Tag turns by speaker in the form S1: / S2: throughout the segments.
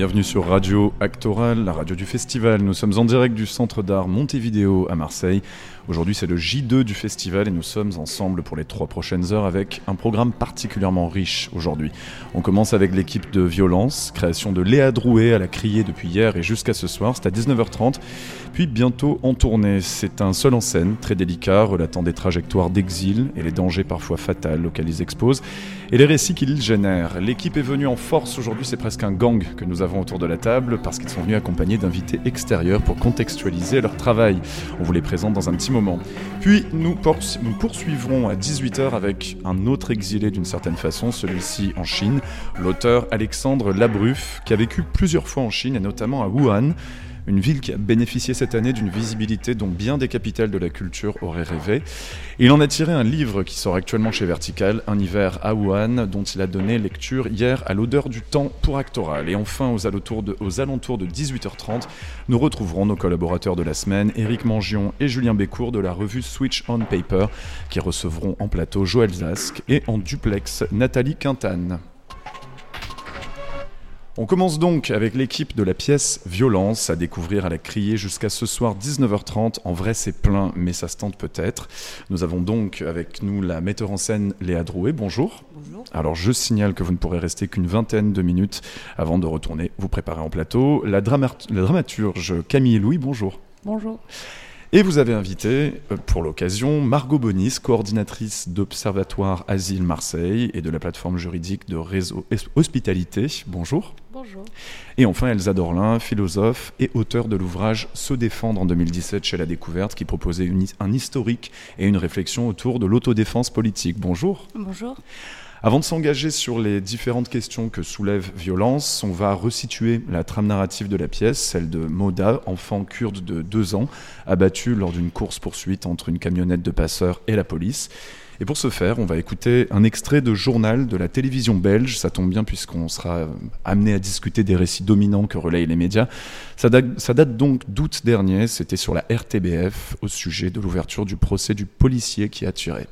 S1: Bienvenue sur Radio Actoral, la radio du festival. Nous sommes en direct du centre d'art Montevideo à Marseille. Aujourd'hui, c'est le J2 du festival et nous sommes ensemble pour les trois prochaines heures avec un programme particulièrement riche aujourd'hui. On commence avec l'équipe de Violence, création de Léa Drouet à la criée depuis hier et jusqu'à ce soir, c'est à 19h30. Puis bientôt en tournée, c'est un seul en scène, très délicat, relatant des trajectoires d'exil et les dangers parfois fatals auxquels ils exposent et les récits qu'ils génèrent. L'équipe est venue en force aujourd'hui, c'est presque un gang que nous avons autour de la table parce qu'ils sont venus accompagnés d'invités extérieurs pour contextualiser leur travail. On vous les présente dans un petit Puis nous, poursuivrons à 18h avec un autre exilé d'une certaine façon, celui-ci en Chine, l'auteur Alexandre Labruf, qui a vécu plusieurs fois en Chine et notamment à Wuhan une ville qui a bénéficié cette année d'une visibilité dont bien des capitales de la culture auraient rêvé. Il en a tiré un livre qui sort actuellement chez Vertical, Un hiver à Wuhan, dont il a donné lecture hier à l'odeur du temps pour Actoral. Et enfin, aux alentours de, aux alentours de 18h30, nous retrouverons nos collaborateurs de la semaine, Éric Mangion et Julien Bécourt de la revue Switch on Paper, qui recevront en plateau Joël Zask et en duplex Nathalie Quintane. On commence donc avec l'équipe de la pièce Violence à découvrir à la criée jusqu'à ce soir 19h30. En vrai, c'est plein, mais ça se tente peut-être. Nous avons donc avec nous la metteur en scène Léa Drouet. Bonjour.
S2: Bonjour.
S1: Alors, je signale que vous ne pourrez rester qu'une vingtaine de minutes avant de retourner vous préparer en plateau. La, la dramaturge Camille Louis, bonjour.
S2: Bonjour.
S1: Et vous avez invité, euh, pour l'occasion, Margot Bonis, coordinatrice d'Observatoire Asile Marseille et de la plateforme juridique de Réseau Hospitalité. Bonjour.
S2: Bonjour.
S1: Et enfin, Elsa Dorlin, philosophe et auteur de l'ouvrage Se défendre en 2017 chez La Découverte, qui proposait un historique et une réflexion autour de l'autodéfense politique. Bonjour.
S2: Bonjour.
S1: Avant de s'engager sur les différentes questions que soulève Violence, on va resituer la trame narrative de la pièce, celle de Moda, enfant kurde de deux ans, abattu lors d'une course-poursuite entre une camionnette de passeurs et la police. Et pour ce faire, on va écouter un extrait de journal de la télévision belge. Ça tombe bien puisqu'on sera amené à discuter des récits dominants que relayent les médias. Ça date, ça date donc d'août dernier. C'était sur la RTBF au sujet de l'ouverture du procès du policier qui a tué.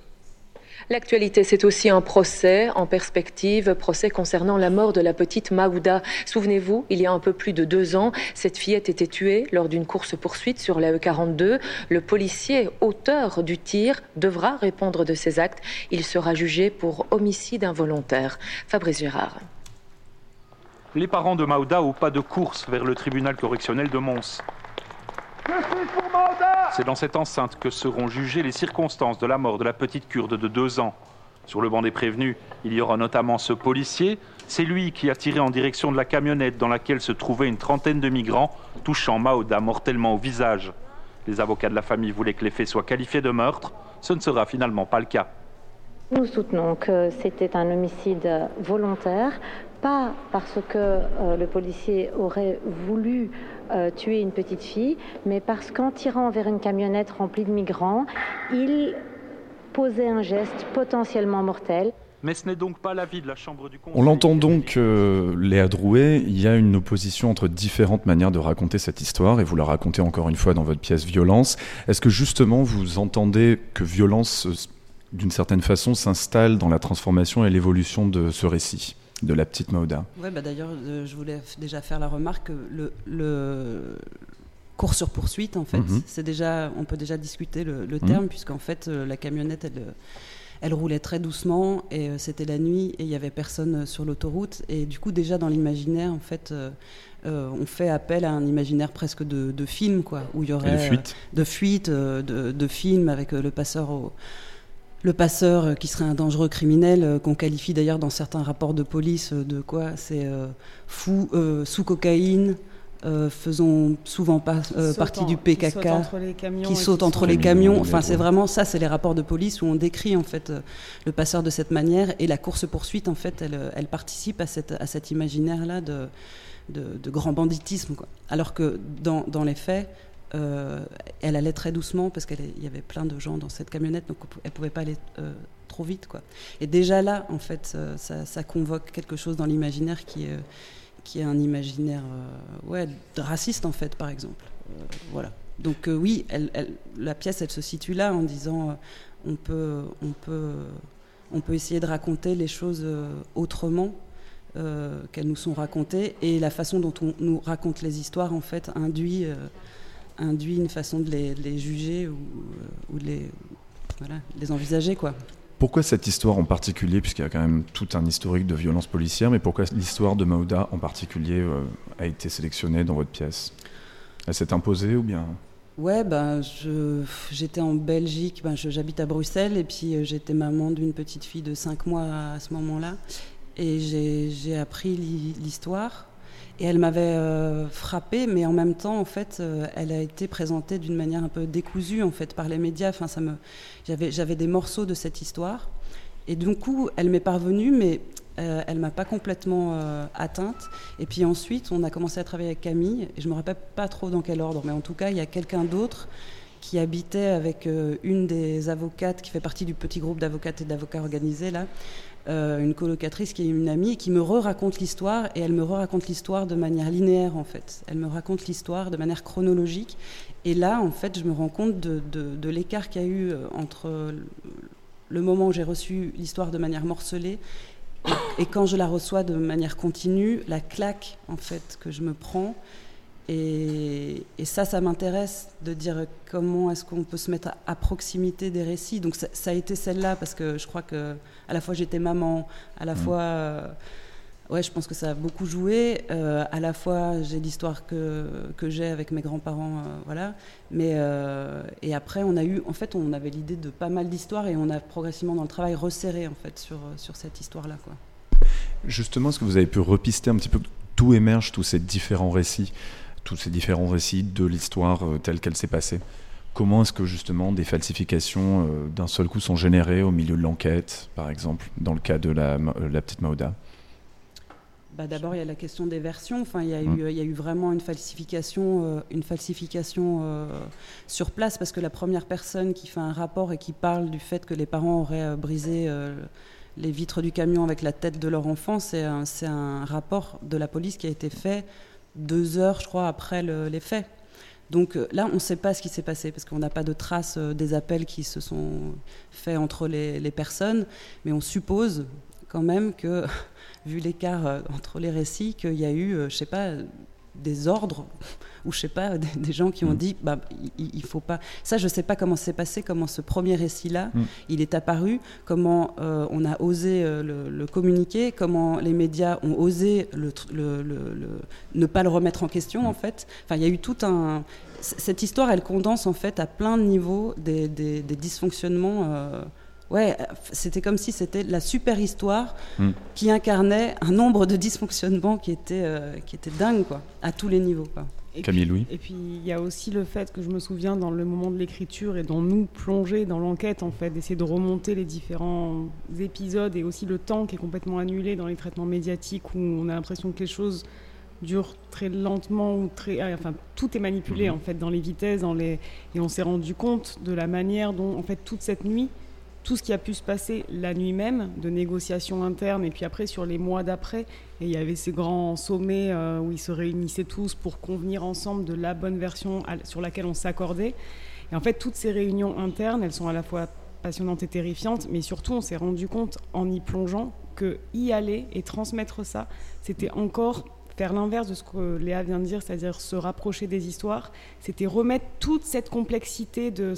S3: L'actualité, c'est aussi un procès en perspective, procès concernant la mort de la petite Maouda. Souvenez-vous, il y a un peu plus de deux ans, cette fillette était tuée lors d'une course-poursuite sur la E42. Le policier, auteur du tir, devra répondre de ses actes. Il sera jugé pour homicide involontaire. Fabrice Gérard.
S4: Les parents de Maouda ont pas de course vers le tribunal correctionnel de Mons. C'est dans cette enceinte que seront jugées les circonstances de la mort de la petite kurde de deux ans. Sur le banc des prévenus, il y aura notamment ce policier. C'est lui qui a tiré en direction de la camionnette dans laquelle se trouvait une trentaine de migrants, touchant Maouda mortellement au visage. Les avocats de la famille voulaient que les faits soient qualifiés de meurtre. Ce ne sera finalement pas le cas.
S5: Nous soutenons que c'était un homicide volontaire, pas parce que euh, le policier aurait voulu euh, tuer une petite fille, mais parce qu'en tirant vers une camionnette remplie de migrants, il posait un geste potentiellement mortel.
S4: Mais ce n'est donc pas l'avis de la Chambre du Conseil.
S1: On l'entend donc, euh, Léa Drouet, il y a une opposition entre différentes manières de raconter cette histoire, et vous la racontez encore une fois dans votre pièce Violence. Est-ce que justement vous entendez que Violence, d'une certaine façon, s'installe dans la transformation et l'évolution de ce récit? De la petite Mauda.
S2: Ouais, bah d'ailleurs, euh, je voulais déjà faire la remarque que le, le cours sur poursuite, en fait, mhm. c'est déjà, on peut déjà discuter le, mhm. terme, puisqu'en fait, euh, la camionnette, elle, elle roulait très doucement et euh, c'était la nuit et il y avait personne sur l'autoroute et du coup déjà dans l'imaginaire en fait on fait appel à un imaginaire presque de, de film quoi où il y aurait
S1: de fuite
S2: de fuite de, de film avec le passeur au, le passeur euh, qui serait un dangereux criminel, euh, qu'on qualifie d'ailleurs dans certains rapports de police euh, de quoi C'est fou, sous cocaïne, faisons souvent pas partie du PKK, qui saute entre les camions. Enfin, c'est vraiment ça, c'est les rapports de police où on décrit en fait le passeur de cette manière et la course poursuite en fait, elle, participe à, cette, à cet imaginaire là de, de, grand banditisme. Quoi. Alors que dans, dans les faits, euh, elle allait très doucement parce qu'il y avait plein de gens dans cette camionnette, donc elle pouvait pas aller euh, trop vite. Quoi. Et déjà là, en fait, ça, convoque quelque chose dans l'imaginaire qui est, un imaginaire euh, ouais, raciste, en fait, par exemple. voilà. Donc oui, la pièce, elle se situe là en disant on, peut, on peut essayer de raconter les choses autrement qu'elles nous sont racontées et la façon dont on nous raconte les histoires en fait induit, induit une façon de les, juger ou, ou de les, voilà, les envisager quoi.
S1: Pourquoi cette histoire en particulier, puisqu'il y a quand même tout un historique de violence policière, mais pourquoi l'histoire de Maouda en particulier euh, a été sélectionnée dans votre pièce? Elle s'est imposée ou bien?
S2: Ouais, ben, j'étais en Belgique, ben, j'habite à Bruxelles, et puis euh, j'étais maman d'une petite fille de 5 mois à ce moment-là. Et j'ai appris l'histoire. Et elle m'avait euh, frappée, mais en même temps, en fait, elle a été présentée d'une manière un peu décousue, en fait, par les médias. Enfin, ça me, j'avais des morceaux de cette histoire. Et du coup, elle m'est parvenue, mais euh, elle m'a pas complètement euh, atteinte. Et puis ensuite, on a commencé à travailler avec Camille. Et je me rappelle pas trop dans quel ordre, mais en tout cas, il y a quelqu'un d'autre qui habitait avec euh, une des avocates qui fait partie du petit groupe d'avocates et d'avocats organisés là, une colocatrice qui est une amie, qui me re-raconte l'histoire et elle me re-raconte l'histoire de manière linéaire en fait. Elle me raconte l'histoire de manière chronologique et là, en fait, je me rends compte de, l'écart qu'il y a eu euh, entre le moment où j'ai reçu l'histoire de manière morcelée et, quand je la reçois de manière continue, la claque en fait que je me prends. Et, ça, ça m'intéresse de dire comment est-ce qu'on peut se mettre à, proximité des récits. Donc ça, ça a été celle-là parce que je crois que à la fois j'étais maman, à la mmh. fois euh, Ouais, je pense que ça a beaucoup joué. Euh, à la fois, j'ai l'histoire que, que j'ai avec mes grands-parents, euh, voilà. Mais euh, et après, on a eu, en fait, on avait l'idée de pas mal d'histoires et on a progressivement dans le travail resserré en fait sur sur cette histoire-là, quoi.
S1: Justement, est-ce que vous avez pu repister un petit peu d'où émergent tous ces différents récits, tous ces différents récits de l'histoire telle qu'elle s'est passée. Comment est-ce que justement des falsifications d'un seul coup sont générées au milieu de l'enquête, par exemple, dans le cas de la, la petite Mauda
S2: bah, d'abord, il y a la question des versions. Enfin, il y a, eu, il y a eu vraiment une falsification, euh, une falsification euh, sur place parce que la première personne qui fait un rapport et qui parle du fait que les parents auraient euh, brisé les vitres du camion avec la tête de leur enfant, c'est un, un, rapport de la police qui a été fait deux heures, je crois, après les faits. Donc là, on ne sait pas ce qui s'est passé parce qu'on n'a pas de traces des appels qui se sont faits entre les, personnes, mais on suppose quand même que vu l'écart euh, entre les récits, qu'il y a eu, euh, je sais pas, des ordres ou je sais pas des, gens qui ont mm. dit bah il, faut pas ça je sais pas comment c'est passé comment ce premier récit là mm. il est apparu comment euh, on a osé le, communiquer comment les médias ont osé le, ne pas le remettre en question mm. en fait enfin il y a eu tout un cette histoire elle condense en fait à plein de niveaux des, des, dysfonctionnements Ouais, c'était comme si c'était la super histoire qui incarnait un nombre de dysfonctionnements qui était, euh, qui était dingue, quoi, à tous les niveaux. Quoi.
S1: Et Camille Louis.
S6: Et puis il y a aussi le fait que je me souviens dans le moment de l'écriture et dans nous plonger dans l'enquête, en fait, d'essayer de remonter les différents épisodes et aussi le temps qui est complètement annulé dans les traitements médiatiques où on a l'impression que les choses durent très lentement ou très ah, enfin tout est manipulé hmm. en fait dans les vitesses dans les et on s'est rendu compte de la manière dont en fait toute cette nuit tout ce qui a pu se passer la nuit même, de négociations internes, et puis après sur les mois d'après, et il y avait ces grands sommets euh, où ils se réunissaient tous pour convenir ensemble de la bonne version sur laquelle on s'accordait. Et en fait, toutes ces réunions internes, elles sont à la fois passionnantes et terrifiantes, mais surtout, on s'est rendu compte en y plongeant que y aller et transmettre ça, c'était encore faire l'inverse de ce que Léa vient de dire, c'est-à-dire se rapprocher des histoires, c'était remettre toute cette complexité de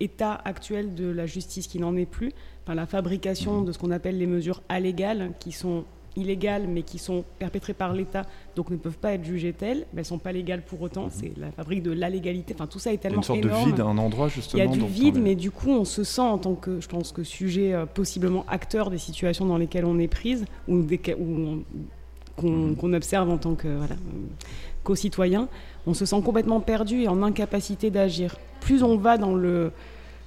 S6: état actuel de la justice qui n'en est plus, par la fabrication de ce qu'on appelle les mesures allégales, qui sont illégales mais qui sont perpétrées par l'État, donc ne peuvent pas être jugées telles, mais elles ne sont pas légales pour autant, mmh. c'est la fabrique de l'allégalité, enfin tout ça est tellement Une
S1: sorte de vide à un endroit justement.
S6: Il y a du vide, mais du coup on se sent en tant que, je pense que sujet euh, possiblement acteur des situations dans lesquelles on est prise, ou, mmh. qu'on observe en tant que voilà, co-citoyen, on se sent complètement perdu et en incapacité d'agir. Plus on va dans le,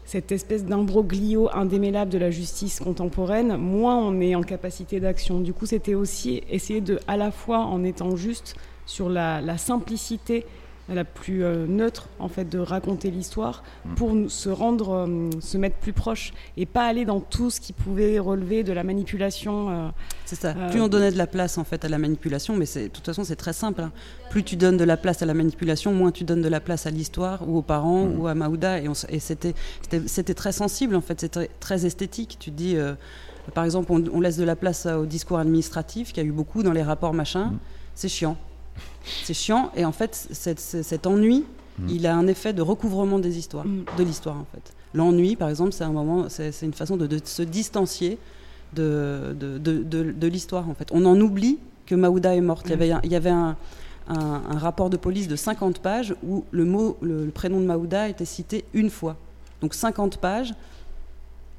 S6: cette espèce d'imbroglio indémêlable de la justice contemporaine, moins on est en capacité d'action. Du coup, c'était aussi essayer de, à la fois en étant juste sur la, la simplicité la plus euh, neutre en fait de raconter l'histoire mm. pour se rendre euh, se mettre plus proche et pas aller dans tout ce qui pouvait relever de la manipulation euh,
S2: c'est ça plus on donnait de la place en fait à la manipulation mais c'est de toute façon c'est très simple hein. plus tu donnes de la place à la manipulation moins tu donnes de la place à l'histoire ou aux parents mm. ou à Maouda et, et c'était c'était très sensible en fait c'était très esthétique tu dis Par exemple, on, laisse de la place au discours administratif, qu'il y a eu beaucoup dans les rapports machin. Mm. C'est chiant. C'est chiant. Et en fait, cet ennui, mm. il a un effet de recouvrement des histoires, mm. de l'histoire en fait. L'ennui, par exemple, c'est un moment, c'est une façon de, se distancier de, de, de l'histoire en fait. On en oublie que Maouda est morte. Il y avait, il y avait un, un, rapport de police de 50 pages où le, mot, le, prénom de Maouda était cité une fois. Donc 50 pages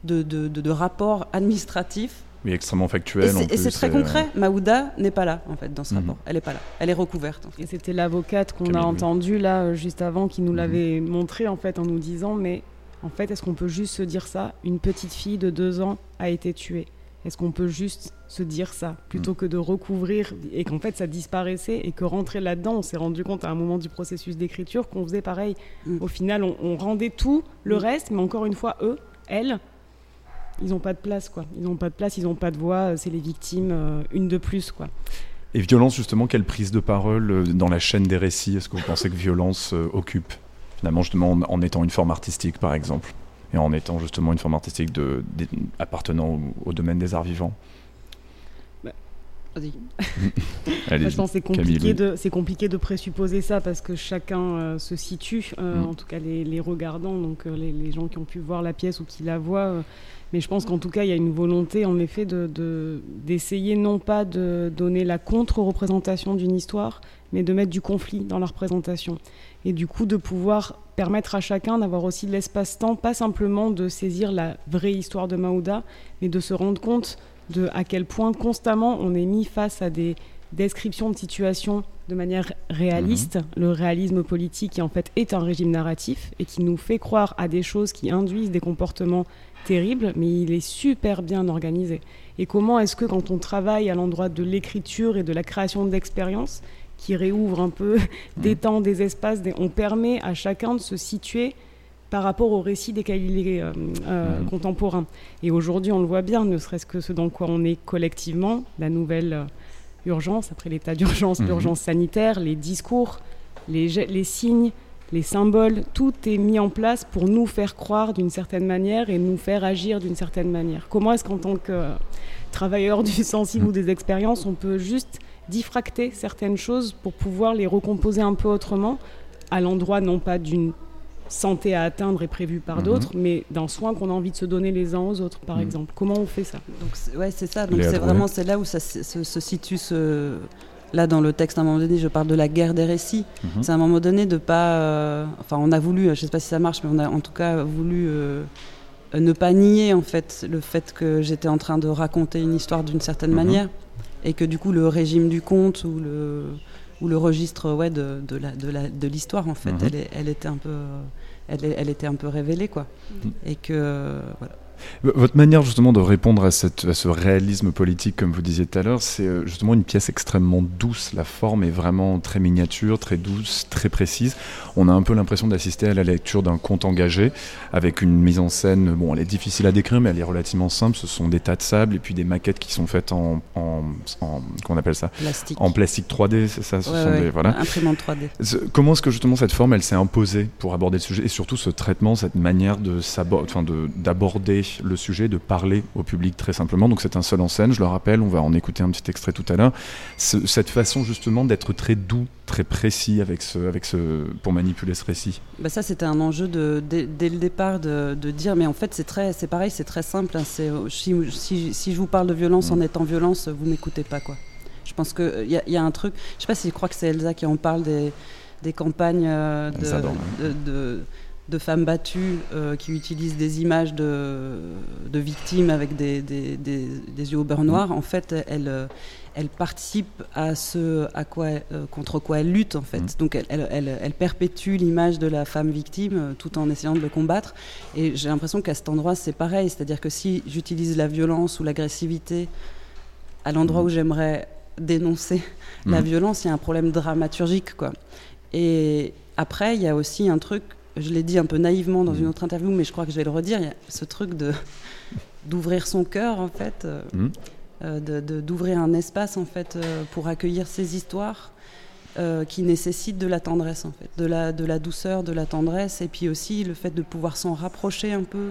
S2: de, de, de, rapports administratifs.
S1: Mais extrêmement factuel.
S2: Et c'est très concret. Maouda n'est pas là, en fait, dans ce mhm. rapport. Elle n'est pas là. Elle est recouverte.
S6: Et c'était l'avocate qu'on a entendue, là, euh, juste avant, qui nous mhm. l'avait montré, en fait, en nous disant Mais en fait, est-ce qu'on peut juste se dire ça? Une petite fille de deux ans a été tuée. Est-ce qu'on peut juste se dire ça plutôt mm. que de recouvrir et qu'en fait ça disparaissait et que rentrer là-dedans, on s'est rendu compte à un moment du processus d'écriture qu'on faisait pareil. Au final, on, rendait tout le reste, mais encore une fois, eux, elles, ils n'ont pas de place, quoi. Ils n'ont pas de place, ils n'ont pas de voix. C'est les victimes, euh, une de plus, quoi.
S1: Et violence, justement, quelle prise de parole euh, dans la chaîne des récits Est-ce que vous pensez que violence euh, occupe finalement justement en étant une forme artistique, par exemple et en étant justement une forme artistique de, appartenant au, domaine des arts vivants?
S6: Bah, Vas-y. je pense c'est compliqué, de, c'est compliqué de présupposer ça parce que chacun euh, se situe, euh, mm. en tout cas les, regardants, donc euh, les, gens qui ont pu voir la pièce ou qui la voient. Mais je pense qu'en tout cas, il y a une volonté en effet de, d'essayer non pas de donner la contre-représentation d'une histoire, mais de mettre du conflit dans la représentation. Et du coup, de pouvoir permettre à chacun d'avoir aussi de l'espace-temps, pas simplement de saisir la vraie histoire de Maouda, mais de se rendre compte de à quel point constamment on est mis face à des descriptions de situations de manière réaliste. Mhm. Le réalisme politique qui en fait est un régime narratif et qui nous fait croire à des choses qui induisent des comportements terribles, mais il est super bien organisé. Et comment est-ce que quand on travaille à l'endroit de l'écriture et de la création d'expériences, qui réouvre un peu des temps, des espaces. On permet à chacun de se situer par rapport au récit desquels il est euh, euh, contemporain. Et aujourd'hui, on le voit bien, ne serait-ce que ce dans quoi on est collectivement, la nouvelle euh, urgence, après l'état d'urgence, mhm. l'urgence sanitaire, les discours, les, les signes, les symboles, tout est mis en place pour nous faire croire d'une certaine manière et nous faire agir d'une certaine manière. Comment est-ce qu'en tant que travailleur du sensible ou des expériences, on peut juste diffracter certaines choses pour pouvoir les recomposer un peu autrement, à l'endroit non pas d'une santé à atteindre et prévue par mhm. d'autres, mais d'un soin qu'on a envie de se donner les uns aux autres, par mhm. exemple. Comment on fait ça?
S2: Donc ouais, c'est ça. Donc c'est vraiment c'est là où ça se, situe. Ce... Là, dans le texte, à un moment donné, je parle de la guerre des récits. Mhm. C'est à un moment donné de pas. Euh, enfin, on a voulu, je ne sais pas si ça marche, mais on a en tout cas voulu euh, ne pas nier en fait le fait que j'étais en train de raconter une histoire d'une certaine manière et que du coup le régime du conte ou le, ou le registre ouais, de, de, la, de, la, de l'histoire en fait, mhm. elle, elle, était un peu, elle, elle, était un peu révélée quoi. Mhm. Et que voilà.
S1: Votre manière justement de répondre à, cette, à, ce réalisme politique, comme vous disiez tout à l'heure, c'est euh, justement une pièce extrêmement douce. La forme est vraiment très miniature, très douce, très précise. On a un peu l'impression d'assister à la lecture d'un conte engagé, avec une mise en scène, bon, elle est difficile à décrire, mais elle est relativement simple. Ce sont des tas de sable et puis des maquettes qui sont faites en, en, qu'on appelle ça?
S2: Plastique.
S1: En plastique 3D, c'est ça?
S2: Ce sont des, voilà. Imprimante 3D.
S1: Comment est-ce que justement cette forme, elle s'est imposée pour aborder le sujet? Et surtout ce traitement, cette manière de d'aborder le sujet, de parler au public très simplement. Donc c'est un seul en scène, je le rappelle, on va en écouter un petit extrait tout à l'heure. Cette façon justement d'être très doux, très précis avec ce, avec ce, pour manipuler ce récit.
S2: Bah ça c'était un enjeu de, dès, le départ de, de, dire, mais en fait c'est très, c'est pareil, c'est très simple. Hein. c'est, si, si, je vous parle de violence en mm. étant violence, vous m'écoutez pas quoi. Je pense qu'il y, y, a un truc, je sais pas si je crois que c'est Elsa qui en parle des, des campagnes euh, de, de de femmes battues euh, qui utilisent des images de, de victimes avec des, des, des, yeux au beurre noir, en fait, elles, euh, elles participent à ce à quoi, euh, contre quoi elles luttent, en fait. Mm. Donc, elles, elles, elles perpétuent l'image de la femme victime tout en essayant de le combattre. Et j'ai l'impression qu'à cet endroit, c'est pareil. C'est-à-dire que si j'utilise la violence ou l'agressivité à l'endroit mm. où j'aimerais dénoncer la mm. violence, il y a un problème dramaturgique, quoi. Et après, il y a aussi un truc je l'ai dit un peu naïvement dans une mm. autre interview, mais je crois que je vais le redire, il y a ce truc de d'ouvrir son cœur en fait, euh, mm. euh, d'ouvrir un espace en fait euh, pour accueillir ces histoires qui nécessitent de la tendresse en fait, de la, de la douceur, de la tendresse, et puis aussi le fait de pouvoir s'en rapprocher un peu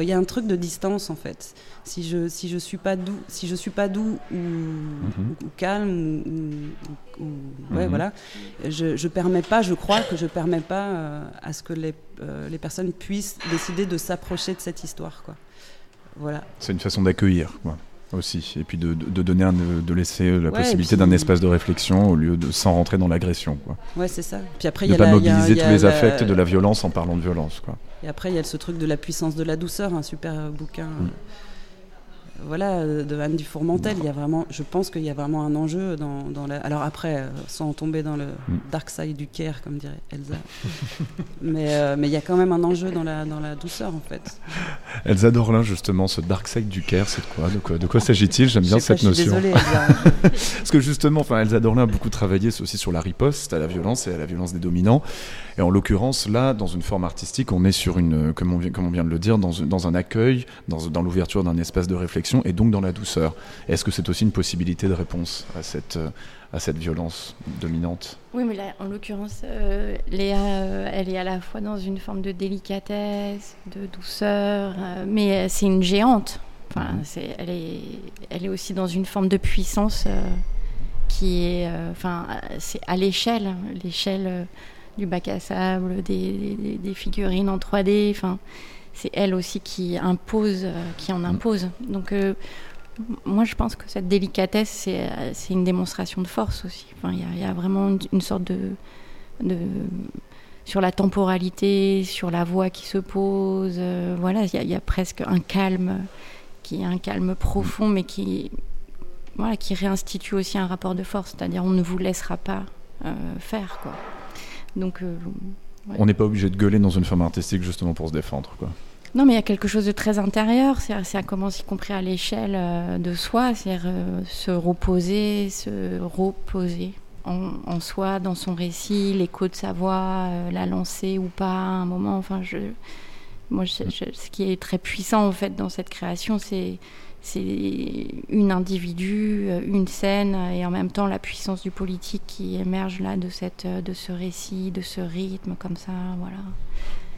S2: il y a un truc de distance en fait. Si je si je suis pas doux, si je suis pas doux ou,
S1: Mhm.
S2: ou calme ou, ou- ouais
S1: Mhm.
S2: voilà, je je permets pas, je crois que je permets pas euh, à ce que les euh, les personnes puissent décider de s'approcher de cette histoire quoi. Voilà.
S1: C'est une façon d'accueillir, quoi, aussi. Et puis de, de- de donner un, de laisser la
S2: Ouais,
S1: possibilité
S2: puis-
S1: d'un espace de réflexion au lieu de sans rentrer dans l'agression, quoi.
S2: Ouais, c'est ça. Puis après y a
S1: pas
S2: la- il y a-
S1: mobiliser
S2: y
S1: tous
S2: a
S1: les
S2: la-
S1: affects de la violence en parlant de violence, quoi.
S2: Et après, il y a ce truc de la puissance de la douceur, un super euh, bouquin.
S1: Mm.
S2: Voilà, euh, de Anne Dufourmentel. Il y a vraiment, je pense qu'il y a vraiment un enjeu dans, dans la. Alors après, euh, sans tomber dans le
S1: Mm.
S2: dark side du Caire, comme dirait Elsa. mais euh, mais il y a quand même un enjeu dans la dans la douceur, en fait.
S1: Elsa Dorlin, justement, ce dark side du Caire, c'est de quoi De quoi, de quoi s'agit-il? J'aime bien
S2: pas,
S1: cette
S2: je suis
S1: notion.
S2: désolée, Elsa.
S1: Parce que justement, enfin, Elsa Dorlin a beaucoup travaillé aussi sur la riposte à la violence et à la violence des dominants. Et en l'occurrence, là, dans une forme artistique, on est sur une, comme on vient, comme on vient de le dire, dans, un- dans un accueil, dans, dans l'ouverture d'un espace de réflexion et donc dans la douceur. Est-ce que c'est aussi une possibilité de réponse à cette, euh, à cette violence dominante?
S7: Oui, mais là, en l'occurrence, euh, Léa, euh, elle est à la fois dans une forme de délicatesse, de douceur, euh, mais c'est une géante. Enfin,
S1: Mhm.
S7: elle, est, elle est aussi dans une forme de puissance qui est, enfin, c'est à l'échelle, l'échelle du bac à sable, des, des- des figurines en 3D. Enfin, c'est elle aussi qui impose, euh, qui en impose. Donc euh, moi, je pense que cette délicatesse, c'est, euh, une démonstration de force aussi. Enfin, il y, a- il y a vraiment une, sorte de, sur la temporalité, sur la voix qui se pose. voilà, il y, a- y presque un calme qui est un calme profond, mais qui voilà, qui réinstitue aussi un rapport de force. C'est-à-dire, on ne vous laissera pas faire, quoi. Donc Ouais.
S1: On n'est pas obligé de gueuler dans une forme artistique justement pour se défendre, quoi.
S7: Non, mais il y a quelque chose de très intérieur. C'est- Ça commence y compris à l'échelle euh, de soi, c'est-à-dire euh, se reposer, se reposer en, en soi, dans son récit, l'écho de sa voix, euh, la lancer ou pas à un moment. Enfin, je, moi, je- je- ce qui est très puissant en fait dans cette création, c'est c'est une individu, euh, une scène, et en même temps la puissance du politique qui émerge là de cette, euh, de ce récit, de ce rythme comme ça, voilà.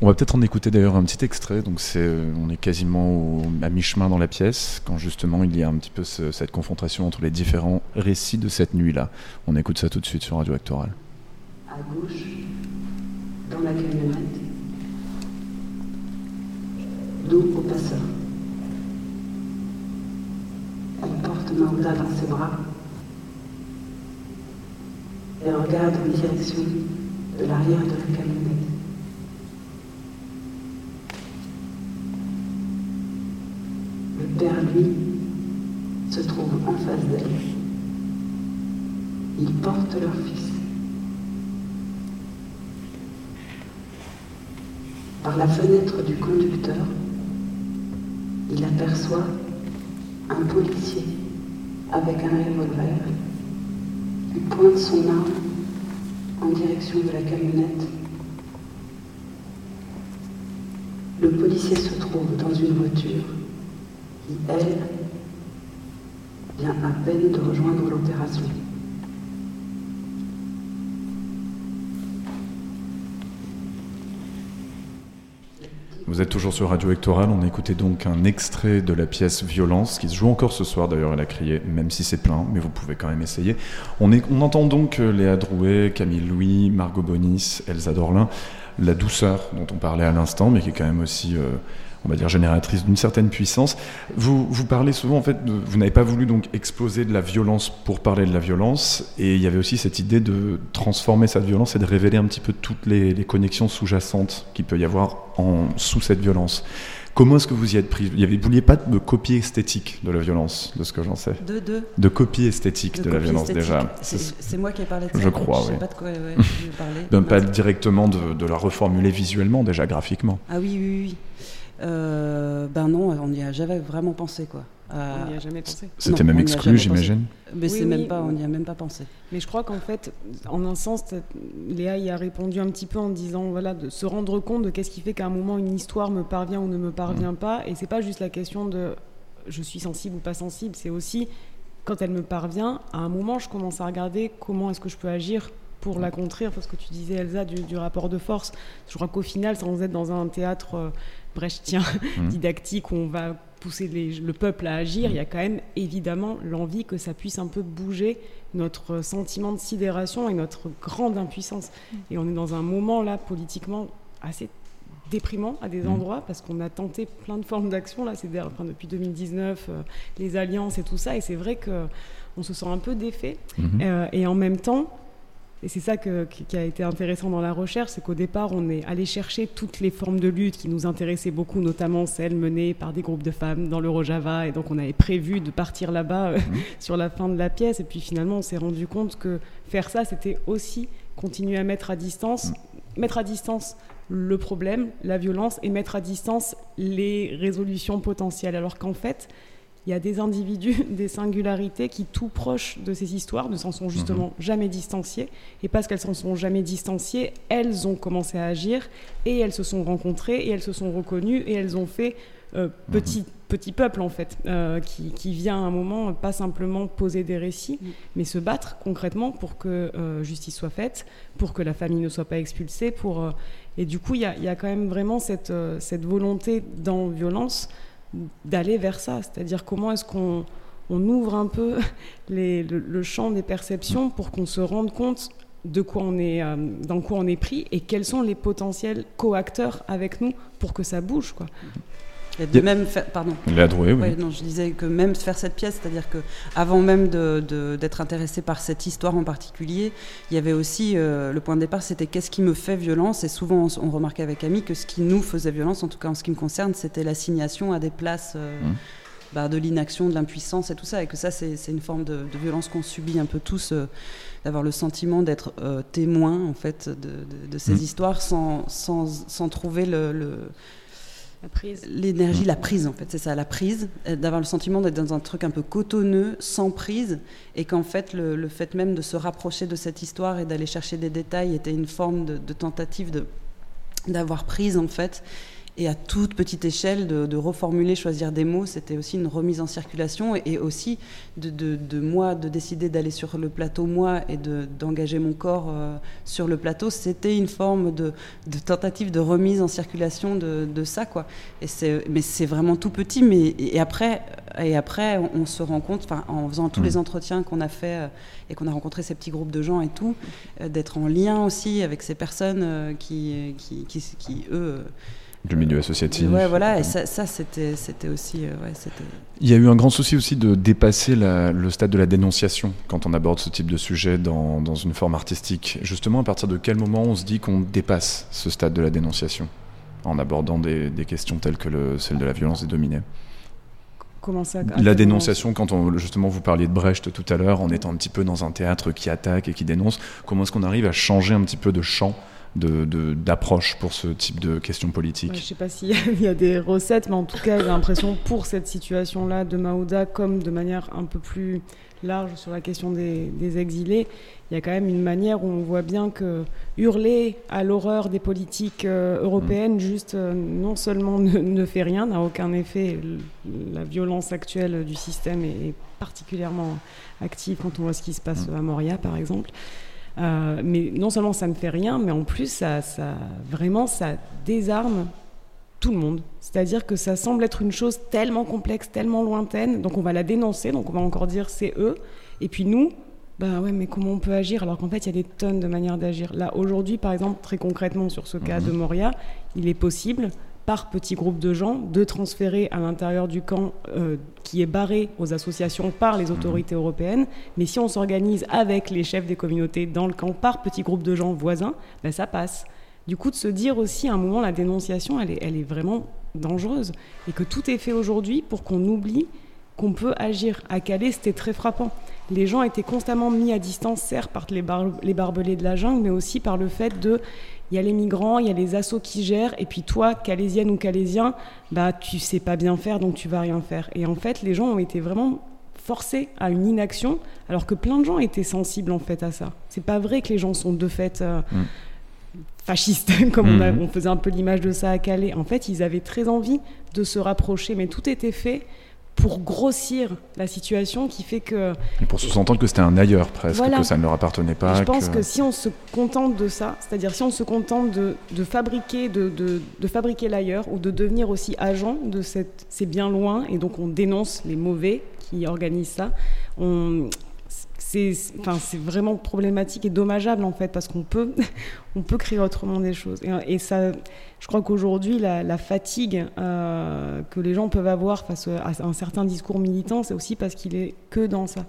S1: On va peut-être en écouter d'ailleurs un petit extrait. Donc c'est, euh, on est quasiment au- à mi-chemin dans la pièce quand justement il y a un petit peu ce- cette confrontation entre les différents récits de cette nuit-là. On écoute ça tout de suite sur Radio Actoral.
S2: À gauche, dans la camionnette, dos au passeur. Elle porte Maouda dans ses bras. Elle regarde en direction de l'arrière de la camionnette. Le père, lui, se trouve en face d'elle. Ils portent leur fils. Par la fenêtre du conducteur, il aperçoit un policier avec un revolver. Il pointe son arme en direction de la camionnette. Le policier se trouve dans une voiture qui, elle, vient à peine de rejoindre l'opération.
S1: Vous êtes toujours sur Radio Actoral, on écoutait donc un extrait de la pièce Violence, qui se joue encore ce soir d'ailleurs, elle a crié, même si c'est plein, mais vous pouvez quand même essayer. On entend donc euh, Léa Drouet, Camille Louis, Margot Bonis, Elsa Dorlin, la douceur dont on parlait à l'instant, mais qui est quand même aussi, euh, on va dire, génératrice d'une certaine puissance. Vous, vous parlez souvent, en fait, de- vous n'avez pas voulu donc exploser de la violence pour parler de la violence, et il y avait aussi cette idée de transformer cette violence et de révéler un petit peu toutes les, les connexions sous-jacentes qu'il peut y avoir en, sous cette violence. Comment est-ce que vous y êtes pris? Vous vouliez pas de copie esthétique de la violence, de ce que j'en sais?
S2: Deux, deux.
S1: De copie esthétique de, la
S2: copie
S1: violence
S2: esthétique.
S1: déjà.
S2: C'est moi qui ai parlé de ça.
S1: Je crois,
S2: Je sais
S1: oui.
S2: pas de quoi ouais, je
S1: de ne pas directement de, de la reformuler visuellement, déjà graphiquement.
S2: Ah oui, oui, oui. Euh, ben non, on n'y a jamais vraiment pensé, quoi. Euh,
S6: On n'y a jamais pensé.
S1: C'était même exclu, j'imagine.
S2: mais
S6: Oui,
S2: c'est même pas, on n'y a même pas pensé.
S6: Mais je crois qu'en fait, en un sens, Léa y a répondu un petit peu en disant voilà, de se rendre compte de qu'est-ce qui fait qu'à un moment une histoire me parvient ou ne me parvient
S1: Mm.
S6: pas. Et c'est pas juste la question de je suis sensible ou pas sensible, c'est aussi quand elle me parvient, à un moment, je commence à regarder comment est-ce que je peux agir pour la contrer. Parce que tu disais, Elsa, du, rapport de force. Je crois qu'au final, sans être dans un théâtre euh, brechtien mmh. didactique où on va pousser le peuple à agir, il y a quand même évidemment l'envie que ça puisse un peu bouger notre sentiment de sidération et notre grande impuissance. Mmh. Et on est dans un moment là politiquement assez déprimant à des mmh. endroits parce qu'on a tenté plein de formes d'action là, c'est enfin, depuis 2019, euh, les alliances et tout ça, et c'est vrai que on se sent un peu défait. Euh, et en même temps, et c'est ça qui a été intéressant dans la recherche, c'est qu'au départ, on est allé chercher toutes les formes de lutte qui nous intéressaient beaucoup, notamment celles menées par des groupes de femmes dans l'Eurojava. Et donc, on avait prévu de partir là-bas euh, mhm. sur la fin de la pièce. Et puis finalement, on s'est rendu compte que faire ça, c'était aussi continuer à mettre à distance, mhm. mettre à distance le problème, la violence, et mettre à distance les résolutions potentielles. Alors qu'en fait, il y a des individus, des singularités qui, tout proches de ces histoires, ne s'en sont justement mhm. jamais distanciées. Et parce qu'elles s'en sont jamais distanciées, elles ont commencé à agir et elles se sont rencontrées et elles se sont reconnues et elles ont fait euh, petit, mhm. petit peuple en fait, euh, qui, qui, vient à un moment pas simplement poser des récits, mais se battre concrètement pour que euh, justice soit faite, pour que la famille ne soit pas expulsée. Pour, et du coup, il y a, y a, quand même vraiment cette, cette volonté dans violence d'aller vers ça. C'est-à-dire comment est-ce qu'on ouvre un peu le, champ des perceptions pour qu'on se rende compte de quoi on est, euh, dans quoi on est pris et quels sont les potentiels coacteurs avec nous pour que ça bouge. Quoi.
S2: Et de même faire, pardon.
S1: oui.
S2: non, je disais que même faire cette pièce, c'est-à-dire que avant même d'être intéressé par cette histoire en particulier, il y avait aussi euh, le point de départ, c'était qu'est-ce qui me fait violence? Et souvent, on, remarquait avec Ami que ce qui nous faisait violence, en tout cas en ce qui me concerne, c'était l'assignation à des places. Euh, mmh. bah, de l'inaction, de l'impuissance et tout ça, et que ça, c'est une forme de, violence qu'on subit un peu tous, euh, d'avoir le sentiment d'être témoin, en fait, de, ces mmh. histoires sans, sans, sans trouver le L'énergie, la prise en fait, c'est ça, la prise, euh, d'avoir le sentiment d'être dans un truc un peu cotonneux, sans prise, et qu'en fait le, fait même de se rapprocher de cette histoire et d'aller chercher des détails était une forme de, de tentative de d'avoir prise en fait et à toute petite échelle de, reformuler, choisir des mots, c'était aussi une remise en circulation et, aussi de, moi de décider d'aller sur le plateau moi et d'engager mon corps euh, sur le plateau, c'était une forme de, tentative de remise en circulation de, ça quoi. Et c'est mais c'est vraiment tout petit, mais et après et après on, se rend compte, en faisant tous mmh. les entretiens qu'on a fait euh, et qu'on a rencontré ces petits groupes de gens et tout, euh, d'être en lien aussi avec ces personnes qui, qui, qui, qui eux
S1: du milieu associatif.
S2: Ouais, voilà, et ça, ça c'était, c'était aussi. Euh, ouais, c'était...
S1: Il y a eu un grand souci aussi de dépasser le stade de la dénonciation quand on aborde ce type de sujet dans, dans, une forme artistique. Justement, à partir de quel moment on se dit qu'on dépasse ce stade de la dénonciation en abordant des, des questions telles que le, celle de la violence des dominés?
S6: Comment ça,
S1: la dénonciation, quand on, justement vous parliez de Brecht tout à l'heure, en étant un petit peu dans un théâtre qui attaque et qui dénonce, comment est-ce qu'on arrive à changer un petit peu de champ d'approche de, pour ce type de questions politiques
S6: Je ne sais pas s'il y a des recettes, mais en tout cas, j'ai l'impression pour cette situation-là de Maouda, comme de manière un peu plus large sur la question des, exilés, il y a quand même une manière où on voit bien que hurler à l'horreur des politiques euh, européennes, mm. juste euh, non seulement ne, fait rien, n'a aucun effet. La violence actuelle du système est, particulièrement active quand on voit ce qui se passe mm. à Moria, par exemple. Euh, mais non seulement ça ne fait rien, mais en plus, ça, ça, vraiment, ça désarme tout le monde. C'est-à-dire que ça semble être une chose tellement complexe, tellement lointaine, donc on va la dénoncer, donc on va encore dire c'est eux. Et puis nous, ben ouais, mais comment on peut agir alors qu'en fait il y a des tonnes de manières d'agir. Là aujourd'hui, par exemple, très concrètement sur ce cas de mhm. Moria, il est possible par petits groupes de gens, de transférer à l'intérieur du camp euh, qui est barré aux associations par les autorités européennes. Mais si on s'organise avec les chefs des communautés dans le camp par petits groupes de gens voisins, ben ça passe. Du coup, de se dire aussi à un moment, la dénonciation, elle est, elle est vraiment dangereuse. Et que tout est fait aujourd'hui pour qu'on oublie qu'on peut agir. À Calais, c'était très frappant. Les gens étaient constamment mis à distance, certes, par les, les barbelés de la jungle, mais aussi par le fait de il y a les migrants, il y a les assos qui gèrent, et puis toi, calaisienne ou calaisien, bah tu sais pas bien faire, donc tu vas rien faire. Et en fait, les gens ont été vraiment forcés à une inaction, alors que plein de gens étaient sensibles en fait à ça. C'est pas vrai que les gens sont de fait euh, mm. fascistes, comme on, mm. on, faisait un peu l'image de ça à Calais. En fait, ils avaient très envie de se rapprocher, mais tout était fait pour grossir la situation qui fait que.
S1: Et pour sous-entendre que c'était un ailleurs presque,
S6: Voilà.
S1: que ça ne leur appartenait pas.
S6: je pense
S1: que-
S6: que si on se contente de ça, c'est-à-dire si on se contente de, de fabriquer, de, de- de fabriquer l'ailleurs ou de devenir aussi agent de cette, c'est bien loin et donc on dénonce les mauvais qui organisent ça. On, c'est, enfin, c'est vraiment problématique et dommageable en fait parce qu'on peut, on peut créer autrement des choses. Et, et ça, je crois qu'aujourd'hui la, la fatigue euh, que les gens peuvent avoir face à un certain discours militant, c'est aussi parce qu'il est que dans ça,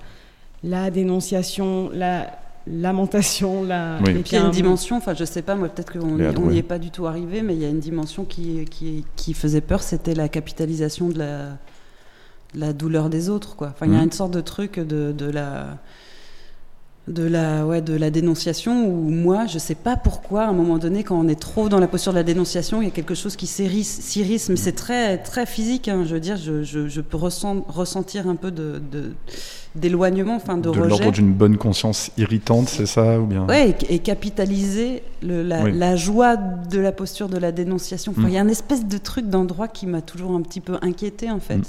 S6: la dénonciation, la lamentation, la.
S1: Oui.
S2: Et puis il y a une
S6: un-
S2: dimension, enfin je sais pas, moi peut-être qu'on n'y est pas du tout arrivé, mais il y a une dimension qui, qui, qui faisait peur, c'était la capitalisation de la, de la douleur des autres. Quoi. Enfin, il y a
S1: Mhm.
S2: une sorte de truc de, de la de la ouais de la dénonciation où moi je sais pas pourquoi à un moment donné quand on est trop dans la posture de la dénonciation il y a quelque chose qui s'irrisse mais c'est très très physique hein, je veux dire je, je, je peux ressent- ressentir un peu de de- d'éloignement enfin de,
S1: de
S2: rejet
S1: l'ordre d'une bonne conscience irritante, c'est ça ou bien?
S2: Ouais, et, et capitaliser le- la,
S1: Oui.
S2: la joie de la posture de la dénonciation. Enfin,
S1: Mm.
S2: Il y a un espèce de truc d'endroit qui m'a toujours un petit peu inquiété en fait.
S1: Mm.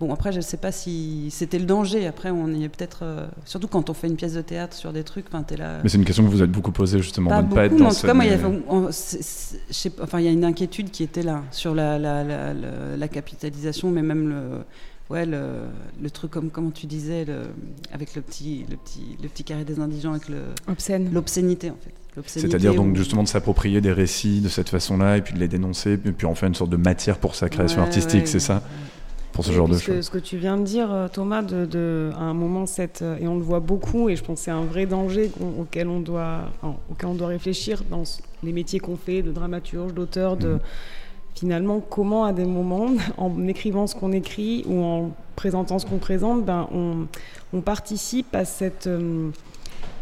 S2: Bon, après, je ne sais pas si c'était le danger. Après, on y est peut-être. euh, surtout quand on fait une pièce de théâtre sur des trucs, enfin, t'es là.
S1: Mais c'est une question que vous êtes beaucoup posée justement,
S2: Pas
S1: de ne
S2: beaucoup,
S1: pas être dans
S2: en tout cas, moi, il y a, enfin, y une inquiétude qui était là sur la, la, la, la- la capitalisation, mais même le, ouais, le, le truc comme comment tu disais, le, avec le petit, le petit, le petit carré des indigents, avec le,
S6: obscène.
S2: l'obscénité en fait.
S1: C'est-à-dire donc justement de s'approprier des récits de cette façon-là et puis de les dénoncer et puis en faire une sorte de matière pour sa création
S2: Ouais,
S1: artistique,
S2: ouais.
S1: c'est ça? Pour ce
S6: Oui,
S1: genre de choses.
S6: Ce que tu viens de dire, euh, Thomas, de, de- à un moment, cette, euh, et on le voit beaucoup, et je pense que c'est un vrai danger auquel, on doit, enfin, auquel on doit réfléchir dans les métiers qu'on fait, de dramaturge, d'auteur, de
S1: Mhm.
S6: finalement comment à des moments, en écrivant ce qu'on écrit ou en présentant ce qu'on présente, ben, on, on participe à cette euh,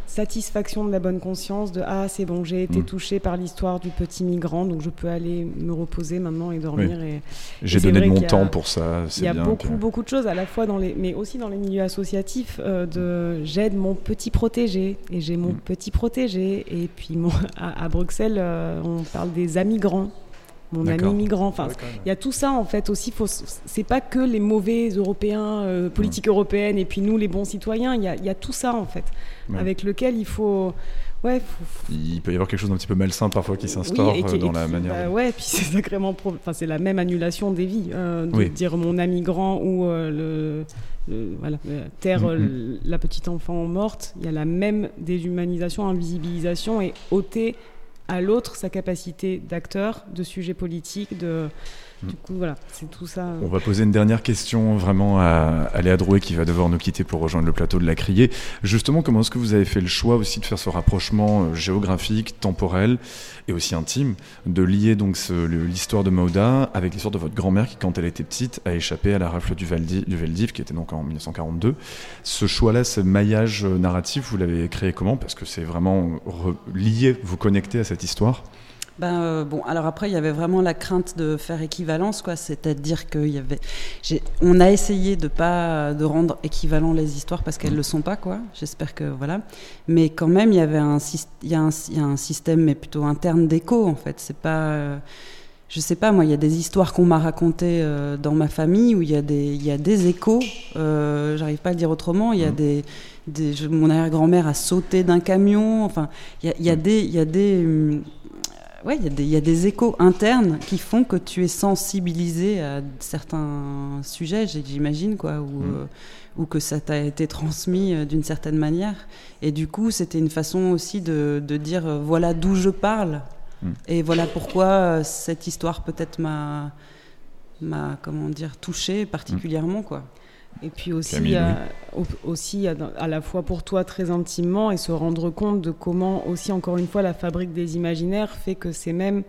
S6: satisfaction de la bonne conscience de ah c'est bon j'ai été
S1: Mhm.
S6: touché par l'histoire du petit migrant donc je peux aller me reposer maintenant et dormir et
S1: J'ai donné de mon
S6: a-
S1: temps pour ça,
S6: il y a
S1: bien.
S6: beaucoup,
S1: que-
S6: beaucoup de choses, à la fois dans les, mais aussi dans les milieux associatifs, euh, de j'aide mon petit protégé et j'ai mon
S1: Mm.
S6: petit protégé. Et puis mon- à, à Bruxelles, euh, on parle des amigrants, mon ami migrant. Enfin, il y a tout ça en fait aussi. Faut, c'est pas que les mauvais Européens, euh, politique européenne, et puis nous les bons citoyens. Il y a, il y a tout ça en fait,
S1: Ouais.
S6: avec lequel il faut, ouais, faut,
S1: Il peut y avoir quelque chose d'un petit peu malsain parfois qui s'instaure
S6: oui,
S1: euh, dans
S6: et
S1: la
S6: qui-
S1: manière.
S6: bah ouais, puis c'est sacrément. pro- Enfin, c'est la même annulation des vies. euh, de
S1: Oui.
S6: dire mon ami grand ou euh, le, le- Voilà, euh, terre
S1: Mhm.
S6: euh, la petite enfant morte. Il y a la même déshumanisation, invisibilisation et ôter à l'autre sa capacité d'acteur, de sujet politique, de.
S1: Mm.
S6: Du coup, voilà, c'est tout ça. euh.
S1: On va poser une dernière question vraiment à, à Léa Drouet qui va devoir nous quitter pour rejoindre le plateau de la Criée. Justement, comment est-ce que vous avez fait le choix aussi de faire ce rapprochement euh, géographique, temporel et aussi intime, de lier donc l'histoire de Mauda avec l'histoire de votre grand-mère qui, quand elle était petite, a échappé à la rafle du, Valdi- du Veldiv, qui était donc en 1942. Ce choix-là, ce maillage euh, narratif, vous l'avez créé comment? Parce que c'est vraiment re- lié, vous connecter à cette histoire.
S2: Ben, euh, bon, alors après, il y avait vraiment la crainte de faire équivalence, quoi. C'est-à-dire qu'il y avait. On a essayé de pas de rendre équivalent les histoires parce qu'elles
S1: Mhm.
S2: le sont pas, quoi. J'espère que voilà. Mais quand même, il y avait un, syst- il y a un, il y a un système, mais plutôt interne d'écho, en fait. C'est pas. euh, Je sais pas, moi, il y a des histoires qu'on m'a racontées euh, dans ma famille où il y a des, il y a des échos. euh, J'arrive pas à le dire autrement. Il y a
S1: Mhm.
S2: des, des- je- mon arrière-grand-mère a sauté d'un camion. Enfin, il y a, il y a des, il y a des, hum, ouais, il y, a des- il y a des échos internes qui font que tu es sensibilisé à certains sujets, j'imagine, quoi, ou,
S1: Mm.
S2: euh, ou que ça t'a été transmis euh, d'une certaine manière. Et du coup, c'était une façon aussi de, de dire euh, voilà d'où je parle,
S1: Mm.
S2: et voilà pourquoi cette histoire peut-être m'a, m'a, comment dire, touché particulièrement, quoi.
S6: Et puis aussi,
S1: Camille,
S6: euh, au- aussi à, la fois pour toi très intimement et se rendre compte de comment aussi encore une fois la fabrique des imaginaires fait que ces mêmes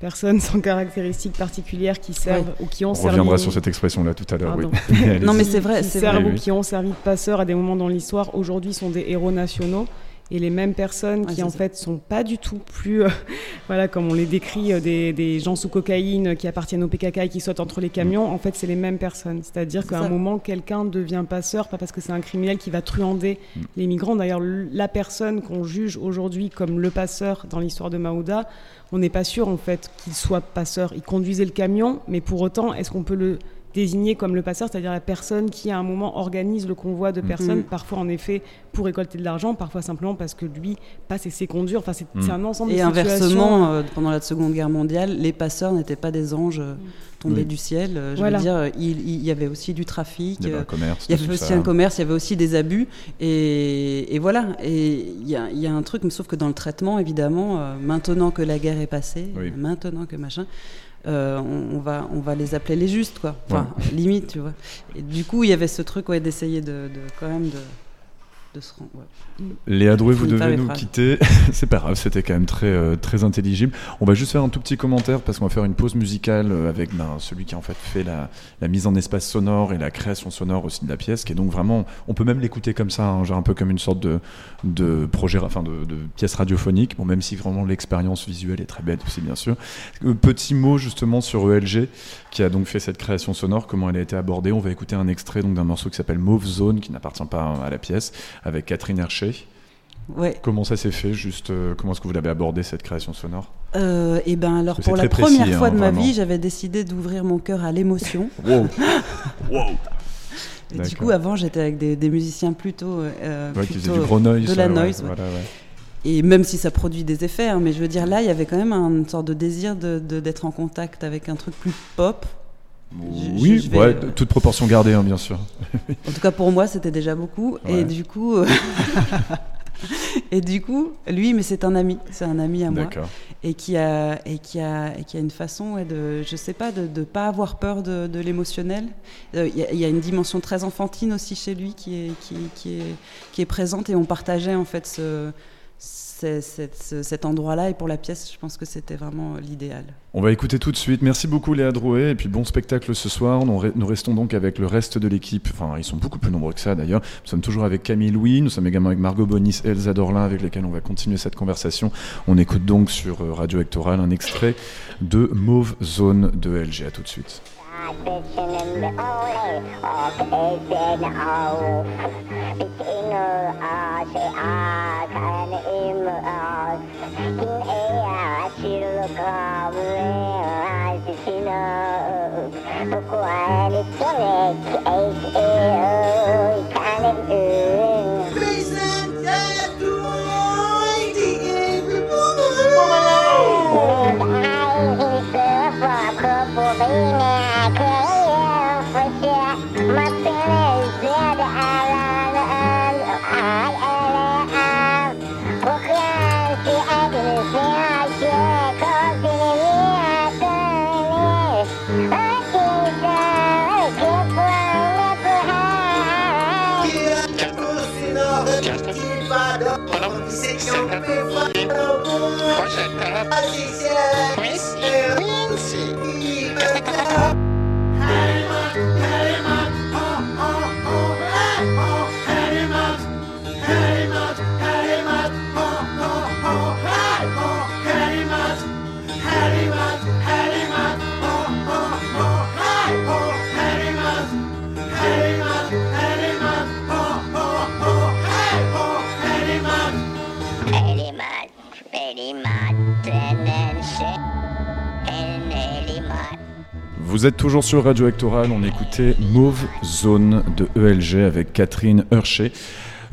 S6: personnes sans caractéristiques particulières qui servent ou qui ont
S1: On
S6: servi
S1: reviendra sur cette expression-là tout à l'heure. Oui.
S2: Non, mais c'est vrai,
S6: qui
S2: c'est
S6: servent
S1: vrai.
S6: ou qui ont servi de passeurs à des moments dans l'histoire aujourd'hui sont des héros nationaux et les mêmes personnes
S2: Ouais,
S6: qui en
S2: ça.
S6: fait sont pas du tout plus euh, voilà comme on les décrit euh, des, des gens sous cocaïne qui appartiennent au PKK et qui sautent entre les camions en fait c'est les mêmes personnes c'est-à-dire
S2: C'est
S6: qu'à un moment quelqu'un devient passeur pas parce que c'est un criminel qui va truander
S1: Mm.
S6: les migrants d'ailleurs la personne qu'on juge aujourd'hui comme le passeur dans l'histoire de Maouda on n'est pas sûr en fait qu'il soit passeur il conduisait le camion mais pour autant est-ce qu'on peut le désigné comme le passeur, c'est-à-dire la personne qui à un moment organise le convoi de
S1: Mm.
S6: personnes,
S2: Mm.
S6: parfois en effet pour récolter de l'argent, parfois simplement parce que lui passe et c'est conduire. Enfin, c'est
S1: Mm.
S6: un ensemble
S2: Et
S6: de situations.
S2: inversement, euh, pendant la Seconde Guerre mondiale, les passeurs n'étaient pas des anges euh, tombés
S1: Oui.
S2: du ciel. Euh, Je
S6: Voilà.
S2: veux dire, il, il y avait aussi du trafic.
S1: Il y avait un commerce.
S2: Il y avait aussi
S1: ça.
S2: un commerce, il y avait aussi des abus. Et, et voilà. Et il y a, il y a un truc, mais sauf que dans le traitement, évidemment, euh, maintenant que la guerre est passée,
S1: Oui.
S2: maintenant que machin, euh, on, on va, on va les appeler les justes, quoi. Enfin, limite, tu vois. Et du coup, il y avait ce truc, ouais, d'essayer de, de- quand même de, de se rendre. ouais.
S1: Léa Drouet, vous devez nous quitter. c'est pas grave, c'était quand même très, euh, très intelligible. On va juste faire un tout petit commentaire parce qu'on va faire une pause musicale euh, avec ben, celui qui a en fait fait la, la mise en espace sonore et la création sonore aussi de la pièce, qui est donc vraiment, on peut même l'écouter comme ça, hein, genre un peu comme une sorte de, de projet, enfin de, de pièce radiophonique, bon, même si vraiment l'expérience visuelle est très belle aussi, bien sûr. Euh, Petit mot justement sur ELG, qui a donc fait cette création sonore, comment elle a été abordée. On va écouter un extrait donc d'un morceau qui s'appelle Mauve Zone, qui n'appartient pas à la pièce, avec Catherine
S2: Ouais.
S1: Comment ça s'est fait Juste, euh, comment est-ce que vous l'avez abordé cette création sonore?
S2: Euh, et ben alors, pour la première
S1: précis,
S2: fois
S1: hein,
S2: de ma
S1: vraiment.
S2: vie, j'avais décidé d'ouvrir mon cœur à l'émotion.
S1: Wow
S2: Et du coup, avant, j'étais avec des, des musiciens plutôt. euh,
S1: Ouais, qui faisait
S2: plutôt
S1: du gros noise.
S2: de la
S1: euh, ouais,
S2: noise, ouais.
S1: voilà, ouais.
S2: Et même si ça produit des effets, hein, mais je veux dire, là, il y avait quand même une sorte de désir de- d'être en contact avec un truc plus pop.
S1: Oui,
S2: je vais,
S1: ouais,
S2: euh,
S1: toute proportion gardée, hein, bien sûr.
S2: En tout cas, pour moi, c'était déjà beaucoup.
S1: Ouais.
S2: Et du coup. Et du coup, lui, mais c'est un ami, c'est un ami à moi, et qui a et qui a et qui a une façon, ouais, de, je sais pas, de ne pas avoir peur de, de l'émotionnel. Euh, Il y, a- il y a une dimension très enfantine aussi chez lui qui est qui, qui est qui est présente, et on partageait en fait ce, ce- cette- ce- cet endroit-là. Et pour la pièce, je pense que c'était vraiment l'idéal.
S1: On va écouter tout de suite. Merci beaucoup Léa Drouet et puis bon spectacle ce soir. Nous, re- nous restons donc avec le reste de l'équipe. Enfin, ils sont beaucoup plus nombreux que ça d'ailleurs. Nous sommes toujours avec Camille Louis, nous sommes également avec Margot Bonis et Elsa Dorlin avec lesquelles on va continuer cette conversation. On écoute donc sur euh, Radio Hectoral un extrait de Mauve Zone de LG. À tout de suite.
S8: 僕はあれとね、えいえい、かねう。
S9: 啊谢谢。
S1: Vous êtes toujours sur Radio Hectoral, on écoutait Mauve Zone de ELG avec Catherine Herché.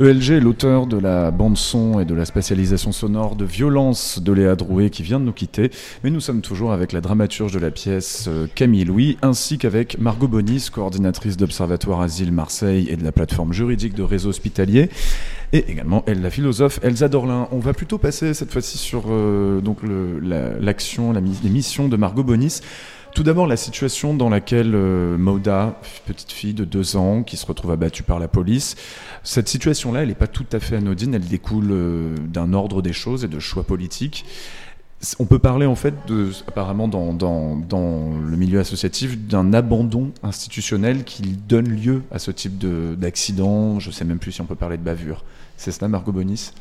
S1: ELG est l'auteur de la bande-son et de la spatialisation sonore de Violence de Léa Drouet qui vient de nous quitter, mais nous sommes toujours avec la dramaturge de la pièce euh, Camille Louis, ainsi qu'avec Margot Bonis, coordinatrice d'Observatoire Asile Marseille et de la plateforme juridique de réseau hospitalier, et également elle, la philosophe Elsa Dorlin. On va plutôt passer cette fois-ci sur euh, donc la- l'action, la, mi- les missions de Margot Bonis. Tout d'abord, la situation dans laquelle euh, Mauda, petite fille de deux ans, qui se retrouve abattue par la police, cette situation-là, elle n'est pas tout à fait anodine, elle découle euh, d'un ordre des choses et de choix politiques. On peut parler en fait, apparemment dans, dans, le milieu associatif, d'un abandon institutionnel qui donne lieu à ce type de- d'accident. Je ne sais même plus si on peut parler de bavure. C'est cela, Margot Bonis?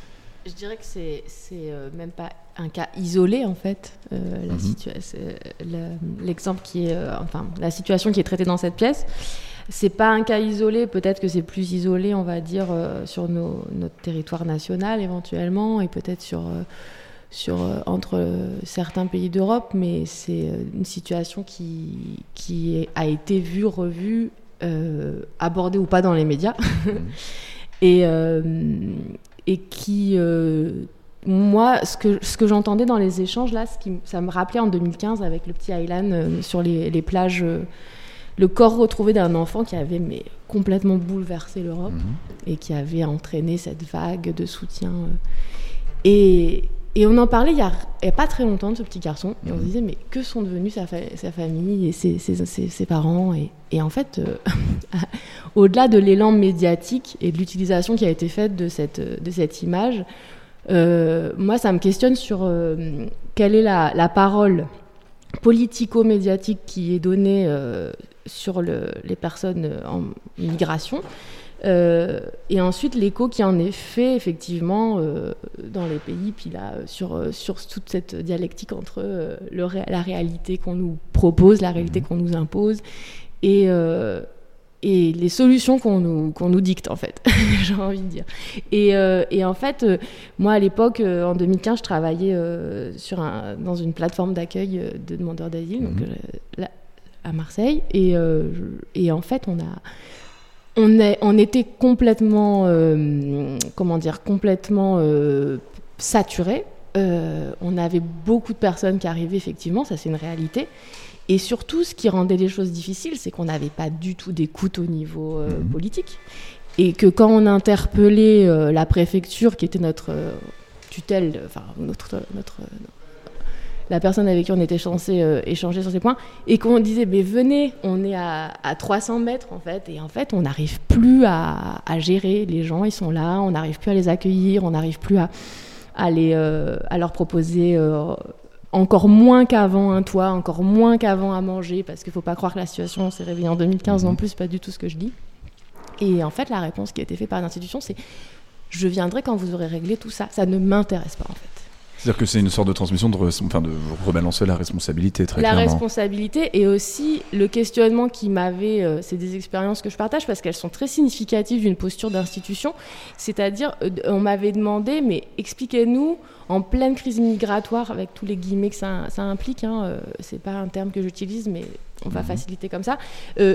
S10: Je dirais que c'est euh, même pas un cas isolé en fait. Euh, la
S1: Mhm.
S10: euh, L'exemple qui est, euh, enfin, la situation qui est traitée dans cette pièce, c'est pas un cas isolé. Peut-être que c'est plus isolé, on va dire, euh, sur nos- notre territoire national éventuellement, et peut-être sur sur, entre certains pays d'Europe, mais c'est une situation qui, qui a été vue, revue, abordée ou pas dans les médias, mmh. et, et qui moi, ce que, ce que j'entendais dans les échanges, là, ce qui, ça me rappelait en 2015 avec le petit Aylan euh, sur les, les plages, euh, le corps retrouvé d'un enfant qui avait mais, complètement bouleversé l'Europe mhm. et qui avait entraîné cette vague de soutien. Euh. Et, et on en parlait il n'y a, a, pas très longtemps de ce petit garçon. Et on se mhm. disait, mais que sont devenus sa, sa famille et ses, ses, ses, parents et, et, en fait, au-delà de l'élan médiatique et de l'utilisation qui a été faite de cette, de cette image, euh, moi, ça me questionne sur euh, quelle est la, parole politico-médiatique qui est donnée euh, sur les personnes en migration. Et ensuite, l'écho qui en est fait effectivement dans les pays, puis là, sur, sur toute cette dialectique entre le la réalité qu'on nous propose, la réalité mmh. qu'on nous impose, et, et les solutions qu'on nous, qu'on nous dicte en fait, j'ai envie de dire. Et, euh, et en fait, euh, moi à l'époque, euh, en 2015, je travaillais sur un, dans une plateforme d'accueil de demandeurs d'asile, donc mhm. à Marseille, et, et, en fait, on a on, est, on était complètement, comment dire, complètement saturé. on avait beaucoup de personnes qui arrivaient effectivement, ça c'est une réalité. Et surtout, ce qui rendait les choses difficiles, c'est qu'on n'avait pas du tout d'écoute au niveau euh, mhm. politique. Et que quand on interpellait euh, la préfecture, qui était notre euh, tutelle, enfin, notre, notre, la personne avec qui on était censé échanger sur ces points, et qu'on disait, mais venez, on est à, 300 mètres, en fait, et en fait, on n'arrive plus à, gérer les gens, ils sont là, on n'arrive plus à les accueillir, on n'arrive plus à, à, les, à leur proposer encore moins qu'avant un toit, encore moins qu'avant à manger, parce qu'il ne faut pas croire que la situation s'est réveillée en 2015 non mhm. plus, pas du tout ce que je dis. Et en fait, la réponse qui a été faite par l'institution, c'est je viendrai quand vous aurez réglé tout ça. Ça ne m'intéresse pas en fait.
S1: C'est-à-dire que c'est une sorte de transmission, de, enfin, de rebalancer la responsabilité très
S10: la
S1: clairement.
S10: La responsabilité et aussi le questionnement qui m'avait, euh, c'est des expériences que je partage parce qu'elles sont très significatives d'une posture d'institution. C'est-à-dire, euh, on m'avait demandé, mais expliquez-nous en pleine crise migratoire, avec tous les guillemets que ça, implique, hein, euh, c'est pas un terme que j'utilise, mais on va mhm. faciliter comme ça, euh,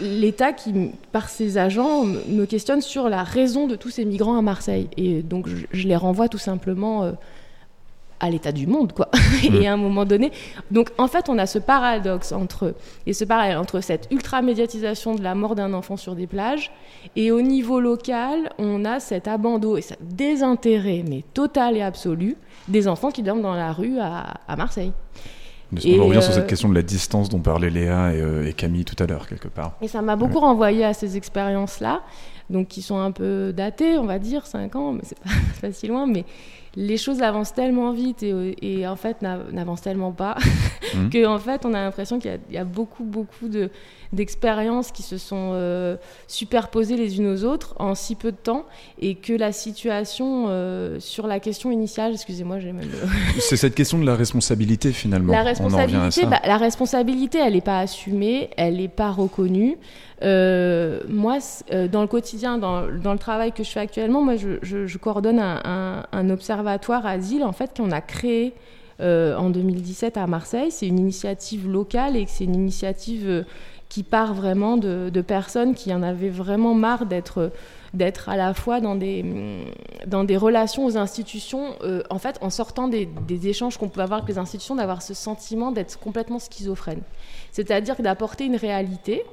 S10: l'État qui, par ses agents, me questionne sur la raison de tous ces migrants à Marseille. Et donc, je, les renvoie tout simplement euh, à l'état du monde, quoi. et mm. à un moment donné, donc en fait, on a ce paradoxe entre et ce parallèle entre cette ultra médiatisation de la mort d'un enfant sur des plages et au niveau local, on a cet abandon et ce désintérêt, mais total et absolu, des enfants qui dorment dans la rue à, à Marseille.
S1: on revient sur cette euh, question de la distance dont parlaient Léa et, euh, et Camille tout à l'heure, quelque part.
S10: Et ça m'a beaucoup renvoyé à ces expériences-là, donc qui sont un peu datées, on va dire, 5 ans, mais c'est pas, pas si loin, mais les choses avancent tellement vite et, en fait n'avancent tellement pas mmh. que en fait on a l'impression qu'il y, a beaucoup beaucoup de d'expériences qui se sont euh, superposées les unes aux autres en si peu de temps et que la situation euh, sur la question initiale, excusez-moi, j'ai même.
S1: C'est cette question de la responsabilité finalement.
S10: La responsabilité, bah, la responsabilité, elle n'est pas assumée, elle n'est pas reconnue. Euh, moi, dans le quotidien, dans, le travail que je fais actuellement, moi, je, coordonne un, observatoire asile en fait qu'on a créé en 2017 à Marseille. C'est une initiative locale et c'est une initiative qui part vraiment de, personnes qui en avaient vraiment marre d'être d'être à la fois dans des, dans des relations aux institutions, euh, en fait, en sortant des, échanges qu'on pouvait avoir avec les institutions, d'avoir ce sentiment d'être complètement schizophrène. C'est-à-dire d'apporter une réalité,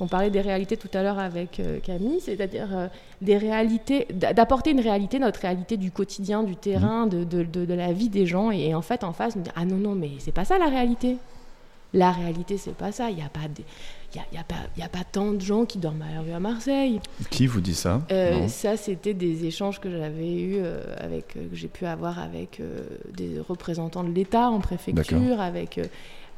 S10: on parlait des réalités tout à l'heure avec euh, Camille, c'est-à-dire euh, des réalités, d'apporter une réalité, notre réalité du quotidien, du terrain, de, de, de, la vie des gens, et, en fait, en face, me dire, ah non, non, mais c'est pas ça la réalité. La réalité, c'est pas ça. Il n'y a pas de il n'y a, pas tant de gens qui dorment à la rue à Marseille.
S1: Qui vous dit ça?
S10: Euh, Ça, c'était des échanges que j'avais eu avec, que j'ai pu avoir avec des représentants de l'État en préfecture, avec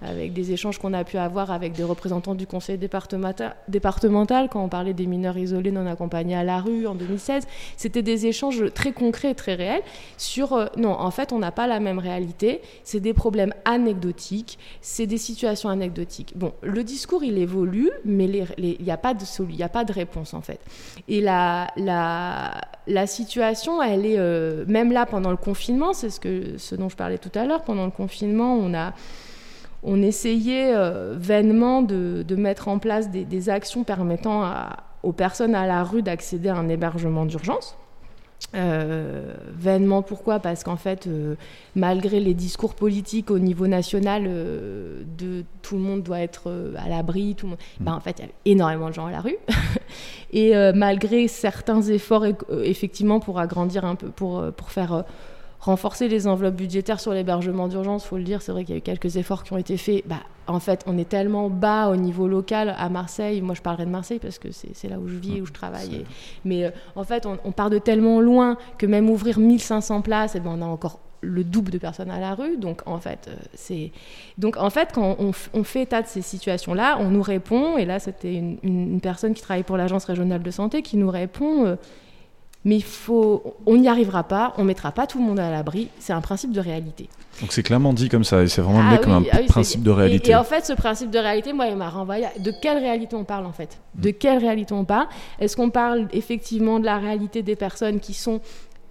S10: avec des échanges qu'on a pu avoir avec des représentants du conseil départemental, quand on parlait des mineurs isolés non accompagnés à la rue en 2016. C'était des échanges très concrets et très réels sur euh, non, en fait, on n'a pas la même réalité, c'est des problèmes anecdotiques, c'est des situations anecdotiques. Bon, le discours, il évolue, mais il n'y a, pas de a pas de réponse en fait. Et la, situation, elle est, euh, même là, pendant le confinement, c'est ce dont je parlais tout à l'heure, pendant le confinement, on a on essayait euh, vainement de, mettre en place des, actions permettant aux personnes à la rue d'accéder à un hébergement d'urgence. Euh, vainement pourquoi? Parce qu'en fait, euh, malgré les discours politiques au niveau national de tout le monde doit être à l'abri, tout le monde, mmh. ben, en fait, il y avait énormément de gens à la rue. Et malgré certains efforts, effectivement, pour agrandir un peu, pour, pour faire renforcer les enveloppes budgétaires sur l'hébergement d'urgence, faut le dire, c'est vrai qu'il y a eu quelques efforts qui ont été faits. Bah, en fait, on est tellement bas au niveau local à Marseille. Moi, je parlerai de Marseille parce que c'est là où je vis, où je travaille. mais euh, en fait, on, part de tellement loin que même ouvrir 1500 places, et eh ben, on a encore le double de personnes à la rue. Donc, en fait, euh, c'est donc en fait, quand on, fait état de ces situations-là, on nous répond. Et là, c'était une, personne qui travaille pour l'agence régionale de santé qui nous répond. Euh, mais faut, on n'y arrivera pas, on mettra pas tout le monde à l'abri. C'est un principe de réalité.
S1: Donc c'est clairement dit comme ça, et c'est vraiment ah comme un ah principe de réalité.
S10: Et, en fait, ce principe de réalité, moi, il m'a renvoyé. De quelle réalité on parle en fait? De quelle réalité on parle? Est-ce qu'on parle effectivement de la réalité des personnes qui sont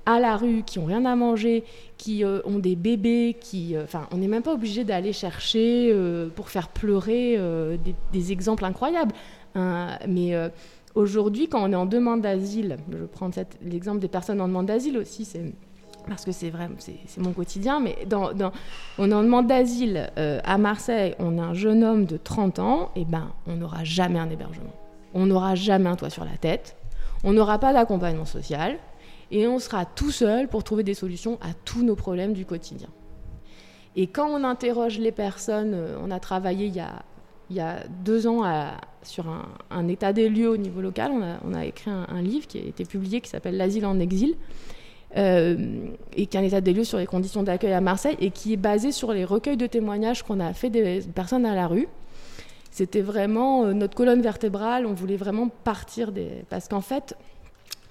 S10: à la rue, qui ont rien à manger, qui euh, ont des bébés, qui, euh, enfin, on n'est même pas obligé d'aller chercher euh, pour faire pleurer des, des, exemples incroyables. Hein, mais Aujourd'hui, quand on est en demande d'asile, je prends l'exemple des personnes en demande d'asile aussi, parce que c'est vrai, c'est mon quotidien, mais on est en demande d'asile euh, à Marseille, on a un jeune homme de 30 ans, et ben on n'aura jamais un hébergement. On n'aura jamais un toit sur la tête, on n'aura pas d'accompagnement social, et on sera tout seul pour trouver des solutions à tous nos problèmes du quotidien. Et quand on interroge les personnes, euh, on a travaillé il y a il y a deux ans sur un, état des lieux au niveau local. On a, écrit un, livre qui a été publié qui s'appelle L'asile en exil. Euh, et qui est un état des lieux sur les conditions d'accueil à Marseille et qui est basé sur les recueils de témoignages qu'on a fait des personnes à la rue. C'était vraiment euh, notre colonne vertébrale, on voulait vraiment partir des... Parce qu'en fait,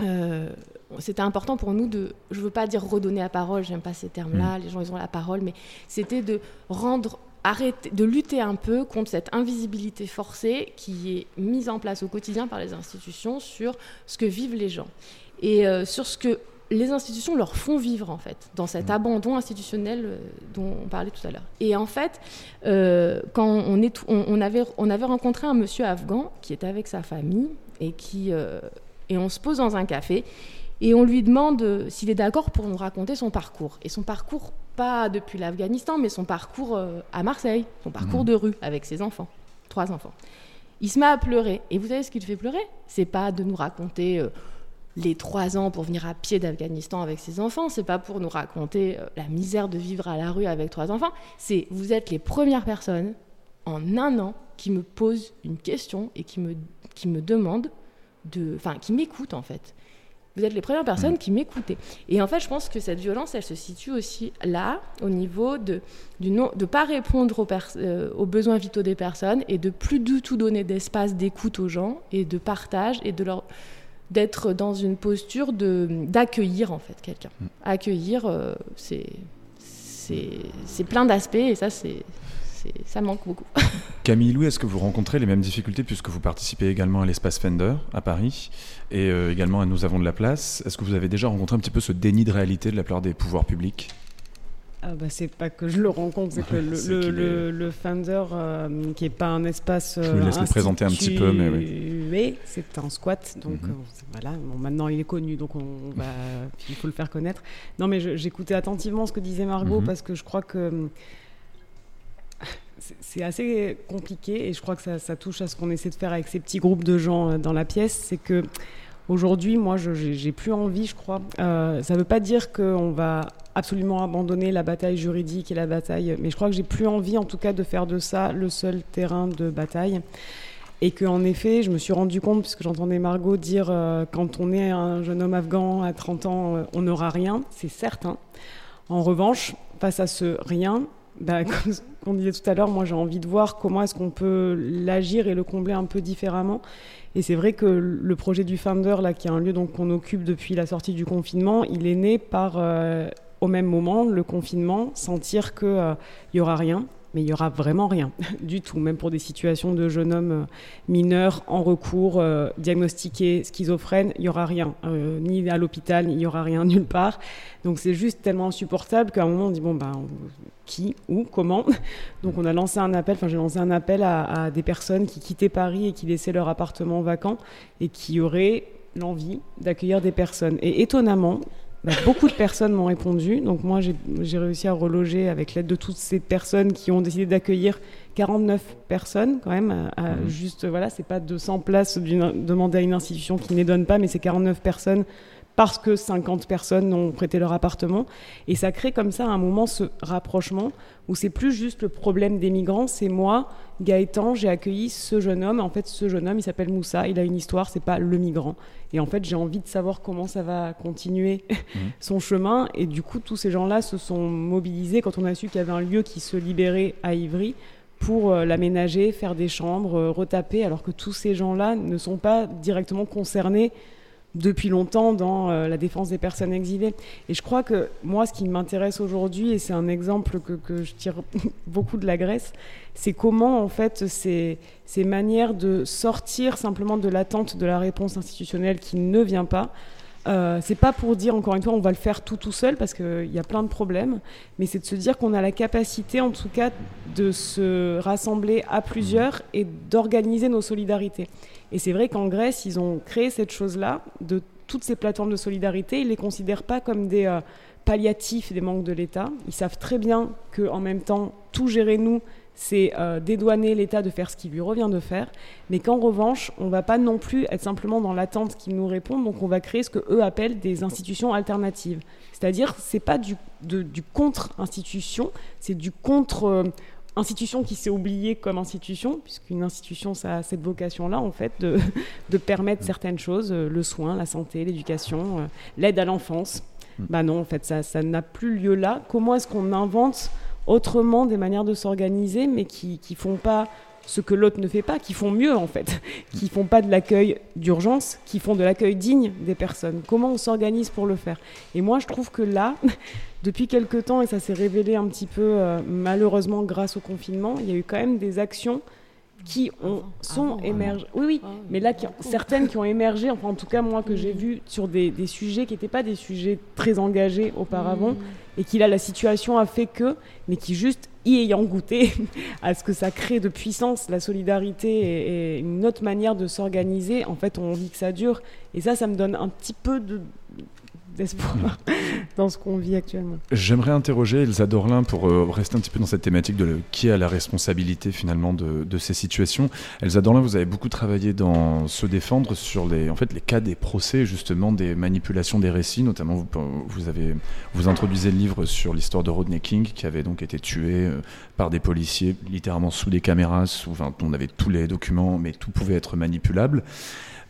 S10: euh, c'était important pour nous de, je veux pas dire redonner la parole, j'aime pas ces termes-là, mmh. les gens ils ont la parole, mais c'était de rendre arrêter, de lutter un peu contre cette invisibilité forcée qui est mise en place au quotidien par les institutions sur ce que vivent les gens et euh, sur ce que les institutions leur font vivre en fait dans cet mmh. abandon institutionnel euh, dont on parlait tout à l'heure. Et en fait, euh, quand on, est, on, avait, on avait rencontré un monsieur afghan qui était avec sa famille et qui et on se pose dans un café et on lui demande s'il est d'accord pour nous raconter son parcours. Et son parcours, pas depuis l'Afghanistan, mais son parcours euh, à Marseille, son parcours mhm. de rue avec ses enfants, trois enfants. Il se met à pleurer. Et vous savez ce qui le fait pleurer? C'est pas de nous raconter euh, les trois ans pour venir à pied d'Afghanistan avec ses enfants. C'est pas pour nous raconter euh, la misère de vivre à la rue avec trois enfants. C'est vous êtes les premières personnes en un an qui me posent une question et qui me, qui me demandent de, enfin, qui m'écoutent en fait. Vous êtes les premières personnes mm. qui m'écoutaient. Et en fait, je pense que cette violence, elle se situe aussi là, au niveau de ne pas répondre aux, euh, aux, besoins vitaux des personnes et de plus du tout donner d'espace d'écoute aux gens et de partage et de leur d'être dans une posture de d'accueillir en fait quelqu'un. Mm. Accueillir, euh, c'est c'est plein d'aspects et ça c'est ça manque beaucoup.
S1: Camille Lou, est-ce que vous rencontrez les mêmes difficultés puisque vous participez également à l'espace Fender à Paris et euh, également à Nous avons de la place? Est-ce que vous avez déjà rencontré un petit peu ce déni de réalité de la plupart des pouvoirs publics?
S6: Ah bah c'est pas que je le rencontre, c'est que le, le, Fender, euh, qui est pas un espace.
S1: je vous laisse le présenter un petit peu, mais oui.
S6: c'est un squat, donc mhm. euh, voilà. maintenant il est connu, donc on, va, il faut le faire connaître. Non, mais j'écoutais attentivement ce que disait Margot mhm. parce que je crois que c'est assez compliqué et je crois que ça, touche à ce qu'on essaie de faire avec ces petits groupes de gens euh, dans la pièce. C'est que aujourd'hui, moi, j'ai plus envie, je crois. Euh, ça ne veut pas dire qu'on va absolument abandonner la bataille juridique et la bataille, mais je crois que j'ai plus envie, en tout cas, de faire de ça le seul terrain de bataille. Et qu'en effet, je me suis rendu compte, puisque j'entendais Margot dire euh, quand on est un jeune homme afghan à 30 ans, on n'aura rien, c'est certain. En revanche, face à ce rien, bah, qu'on disait tout à l'heure, moi j'ai envie de voir comment est-ce qu'on peut l'agir et le combler un peu différemment. Et c'est vrai que le projet du Founder, là, qui est un lieu qu'on occupe depuis la sortie du confinement, il est né par euh, au même moment le confinement, sentir qu'il euh, n'y aura rien, mais il y aura vraiment rien du tout, même pour des situations de jeunes hommes euh, mineurs en recours, diagnostiqués schizophrènes, il y aura rien, ni à l'hôpital, il y aura rien nulle part. Donc c'est juste tellement insupportable qu'à un moment on dit bon ben qui, où, comment. Donc on a lancé un appel, enfin j'ai lancé un appel à, à des personnes qui quittaient Paris et qui laissaient leur appartement vacant et qui auraient l'envie d'accueillir des personnes. Et étonnamment, bah, beaucoup de personnes m'ont répondu. Donc moi, j'ai réussi à reloger avec l'aide de toutes ces personnes qui ont décidé d'accueillir 49 personnes quand même. À, mmh. Juste, voilà, c'est pas 200 places demandées à une institution qui ne les donne pas, mais c'est 49 personnes parce que 50 personnes ont prêté leur appartement. Et ça crée comme ça un moment ce rapprochement où c'est plus juste le problème des migrants, c'est moi, Gaëtan, j'ai accueilli ce jeune homme. En fait, ce jeune homme, il s'appelle Moussa, il a une histoire, c'est pas le migrant. Et en fait, j'ai envie de savoir comment ça va continuer mmh. son chemin. Et du coup, tous ces gens-là se sont mobilisés quand on a su qu'il y avait un lieu qui se libérait à Ivry pour euh, l'aménager, faire des chambres, euh, retaper, alors que tous ces gens-là ne sont pas directement concernés depuis longtemps dans euh, la défense des personnes exilées. Et je crois que moi, ce qui m'intéresse aujourd'hui, et c'est un exemple que, je tire beaucoup de la Grèce, c'est comment, en fait, ces, ces manières de sortir simplement de l'attente de la réponse institutionnelle qui ne vient pas, euh, c'est pas pour dire encore une fois on va le faire tout tout seul parce qu'il y a plein de problèmes, mais c'est de se dire qu'on a la capacité en tout cas de se rassembler à plusieurs et d'organiser nos solidarités. Et c'est vrai qu'en Grèce, ils ont créé cette chose-là, de toutes ces plateformes de solidarité. Ils ne les considèrent pas comme des euh, palliatifs des manques de l'État. Ils savent très bien qu'en même temps, tout gérer nous, c'est euh, dédouaner l'État de faire ce qu'il lui revient de faire, mais qu'en revanche, on ne va pas non plus être simplement dans l'attente qu'ils nous répondent, donc on va créer ce que eux appellent des institutions alternatives. C'est-à-dire, c'est pas du, du contre-institution, c'est du contre... Euh, institution qui s'est oubliée comme institution, puisqu'une institution, ça a cette vocation-là, en fait, de, de, permettre certaines choses, euh, le soin, la santé, l'éducation, euh, l'aide à l'enfance. Mm. Bah non, en fait, ça, ça n'a plus lieu là. Comment est-ce qu'on invente autrement des manières de s'organiser, mais qui ne font pas ce que l'autre ne fait pas, qui font mieux en fait, qui font pas de l'accueil d'urgence, qui font de l'accueil digne des personnes? Comment on s'organise pour le faire? Et moi, je trouve que là, depuis quelque temps, et ça s'est révélé un petit peu euh, malheureusement grâce au confinement, il y a eu quand même des actions qui ont, sont émergées. Oui, oui, ah mais là, qui, certaines qui ont émergé, enfin en tout cas moi que j'ai vu sur des, des sujets qui n'étaient pas des sujets très engagés auparavant, mmh. et qui là, la situation a fait que, mais qui juste y ayant goûté à ce que ça crée de puissance, la solidarité et, et une autre manière de s'organiser, en fait on dit que ça dure. Et ça, ça me donne un petit peu de, d'espoir dans ce qu'on vit actuellement.
S1: J'aimerais interroger Elsa Dorlin pour euh, rester un petit peu dans cette thématique de qui a la responsabilité finalement de, ces situations. Elsa Dorlin, vous avez beaucoup travaillé dans se défendre sur les, en fait, les cas des procès, justement des manipulations des récits, notamment vous, vous, introduisez le livre sur l'histoire de Rodney King qui avait donc été tué euh, par des policiers littéralement sous des caméras, on avait tous les documents, mais tout pouvait être manipulable.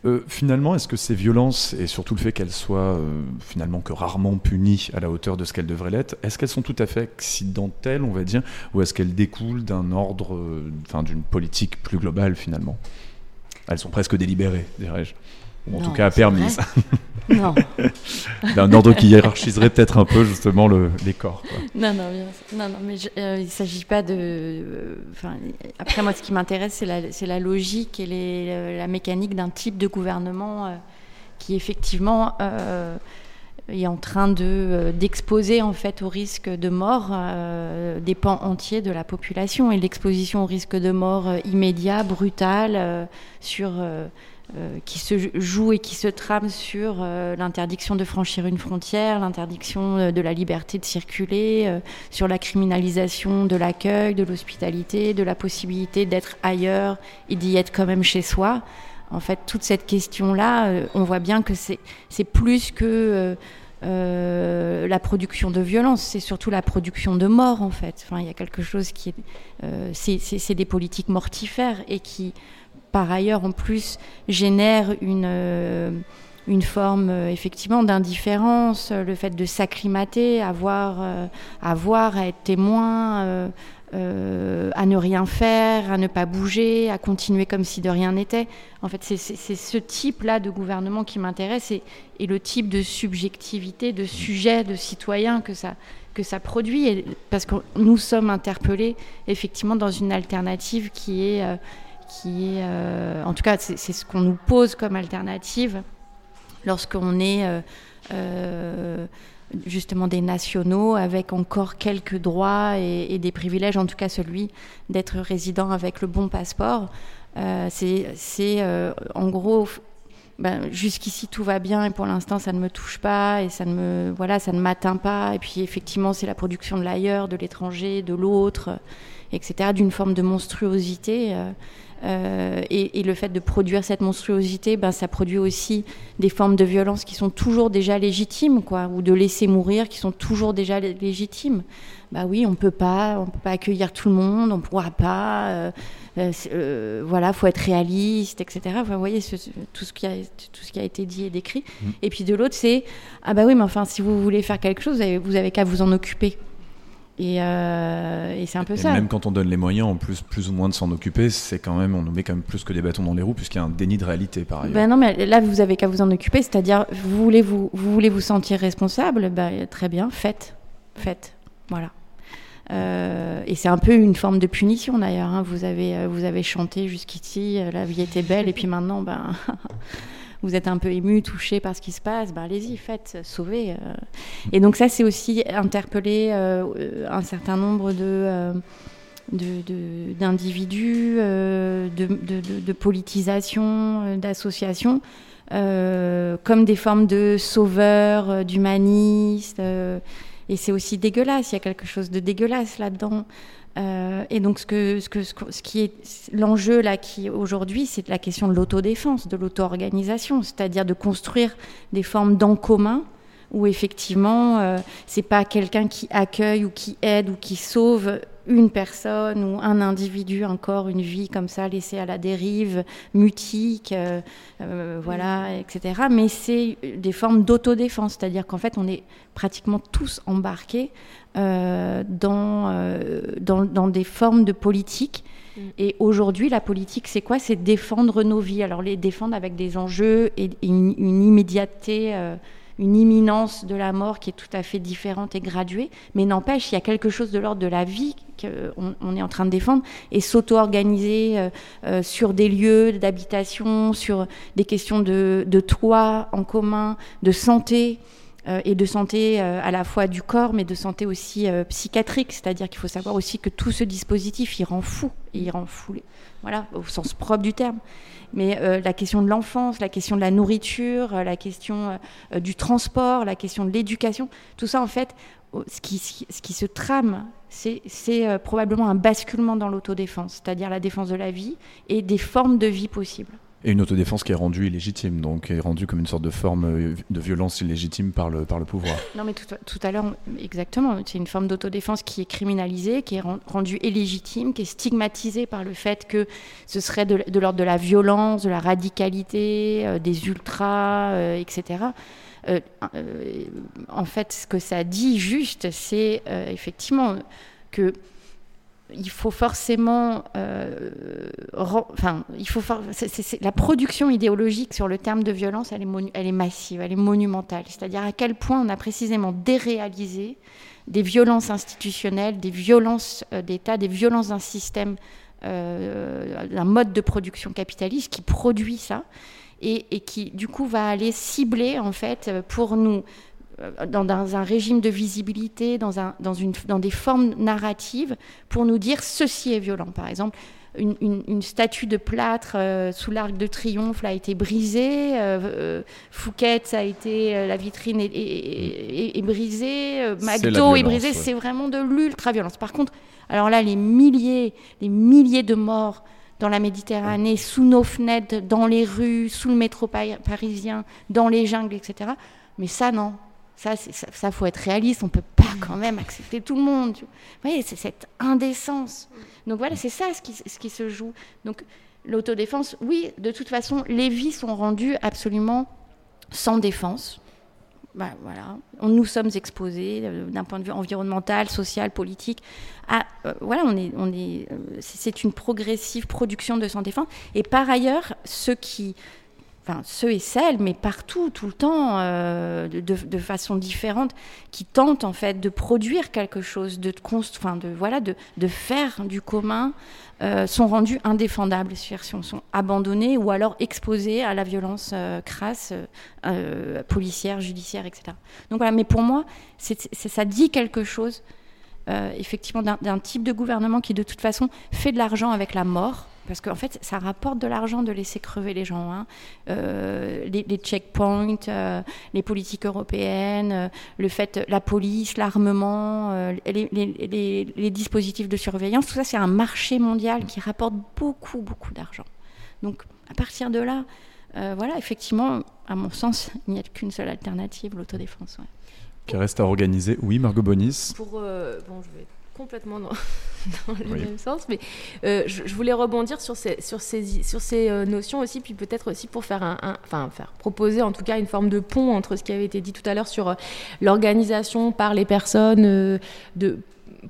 S1: Euh, finalement, est-ce que ces violences, et surtout le fait qu'elles soient euh, finalement que rarement punies à la hauteur de ce qu'elles devraient l'être, est-ce qu'elles sont tout à fait accidentelles, on va dire, ou est-ce qu'elles découlent d'un ordre, euh, enfin d'une politique plus globale finalement? Elles sont presque délibérées, dirais-je ou en tout cas permise.
S7: Non.
S1: D'un ordre qui hiérarchiserait peut-être un peu justement le, les corps. Quoi.
S7: Non, non, non, non, mais euh, il ne s'agit pas de. Euh, après, moi, ce qui m'intéresse, c'est la, la, logique et les, euh, la mécanique d'un type de gouvernement euh, qui, effectivement, euh, est en train de d'exposer en fait au risque de mort des pans entiers de la population et l'exposition au risque de mort immédiat, brutal, sur euh, qui se joue et qui se trame sur euh, l'interdiction de franchir une frontière, l'interdiction euh, de la liberté de circuler, sur la criminalisation de l'accueil, de l'hospitalité, de la possibilité d'être ailleurs et d'y être quand même chez soi. En fait, toute cette question-là, on voit bien que c'est plus que la production de violence, c'est surtout la production de mort, en fait. Enfin, il y a quelque chose qui est... c'est des politiques mortifères et qui par ailleurs en plus génère une, euh, forme euh, effectivement d'indifférence, le fait de s'acclimater, avoir, avoir à être témoin euh, à ne rien faire, à ne pas bouger, à continuer comme si de rien n'était. En fait, c'est ce type-là de gouvernement qui m'intéresse et, le type de subjectivité, de sujet, de citoyen que ça, produit. parce que nous sommes interpellés effectivement dans une alternative qui est, euh, qui est euh, en tout cas, c'est ce qu'on nous pose comme alternative lorsqu'on est justement des nationaux avec encore quelques droits et, des privilèges, en tout cas celui d'être résident avec le bon passeport. Euh, c'est euh, en gros, ben, jusqu'ici tout va bien et pour l'instant ça ne me touche pas et ça ne me voilà ça ne m'atteint pas et puis effectivement c'est la production de l'ailleurs, de l'étranger, de l'autre, etc. D'une forme de monstruosité. Euh, euh, et, le fait de produire cette monstruosité, ben, ça produit aussi des formes de violence qui sont toujours déjà légitimes, quoi, ou de laisser mourir qui sont toujours déjà légitimes. Bah oui, on peut pas, on peut pas accueillir tout le monde, on pourra pas. Euh, euh, voilà, faut être réaliste, etc. Enfin, vous voyez tout ce qui a tout ce qui a été dit et décrit. Mmh. Et puis de l'autre, c'est ah bah oui, mais enfin, si vous voulez faire quelque chose, vous avez qu'à vous en occuper. Euh, et, c'est un peu ça.
S1: Même quand on donne les moyens, en plus, plus ou moins de s'en occuper, c'est quand même, on nous met quand même plus que des bâtons dans les roues, puisqu'il y a un déni de réalité par ailleurs.
S7: Ben non, mais là, vous avez qu'à vous en occuper, c'est-à-dire, vous voulez vous, vous voulez vous sentir responsable, ben, très bien, faites, faites, voilà. Euh, et c'est un peu une forme de punition d'ailleurs. Hein. Vous avez, euh, vous avez chanté jusqu'ici, la vie était belle, et puis maintenant, ben. vous êtes un peu ému, touché par ce qui se passe, ben allez-y, faites, sauvez. Euh. Et donc ça, c'est aussi interpeller euh, un certain nombre de... Euh, d'individus, de, de, de, politisation, d'associations, comme des formes de sauveurs, d'humanistes. et c'est aussi dégueulasse, il y a quelque chose de dégueulasse là-dedans. Euh, et donc, ce, que, ce, que, ce, qui est l'enjeu là, qui aujourd'hui, c'est la question de l'autodéfense, de l'auto-organisation, c'est-à-dire de construire des formes d'en commun où effectivement, euh, c'est pas quelqu'un qui accueille ou qui aide ou qui sauve une personne ou un individu, encore une vie comme ça laissée à la dérive, mutique, euh, euh, voilà, etc. Mais c'est des formes d'autodéfense, c'est-à-dire qu'en fait, on est pratiquement tous embarqués euh, dans, dans, dans, des formes de politique. Mm. Et aujourd'hui, la politique, c'est quoi? C'est défendre nos vies. Alors, les défendre avec des enjeux et une, une immédiateté une imminence de la mort qui est tout à fait différente et graduée, mais n'empêche, il y a quelque chose de l'ordre de la vie qu'on on est en train de défendre et s'auto-organiser euh, euh, sur des lieux d'habitation, sur des questions de, de toit en commun, de santé euh, et de santé à la fois du corps, mais de santé aussi psychiatrique. C'est-à-dire qu'il faut savoir aussi que tout ce dispositif, il rend fou, il rend fou, voilà, au sens propre du terme mais euh, la question de l'enfance, la question de la nourriture, euh, la question euh, du transport, la question de l'éducation, tout ça en fait, ce qui se trame, c'est probablement un basculement dans l'autodéfense, c'est-à-dire la défense de la vie et des formes de vie possibles.
S1: Et une autodéfense qui est rendue illégitime, donc est rendue comme une sorte de forme euh, de violence illégitime par le, par le pouvoir.
S7: Non, mais tout, tout à l'heure, exactement, c'est une forme d'autodéfense qui est criminalisée, qui est rendue illégitime, qui est stigmatisée par le fait que ce serait de, l'ordre de la violence, de la radicalité, euh, des ultras, euh, etc. en fait, ce que ça dit juste, c'est effectivement que il faut forcément, euh, la production idéologique sur le terme de violence, elle est, massive, elle est monumentale. C'est-à-dire à quel point on a précisément déréalisé des violences institutionnelles, des violences euh, d'État, des violences d'un système, euh, d'un mode de production capitaliste qui produit ça. Et, qui du coup va aller cibler en fait pour nous euh, dans, un régime de visibilité, dans, un, dans, une, dans des formes narratives, pour nous dire ceci est violent. Par exemple, une, statue de plâtre euh, sous l'arc de triomphe a été brisée. Euh, Fouquet, ça a été la vitrine est, brisée. McDo est, brisé. C'est vraiment de l'ultra violence. Par contre, alors là, les milliers, les milliers de morts dans la Méditerranée, sous nos fenêtres, dans les rues, sous le métro parisien, dans les jungles, etc. Mais ça, non. Ça, ça, faut être réaliste. On peut pas quand même accepter tout le monde. Vous voyez, c'est cette indécence. Donc voilà, c'est ça ce qui, se joue. Donc l'autodéfense, oui, de toute façon, les vies sont rendues absolument sans défense. bah, voilà, nous sommes exposés euh, d'un point de vue environnemental, social, politique. À, euh, voilà, on est, on est, c'est une progressive production de santé défense. Et par ailleurs, ceux qui enfin ceux et celles, mais partout, tout le temps, euh, de, façon différente, qui tentent en fait de produire quelque chose, de, enfin, de, voilà, de, faire du commun, euh, sont rendus indéfendables, sont, sont abandonnés ou alors exposés à la violence euh, crasse, policière, judiciaire, etc. Donc voilà, mais pour moi, ça dit quelque chose, effectivement, d'un type de gouvernement qui de toute façon fait de l'argent avec la mort parce qu'en fait, ça rapporte de l'argent de laisser crever les gens. Hein. Euh, les, checkpoints, euh, les politiques européennes, euh, le fait, la police, l'armement, les, les, dispositifs de surveillance, tout ça, c'est un marché mondial qui rapporte beaucoup, beaucoup d'argent. Donc, à partir de là, voilà, effectivement, à mon sens, il n'y a qu'une seule alternative, l'autodéfense.
S1: Qui reste à organiser. Oui, Margot Bonis.
S10: Pour, bon, je vais complètement dans, le même sens. Mais euh, je, voulais rebondir sur ces, sur ces, sur ces euh, notions aussi, puis peut-être aussi pour faire un, enfin faire proposer en tout cas une forme de pont entre ce qui avait été dit tout à l'heure sur euh, l'organisation par les personnes de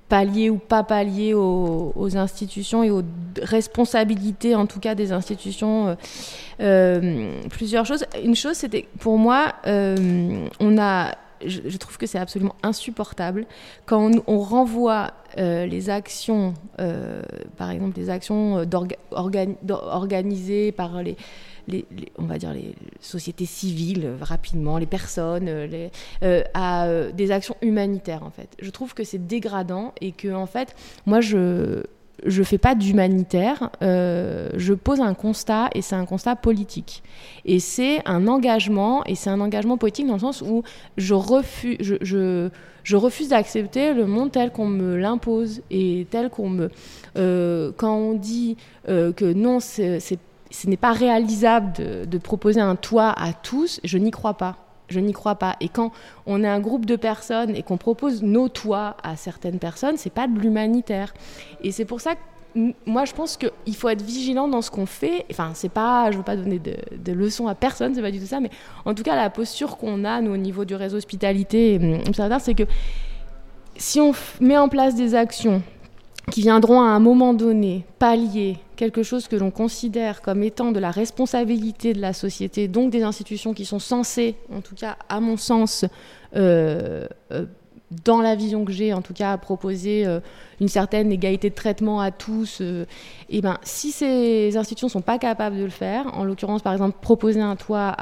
S10: pallier ou pas pallier aux, aux, institutions et aux responsabilités en tout cas des institutions. plusieurs choses. Une chose, c'était pour moi, on a je, trouve que c'est absolument insupportable quand on, renvoie euh, les actions, euh, par exemple les actions euh, organisées par les, on va dire les sociétés civiles rapidement, les personnes, à des actions humanitaires en fait. Je trouve que c'est dégradant et que en fait, moi je je fais pas d'humanitaire, euh, je pose un constat et c'est un constat politique. Et c'est un engagement, et c'est un engagement politique dans le sens où je refuse, d'accepter le monde tel qu'on me l'impose et tel qu'on me... Euh, quand on dit euh, que non, ce n'est pas réalisable de proposer un toit à tous, je n'y crois pas. Je n'y crois pas. Et quand on est un groupe de personnes et qu'on propose nos toits à certaines personnes, c'est pas de l'humanitaire. Et c'est pour ça que moi, je pense qu'il faut être vigilant dans ce qu'on fait. Enfin, c'est pas, je veux pas donner de, leçons à personne, c'est pas du tout ça, mais en tout cas, la posture qu'on a, nous, au niveau du réseau hospitalité, c'est que si on met en place des actions qui viendront à un moment donné pallier quelque chose que l'on considère comme étant de la responsabilité de la société, donc des institutions qui sont censées, en tout cas à mon sens, euh, euh, dans la vision que j'ai, en tout cas, proposer euh, une certaine égalité de traitement à tous. et ben, si ces institutions ne sont pas capables de le faire, en l'occurrence, par exemple, proposer un toit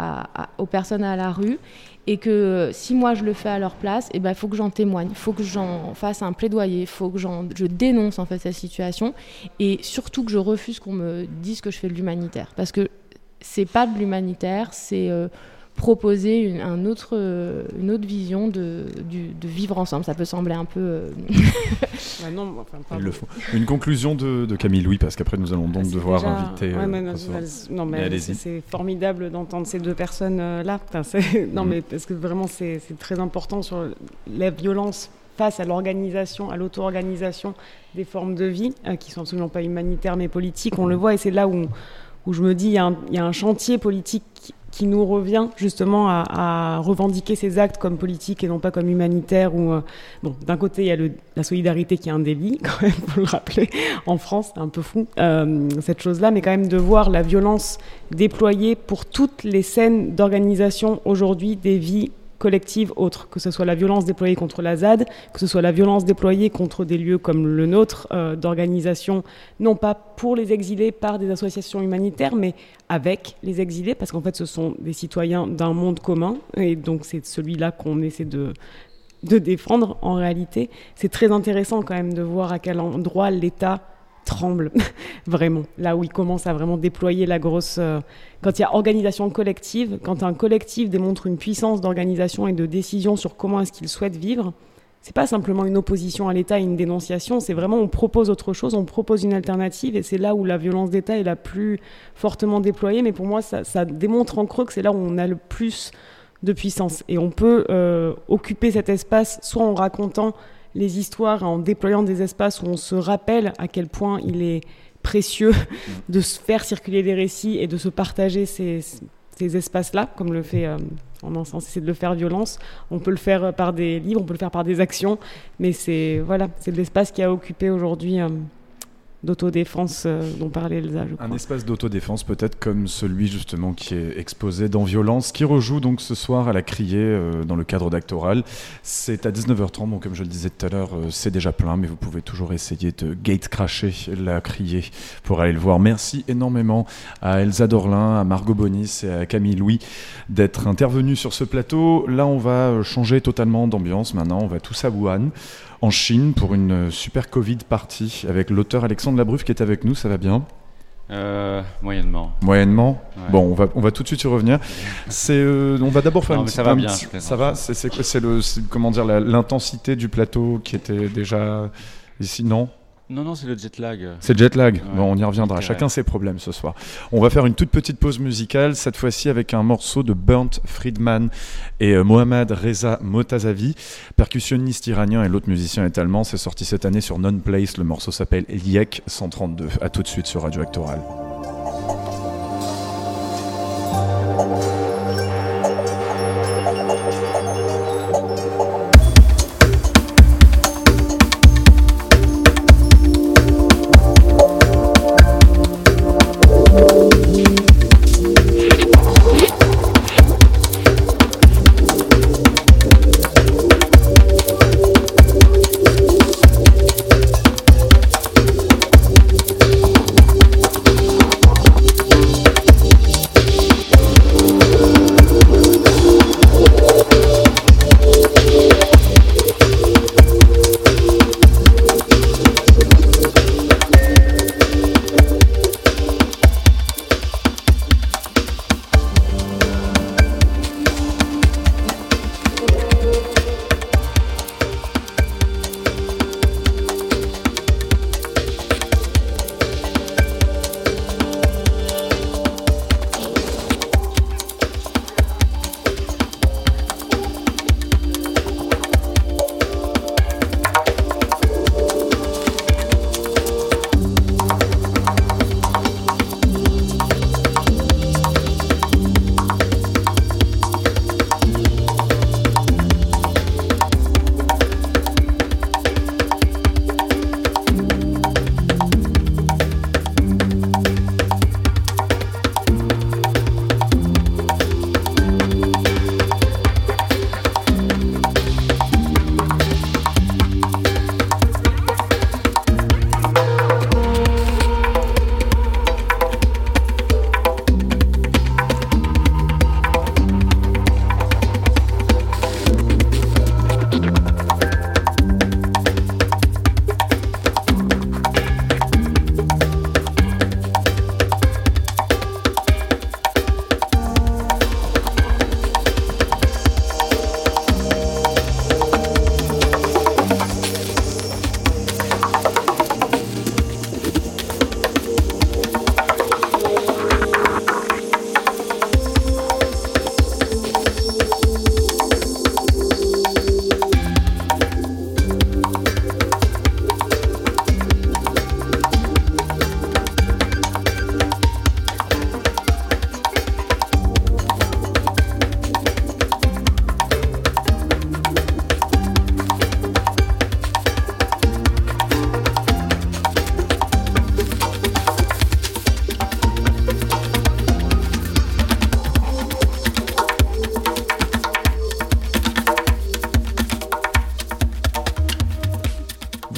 S10: aux personnes à la rue, et que si moi je le fais à leur place, il eh ben, faut que j'en témoigne, il faut que j'en fasse un plaidoyer, il faut que je dénonce en fait cette situation. Et surtout que je refuse qu'on me dise que je fais de l'humanitaire. Parce que c'est pas de l'humanitaire, c'est euh, proposer une, un autre, une autre vision de, de, vivre ensemble. Ça peut sembler un peu. Euh,
S1: non, enfin, Ils le font. Une conclusion de, de, Camille Louis, parce qu'après nous allons donc ah, devoir inviter.
S6: Ouais, euh, non, mais, c'est formidable d'entendre ces deux personnes-là. non, mm. mais parce que vraiment, c'est très important sur la violence face à l'organisation, à l'auto-organisation des formes de vie, euh, qui sont absolument pas humanitaires mais politiques. On le voit, et c'est là où, où je me dis, il y, y, a un chantier politique qui nous revient justement à, revendiquer ces actes comme politiques et non pas comme humanitaires. Euh, bon, d'un côté il y a le, la solidarité qui est un délit, quand même, faut le rappeler. En France, c'est un peu fou euh, cette chose-là, mais quand même de voir la violence déployée pour toutes les scènes d'organisation aujourd'hui des vies collectives autres, que ce soit la violence déployée contre la ZAD, que ce soit la violence déployée contre des lieux comme le nôtre, euh, d'organisation, non pas pour les exilés par des associations humanitaires, mais avec les exilés, parce qu'en fait ce sont des citoyens d'un monde commun, et donc c'est celui-là qu'on essaie de, de défendre en réalité. C'est très intéressant quand même de voir à quel endroit l'État tremble vraiment, là où il commence à vraiment déployer la grosse... Euh, quand il y a organisation collective, quand un collectif démontre une puissance d'organisation et de décision sur comment est-ce qu'il souhaite vivre, c'est pas simplement une opposition à l'État et une dénonciation, c'est vraiment on propose autre chose, on propose une alternative, et c'est là où la violence d'État est la plus fortement déployée. Mais pour moi, ça, ça démontre en creux que c'est là où on a le plus de puissance. Et on peut euh, occuper cet espace soit en racontant les histoires en déployant des espaces où on se rappelle à quel point il est précieux de se faire circuler des récits et de se partager ces, ces espaces-là, comme le fait en un sens, c'est de le faire violence. On peut le faire par des livres, on peut le faire par des actions, mais c'est voilà, c'est l'espace qui a occupé aujourd'hui d'autodéfense euh, dont parlait Elsa. Je crois.
S1: Un espace d'autodéfense peut-être comme celui justement qui est exposé dans Violence, qui rejoue donc ce soir à la Criée euh, dans le cadre d'Actoral. C'est à 19h30, donc comme je le disais tout à l'heure, euh, c'est déjà plein, mais vous pouvez toujours essayer de gate cracher la Criée pour aller le voir. Merci énormément à Elsa Dorlin, à Margot Bonis et à Camille Louis d'être intervenus sur ce plateau. Là, on va changer totalement d'ambiance maintenant, on va tous à Wuhan en Chine pour une super Covid partie avec l'auteur Alexandre Labruffe qui est avec nous. Ça va bien?
S11: Euh, moyennement.
S1: Moyennement? Bon, on va on va tout de suite y revenir. C'est euh, on va d'abord faire
S11: non,
S1: une
S11: ça va bien.
S1: ça va? C'est quoi? C'est le comment dire l'intensité du plateau qui était déjà ici non?
S11: Non, non, c'est le jet lag.
S1: C'est le jet lag. Bon, on y reviendra. Chacun ses problèmes ce soir. On va faire une toute petite pause musicale, cette fois-ci avec un morceau de Burnt Friedman et euh, Mohamed Reza Motazavi, percussionniste iranien et l'autre musicien est allemand. C'est sorti cette année sur Non Place. Le morceau s'appelle Liek 132. A tout de suite sur Radio Actoral.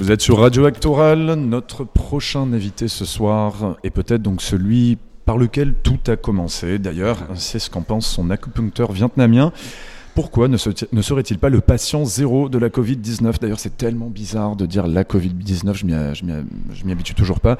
S1: Vous êtes sur Radio Actoral. Notre prochain invité ce soir est peut-être donc celui par lequel tout a commencé. D'ailleurs, c'est ce qu'en pense son acupuncteur vietnamien. Pourquoi ne, serait-il pas le patient zéro de la Covid-19 D'ailleurs, c'est tellement bizarre de dire la Covid-19, je m'y habitue toujours pas.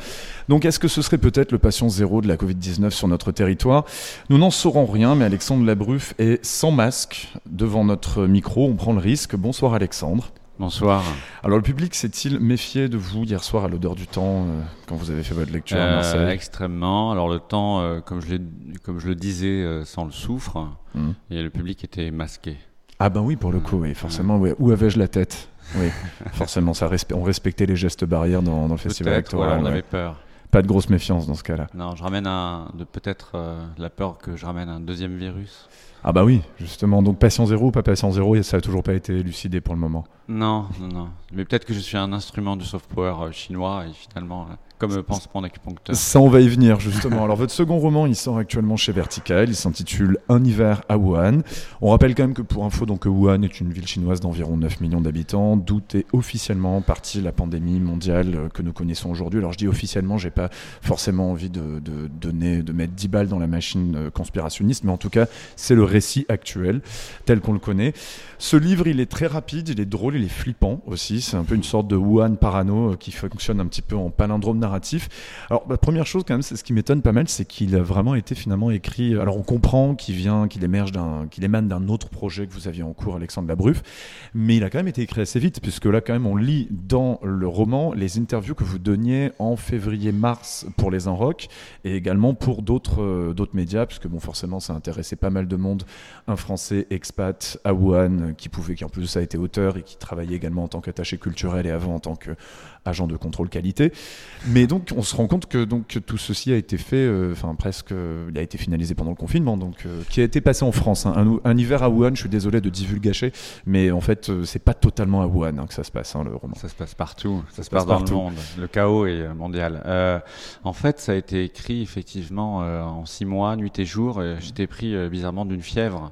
S1: Donc, est-ce que ce serait peut-être le patient zéro de la Covid-19 sur notre territoire? Nous n'en saurons rien, mais Alexandre Labruffe est sans masque devant notre micro. On prend le risque. Bonsoir Alexandre.
S11: Bonsoir.
S1: Alors le public s'est-il méfié de vous hier soir à l'odeur du temps euh, quand vous avez fait votre lecture à
S11: Euh,
S1: Marseille
S11: extrêmement. Alors le temps, euh, comme, je l'ai- comme je le disais, euh, sans le soufre,
S1: Mhm.
S11: et le public était masqué.
S1: Ah ben oui, pour le coup, oui, forcément. oui. Où avais-je la tête? Oui, forcément, ça respe- on respectait les gestes barrières dans, dans le festival électoral.
S11: voilà, on
S1: ouais.
S11: avait peur.
S1: Pas de grosse méfiance dans ce cas-là.
S11: Non, je ramène un, peut-être euh, la peur que je ramène un deuxième virus.
S1: Ah bah oui, justement. Donc patient zéro ou pas patient zéro, ça a toujours pas été élucidé pour le moment.
S11: Non, non, non. Mais peut-être que je suis un instrument du soft power euh, chinois et finalement, euh, comme euh, pense mon acupuncteur.
S1: Ça, on va y venir justement. Alors, votre second roman, il sort actuellement chez Vertical. Il s'intitule Un hiver à Wuhan. On rappelle quand même que pour info, donc Wuhan est une ville chinoise d'environ 9 millions d'habitants, d'où est officiellement partie la pandémie mondiale euh, que nous connaissons aujourd'hui. Alors, je dis officiellement, j'ai pas forcément envie de, donner, de mettre 10 balles dans la machine euh, conspirationniste, mais en tout cas, c'est le récit actuel tel qu'on le connaît. Ce livre, il est très rapide, il est drôle, il est flippant aussi. C'est un peu une sorte de Wuhan parano qui fonctionne un petit peu en palindrome Alors, la première chose, quand même, ce qui m'étonne pas mal, c'est qu'il a vraiment été finalement écrit. Alors, on comprend qu'il vient, qu'il émerge qu'il émane d'un autre projet que vous aviez en cours, Alexandre Labruf, mais il a quand même été écrit assez vite, puisque là, quand même, on lit dans le roman les interviews que vous donniez en février-mars pour les Enrocs et également pour d'autres, euh, d'autres médias, puisque bon, forcément, ça intéressait pas mal de monde. Un Français expat à Wuhan qui pouvait, qui en plus ça était auteur et qui travaillait également en tant qu'attaché culturel et avant en tant qu'agent de contrôle qualité. Mais donc, on se rend compte que donc tout ceci a été fait, euh, enfin presque, euh, il a été finalisé pendant le confinement, donc euh, qui a été passé en France. hein. Un, un hiver à Wuhan, je suis désolé de divulgacher, mais en fait, c'est pas totalement à Wuhan hein, que ça se passe, hein, le roman.
S11: Ça se passe partout, ça, se
S1: passe
S11: passe dans
S1: partout.
S11: le monde. Le chaos est mondial. En fait, ça a été écrit effectivement en six mois, nuit et jour. et J'étais pris bizarrement d'une fièvre.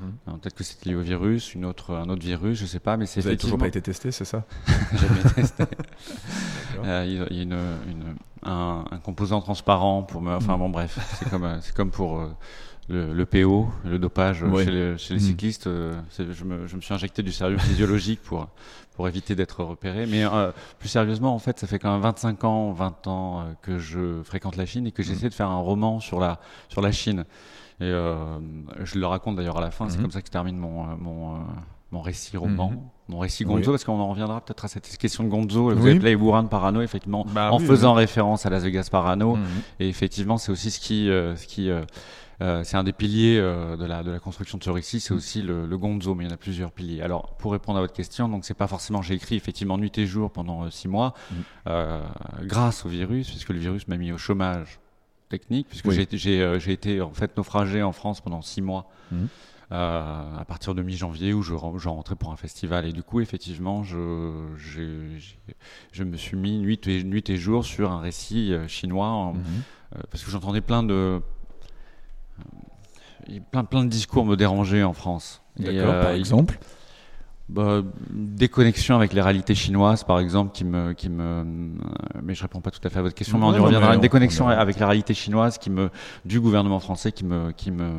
S1: Mhm.
S11: Alors, Peut-être que c'était lié au virus, une autre, un autre virus, je sais pas, mais c'est
S1: Vous avez toujours
S11: effectivement
S1: pas été testé, c'est ça
S11: jamais testé. Euh, il y a- il y a une, une- un, un composant transparent pour me. Enfin bon, bref, c'est comme, euh, c'est comme pour euh, le, le PO, le dopage
S1: Ouais.
S11: chez, les- chez les
S1: Mm.
S11: cyclistes. euh, je, me, je me suis injecté du sérieux physiologique pour, pour éviter d'être repéré. Mais plus sérieusement, en fait, ça fait quand même 25 ans, 20 ans que je fréquente la Chine et que j'essaie de faire un roman sur la, sur la Chine. Et euh, je le raconte d'ailleurs à la fin, c'est
S1: Mhm.
S11: comme ça que je termine mon, euh, mon, euh, mon récit roman,
S1: Mhm.
S11: mon récit
S1: Oui.
S11: Gonzo, parce qu'on en reviendra peut-être à cette question de Gonzo. Vous
S1: Oui.
S11: avez appelé Wuhan Parano, effectivement,
S1: Bah
S11: en
S1: oui,
S11: faisant référence à Las Vegas Parano.
S1: Mhm.
S11: Et effectivement, c'est aussi ce qui, ce qui, euh, c'est un des piliers euh, de la de la construction de ce récit. C'est aussi le, le Gonzo, mais il y en a plusieurs piliers. Alors, pour répondre à votre question, donc c'est pas forcément j'ai écrit effectivement nuit et jour pendant euh, six mois, grâce au virus, puisque le virus m'a mis au chômage technique, puisque
S1: Oui.
S11: j'ai été- j'ai euh, j'ai été en fait naufragé en France pendant six mois.
S1: Mhm.
S11: euh, à partir de mi-janvier où je, je rentrais pour un festival et du coup effectivement je, je me suis mis nuit et, nuit et jour sur un récit euh, chinois en-
S1: Mhm.
S11: euh, parce que j'entendais plein de plein, plein de discours me dérangeaient en France. Et, euh,
S1: par exemple
S11: bah, des connexions avec les réalités chinoises, par exemple, qui me, qui me, euh, mais je réponds pas tout à fait à votre question, mais on y reviendra. des
S1: on-
S11: connexions avec la réalité chinoise qui me, du gouvernement français, qui me, qui me,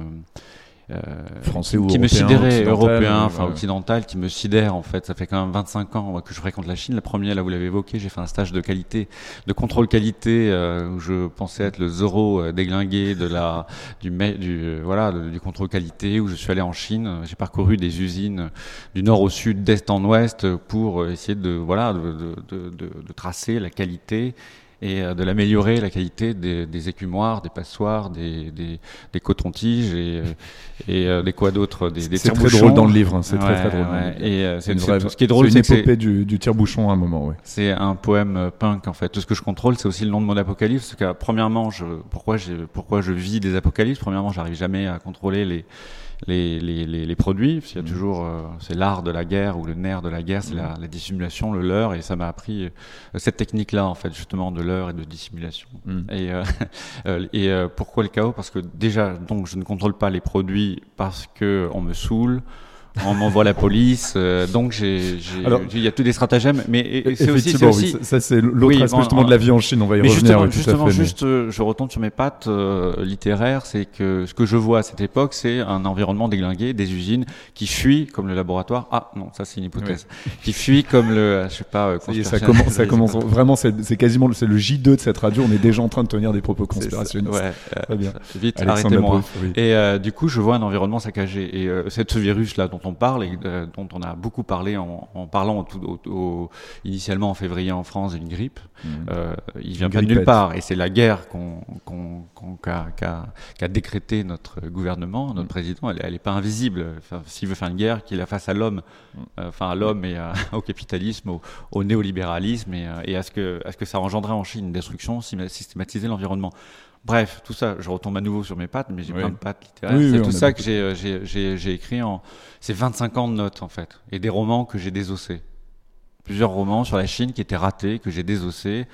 S1: Français ou
S11: qui me sidérait,
S1: occidental,
S11: européen,
S1: euh,
S11: enfin occidental, qui me sidère en fait. Ça fait quand même 25 ans que je fréquente la Chine. La première, là vous l'avez évoqué, j'ai fait un stage de qualité, de contrôle qualité, euh, où je pensais être le Zorro euh, déglingué de la, du, du, euh, voilà, du contrôle qualité. Où je suis allé en Chine, j'ai parcouru des usines euh, du nord au sud, d'est en ouest, euh, pour euh, essayer de, voilà, de, de, de- de tracer la qualité et euh, de l'améliorer la qualité des, des écumoires, des passoires, des, des, des cotons-tiges et, euh, et euh, des quoi d'autres, des, des
S1: C'est très
S11: tire-bouchons.
S1: drôle dans le livre, hein, c'est très
S11: Ouais,
S1: très drôle.
S11: ouais. Et euh, c'est ce qui est drôle,
S1: c'est
S11: c'est
S1: une épopée du, du tire-bouchon à un moment, ouais.
S11: c'est un poème punk en fait. Tout ce que je contrôle, c'est aussi le nom de mon apocalypse. Parce que, premièrement, je, pourquoi, j'ai, pourquoi je vis des apocalypses? Premièrement, j'arrive jamais à contrôler les, les, les, les, les produits. Qu'il y a
S1: Mhm.
S11: toujours, euh, c'est l'art de la guerre ou le nerf de la guerre, c'est
S1: Mhm.
S11: la, la dissimulation, le leurre. Et ça m'a appris euh, cette technique-là, en fait, justement, de leurre et de dissimulation.
S1: Mm.
S11: Et, euh, euh, et euh, pourquoi le chaos? Parce que déjà, donc, je ne contrôle pas les produits parce que on me saoule. On m'envoie la police, euh, donc j'ai, il y a tous des stratagèmes, mais c'est aussi,
S1: oui, ça, c'est l'autre
S11: Oui,
S1: aspect justement de la vie en Chine, on va y
S11: mais
S1: revenir.
S11: justement,
S1: oui,
S11: justement
S1: fait,
S11: juste, euh, je retombe sur mes pattes euh, littéraires, c'est que ce que je vois à cette époque, c'est un environnement déglingué, des usines qui fuient comme le laboratoire. Ah non, ça c'est une hypothèse. Qui fuient comme le, je sais pas. euh,
S1: Ça commence, ça commence vraiment, c'est quasiment c'est le J2 de cette radio. On est déjà en train de tenir des propos conspirationnistes.
S11: Ouais, euh,
S1: Très bien.
S11: vite,
S1: Alexandre
S11: arrêtez-moi. Et euh, du coup, je vois un environnement saccagé. Et euh, cette ce virus-là, dont on parle et dont on a beaucoup parlé en, parlant au, initialement en février en France d'une grippe. Mmh. il vient pas de nulle part et c'est la guerre qu'a décrété notre gouvernement, notre mmh. président. Elle n'est pas invisible. S'il veut faire une guerre, qu'il la fasse à l'homme, mmh. enfin à l'homme et au capitalisme, au, néolibéralisme et, à, ce que, à ce que ça engendrait en Chine une destruction, systématiser l'environnement. Bref, tout ça, je retombe à nouveau sur mes pattes, mais j'ai plein de pattes littéraires. c'est tout ça que euh, j'ai écrit en. C'est 25 ans de notes, en fait, et des romans que j'ai désossés. Plusieurs romans sur la Chine qui étaient ratés, que j'ai désossés,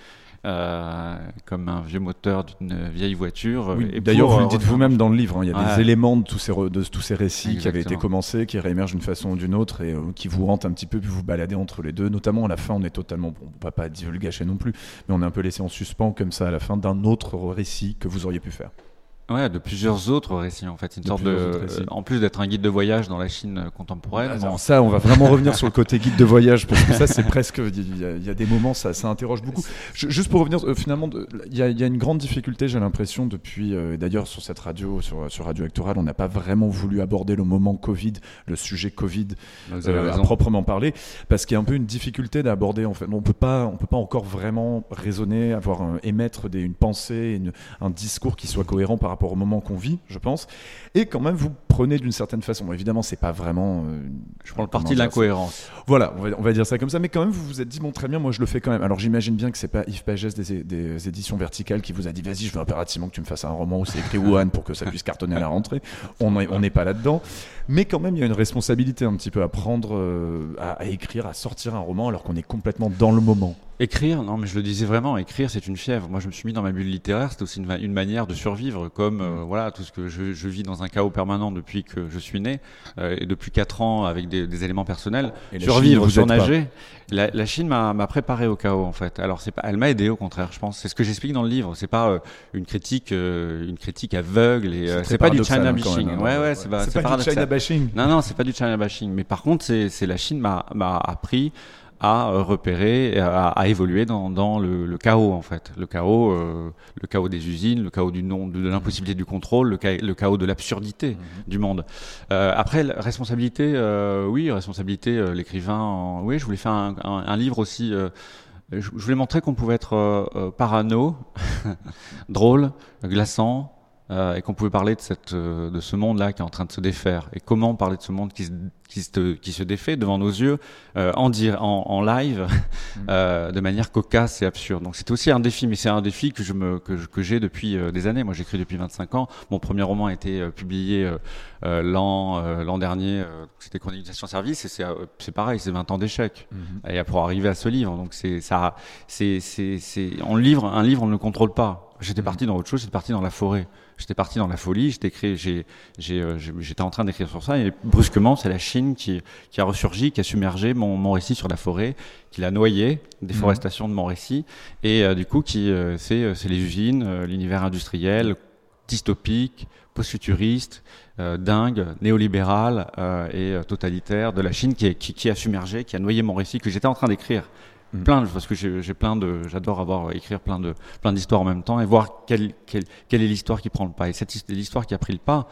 S11: euh, comme un vieux moteur d'une vieille voiture.
S1: D'ailleurs, vous le dites vous-même dans le livre, hein, il y a des éléments de tous ces, de tous ces récits qui avaient été commencés, qui réémergent d'une façon ou d'une autre et euh, qui vous hantent un petit peu, puis vous baladez entre les deux. Notamment à la fin, on est totalement, bon, on va pas divulgacher non plus, mais on est un peu laissé en suspens comme ça à la fin d'un autre récit que vous auriez pu faire.
S11: Ouais, de plusieurs autres récits en fait, une sorte de, en plus d'être un guide de voyage dans la Chine contemporaine.
S1: Alors ça, on va vraiment revenir sur le côté guide de voyage parce que ça, c'est presque, il y, a des moments, ça, ça interroge beaucoup. juste pour revenir, euh, finalement, il y, a une grande difficulté, j'ai l'impression depuis, euh, d'ailleurs sur cette radio, sur, sur Radio Actoral, on n'a pas vraiment voulu aborder le moment Covid, le sujet Covid euh, à proprement parler, parce qu'il y a un peu une difficulté d'aborder. En fait, on peut pas, on peut pas encore vraiment raisonner, avoir émettre des, une pensée, un discours qui soit cohérent par rapport au moment qu'on vit, je pense. Et quand même, vous prenez d'une certaine façon. Bon, évidemment, c'est pas vraiment. Euh,
S11: je prends le parti de l'incohérence.
S1: Voilà, on va, dire ça comme ça. Mais quand même, vous vous êtes dit, bon, très bien, moi je le fais quand même. Alors j'imagine bien que c'est pas Yves Pagès des, des, éditions verticales qui vous a dit, vas-y, je veux impérativement que tu me fasses un roman où c'est écrit Wuhan pour que ça puisse cartonner à la rentrée. On n'est pas là-dedans. Mais quand même, il y a une responsabilité un petit peu à prendre, euh, à, écrire, à sortir un roman alors qu'on est complètement dans le moment.
S11: Écrire, non, mais je le disais vraiment, écrire, c'est une fièvre. Moi, je me suis mis dans ma bulle littéraire, c'était aussi une, manière de survivre, comme euh, voilà tout ce que je, je, vis dans un chaos permanent depuis que je suis né euh, et depuis quatre ans avec des, des éléments personnels. Et survivre, surnager. La, la, Chine m'a préparé au chaos en fait. Alors c'est pas, elle m'a aidé au contraire, je pense. C'est ce que j'explique dans le livre. C'est pas euh, une critique, une critique aveugle et c'est pas du China bashing.
S1: Hein. ouais, ouais, c'est pas, pas du China bashing.
S11: Non, non, c'est pas du China bashing. Mais par contre, c'est la Chine m'a appris à euh, repérer, à, à évoluer dans, dans le, le, chaos en fait, le chaos, euh, le chaos des usines, le chaos du non, de, l'impossibilité du contrôle, le, le chaos de l'absurdité mhm. du monde. Euh, après, la responsabilité, euh, oui, responsabilité, l'écrivain, oui, je voulais faire un, un, un livre aussi. je voulais montrer qu'on pouvait être parano, drôle, glaçant, et qu'on pouvait parler de, cette, de ce monde-là qui est en train de se défaire. Et comment parler de ce monde qui se qui se, qui se défait devant nos yeux euh, en, dire, en, en live mm. euh, de manière cocasse et absurde. Donc c'est aussi un défi, mais c'est un défi que je me que, que j'ai depuis euh, des années. Moi j'écris depuis 25 ans. Mon premier roman a été publié l'an l'an dernier. C'était Chronique Service et c'est c'est pareil, c'est 20 ans d'échec. Mm-hmm. Et pour arriver à ce livre, donc c'est ça, c'est c'est c'est on livre un livre on ne le contrôle pas. J'étais mm. parti dans autre chose, j'étais parti dans la forêt. J'étais parti dans la folie, j'étais en train d'écrire sur ça et brusquement c'est la Chine qui, qui, a ressurgi, qui a submergé mon, mon récit sur la forêt, qui l'a noyé, déforestation de mon récit et euh, du coup qui euh, euh, c'est les usines, l'univers industriel dystopique, post-futuriste, dingue, néolibéral et totalitaire de la Chine qui, qui, qui a submergé, qui a noyé mon récit que j'étais en train d'écrire. Mm. plein parce que j'ai plein de j'adore avoir écrire plein de plein d'histoires en même temps et voir quelle, quelle, quelle est l'histoire qui prend le pas et cette l'histoire qui a pris le pas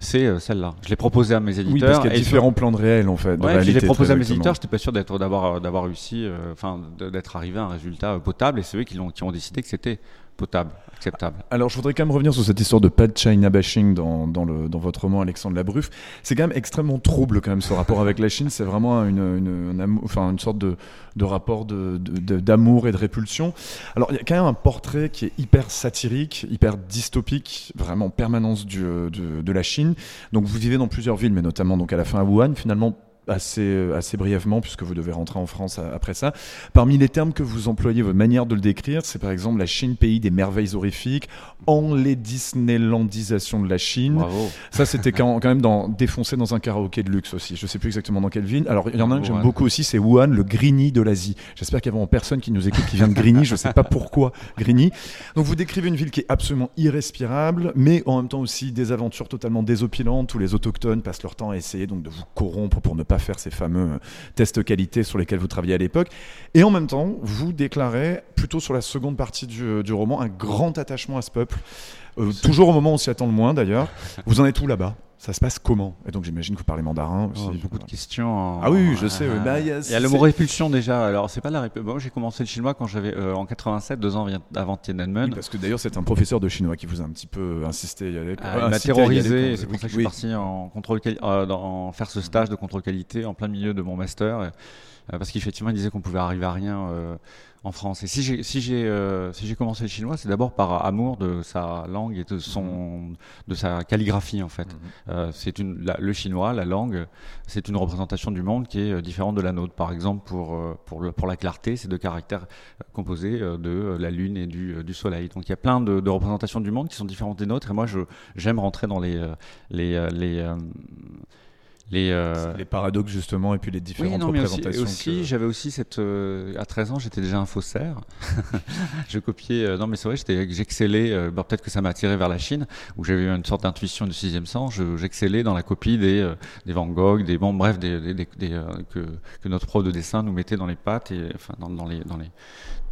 S11: c'est euh, celle-là. Je l'ai proposé à mes éditeurs. Oui,
S1: parce qu'il y a différents plans de réel en fait.
S11: Ouais, je l'ai proposé à mes éditeurs. J'étais pas sûr d'être d'avoir d'avoir réussi, euh, enfin d'être arrivé à un résultat potable. Et c'est eux qui ont qui ont décidé que c'était potable, acceptable.
S1: Alors je voudrais quand même revenir sur cette histoire de pas de China bashing dans, dans, le, dans votre roman Alexandre Labruffe. C'est quand même extrêmement trouble quand même ce rapport avec la Chine. C'est vraiment une, une, enfin, une sorte de, de rapport d'amour de, et de répulsion. Alors il y a quand même un portrait qui est hyper satirique, hyper dystopique, vraiment permanence du, de, de la Chine. Donc vous vivez dans plusieurs villes, mais notamment donc à la fin à Wuhan. Finalement assez, euh, assez brièvement, puisque vous devez rentrer en France après ça. Parmi les termes que vous employez, votre manière de le décrire, c'est par exemple la Chine, pays des merveilles horrifiques, en les Disneylandisation de la Chine. Ça, c'était quand, même dans, défoncé dans un karaoké de luxe aussi. Je sais plus exactement dans quelle ville. Alors, il y en a un que j'aime beaucoup aussi, c'est Wuhan, le Grigny de l'Asie. J'espère qu'il y a vraiment personne qui nous écoute qui vient de Grigny. Je sais pas pourquoi Grigny. Donc, vous décrivez une ville qui est absolument irrespirable, mais en même temps aussi des aventures totalement désopilantes où les autochtones passent leur temps à essayer donc de vous corrompre pour ne pas faire ces fameux euh, tests qualité sur lesquels vous travaillez à l'époque. Et en même temps, vous déclarez, plutôt sur la seconde partie du, euh, roman, un grand attachement à ce peuple. Euh, toujours au moment où on s'y attend le moins d'ailleurs. Vous en êtes où là-bas? Ça se passe comment? Et donc j'imagine que vous parlez mandarin aussi.
S11: Oh, beaucoup de questions.
S1: Ah oui, je sais. oui. Bah,
S11: il y a, le mot répulsion déjà. Alors c'est pas la répulsion. Moi j'ai commencé le chinois quand j'avais euh, en 87, deux ans avant Tiananmen.
S1: Oui, parce que d'ailleurs c'est un professeur de chinois qui vous a un petit peu insisté. Il,
S11: ah, m'a terrorisé. C'est pour ça que je suis parti en contrôle, euh, en faire ce stage de contrôle qualité en plein milieu de mon master, euh, parce qu'effectivement il disait qu'on pouvait arriver à rien en France. Et si j'ai si j'ai euh, si j'ai commencé le chinois, c'est d'abord par amour de sa langue et de son de sa calligraphie en fait. Mhm. Euh, c'est une le chinois, la langue, c'est une représentation du monde qui est euh, différente de la nôtre. Par exemple, pour pour le, pour la clarté, c'est deux caractères composés de la lune et du, du soleil. Donc il y a plein de, de, représentations du monde qui sont différentes des nôtres. Et moi, je j'aime rentrer dans les les les
S1: les, euh, les, paradoxes justement et puis les différentes oui, non, représentations.
S11: aussi, j'avais aussi cette euh, à 13 ans j'étais déjà un faussaire. je copiais euh, non mais c'est vrai j'excellais peut-être que ça m'a attiré vers la Chine où j'avais eu une sorte d'intuition du sixième sens. J'excellais dans la copie des des Van Gogh, des bon bref des, des, que, que notre prof de dessin nous mettait dans les pattes et enfin dans, dans les dans les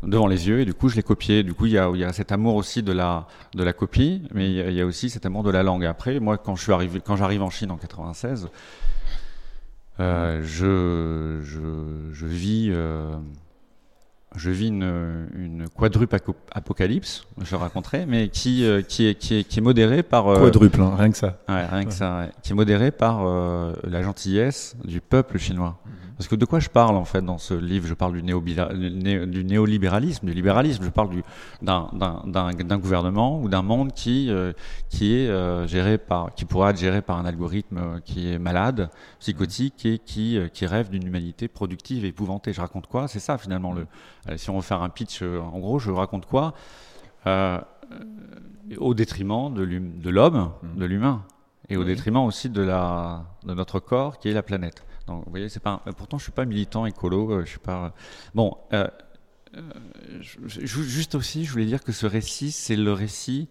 S11: devant les yeux et du coup je les copiais. Du coup il y a, il y a cet amour aussi de la de la copie, mais il y, a, aussi cet amour de la langue. Après moi quand je suis arrivé quand j'arrive en Chine en 96 euh, je, je, je, vis, euh, je vis une, une quadruple apocalypse, je raconterai, mais qui, euh, qui, est, qui, est, qui est modérée par.
S1: Euh, quadruple, hein, rien que ça.
S11: Ouais, rien que ça, ouais. qui est modérée par euh, la gentillesse du peuple chinois. Mhm. Parce que de quoi je parle en fait dans ce livre? Je parle du, du néolibéralisme, du libéralisme. Je parle d'un gouvernement ou d'un monde qui, euh, qui est euh, géré par, qui pourrait être géré par un algorithme euh, qui est malade, psychotique et qui, qui rêve d'une humanité productive et épouvantée. Je raconte quoi? C'est ça finalement le. si on veut faire un pitch, en gros, je raconte quoi? Au détriment de l'homme, de l'humain, et au détriment aussi de, la, de notre corps qui est la planète. Donc, c'est pas. Pourtant, je suis pas militant écolo. Euh, je suis pas. Bon, euh, euh, juste aussi, je voulais dire que ce récit, c'est le récit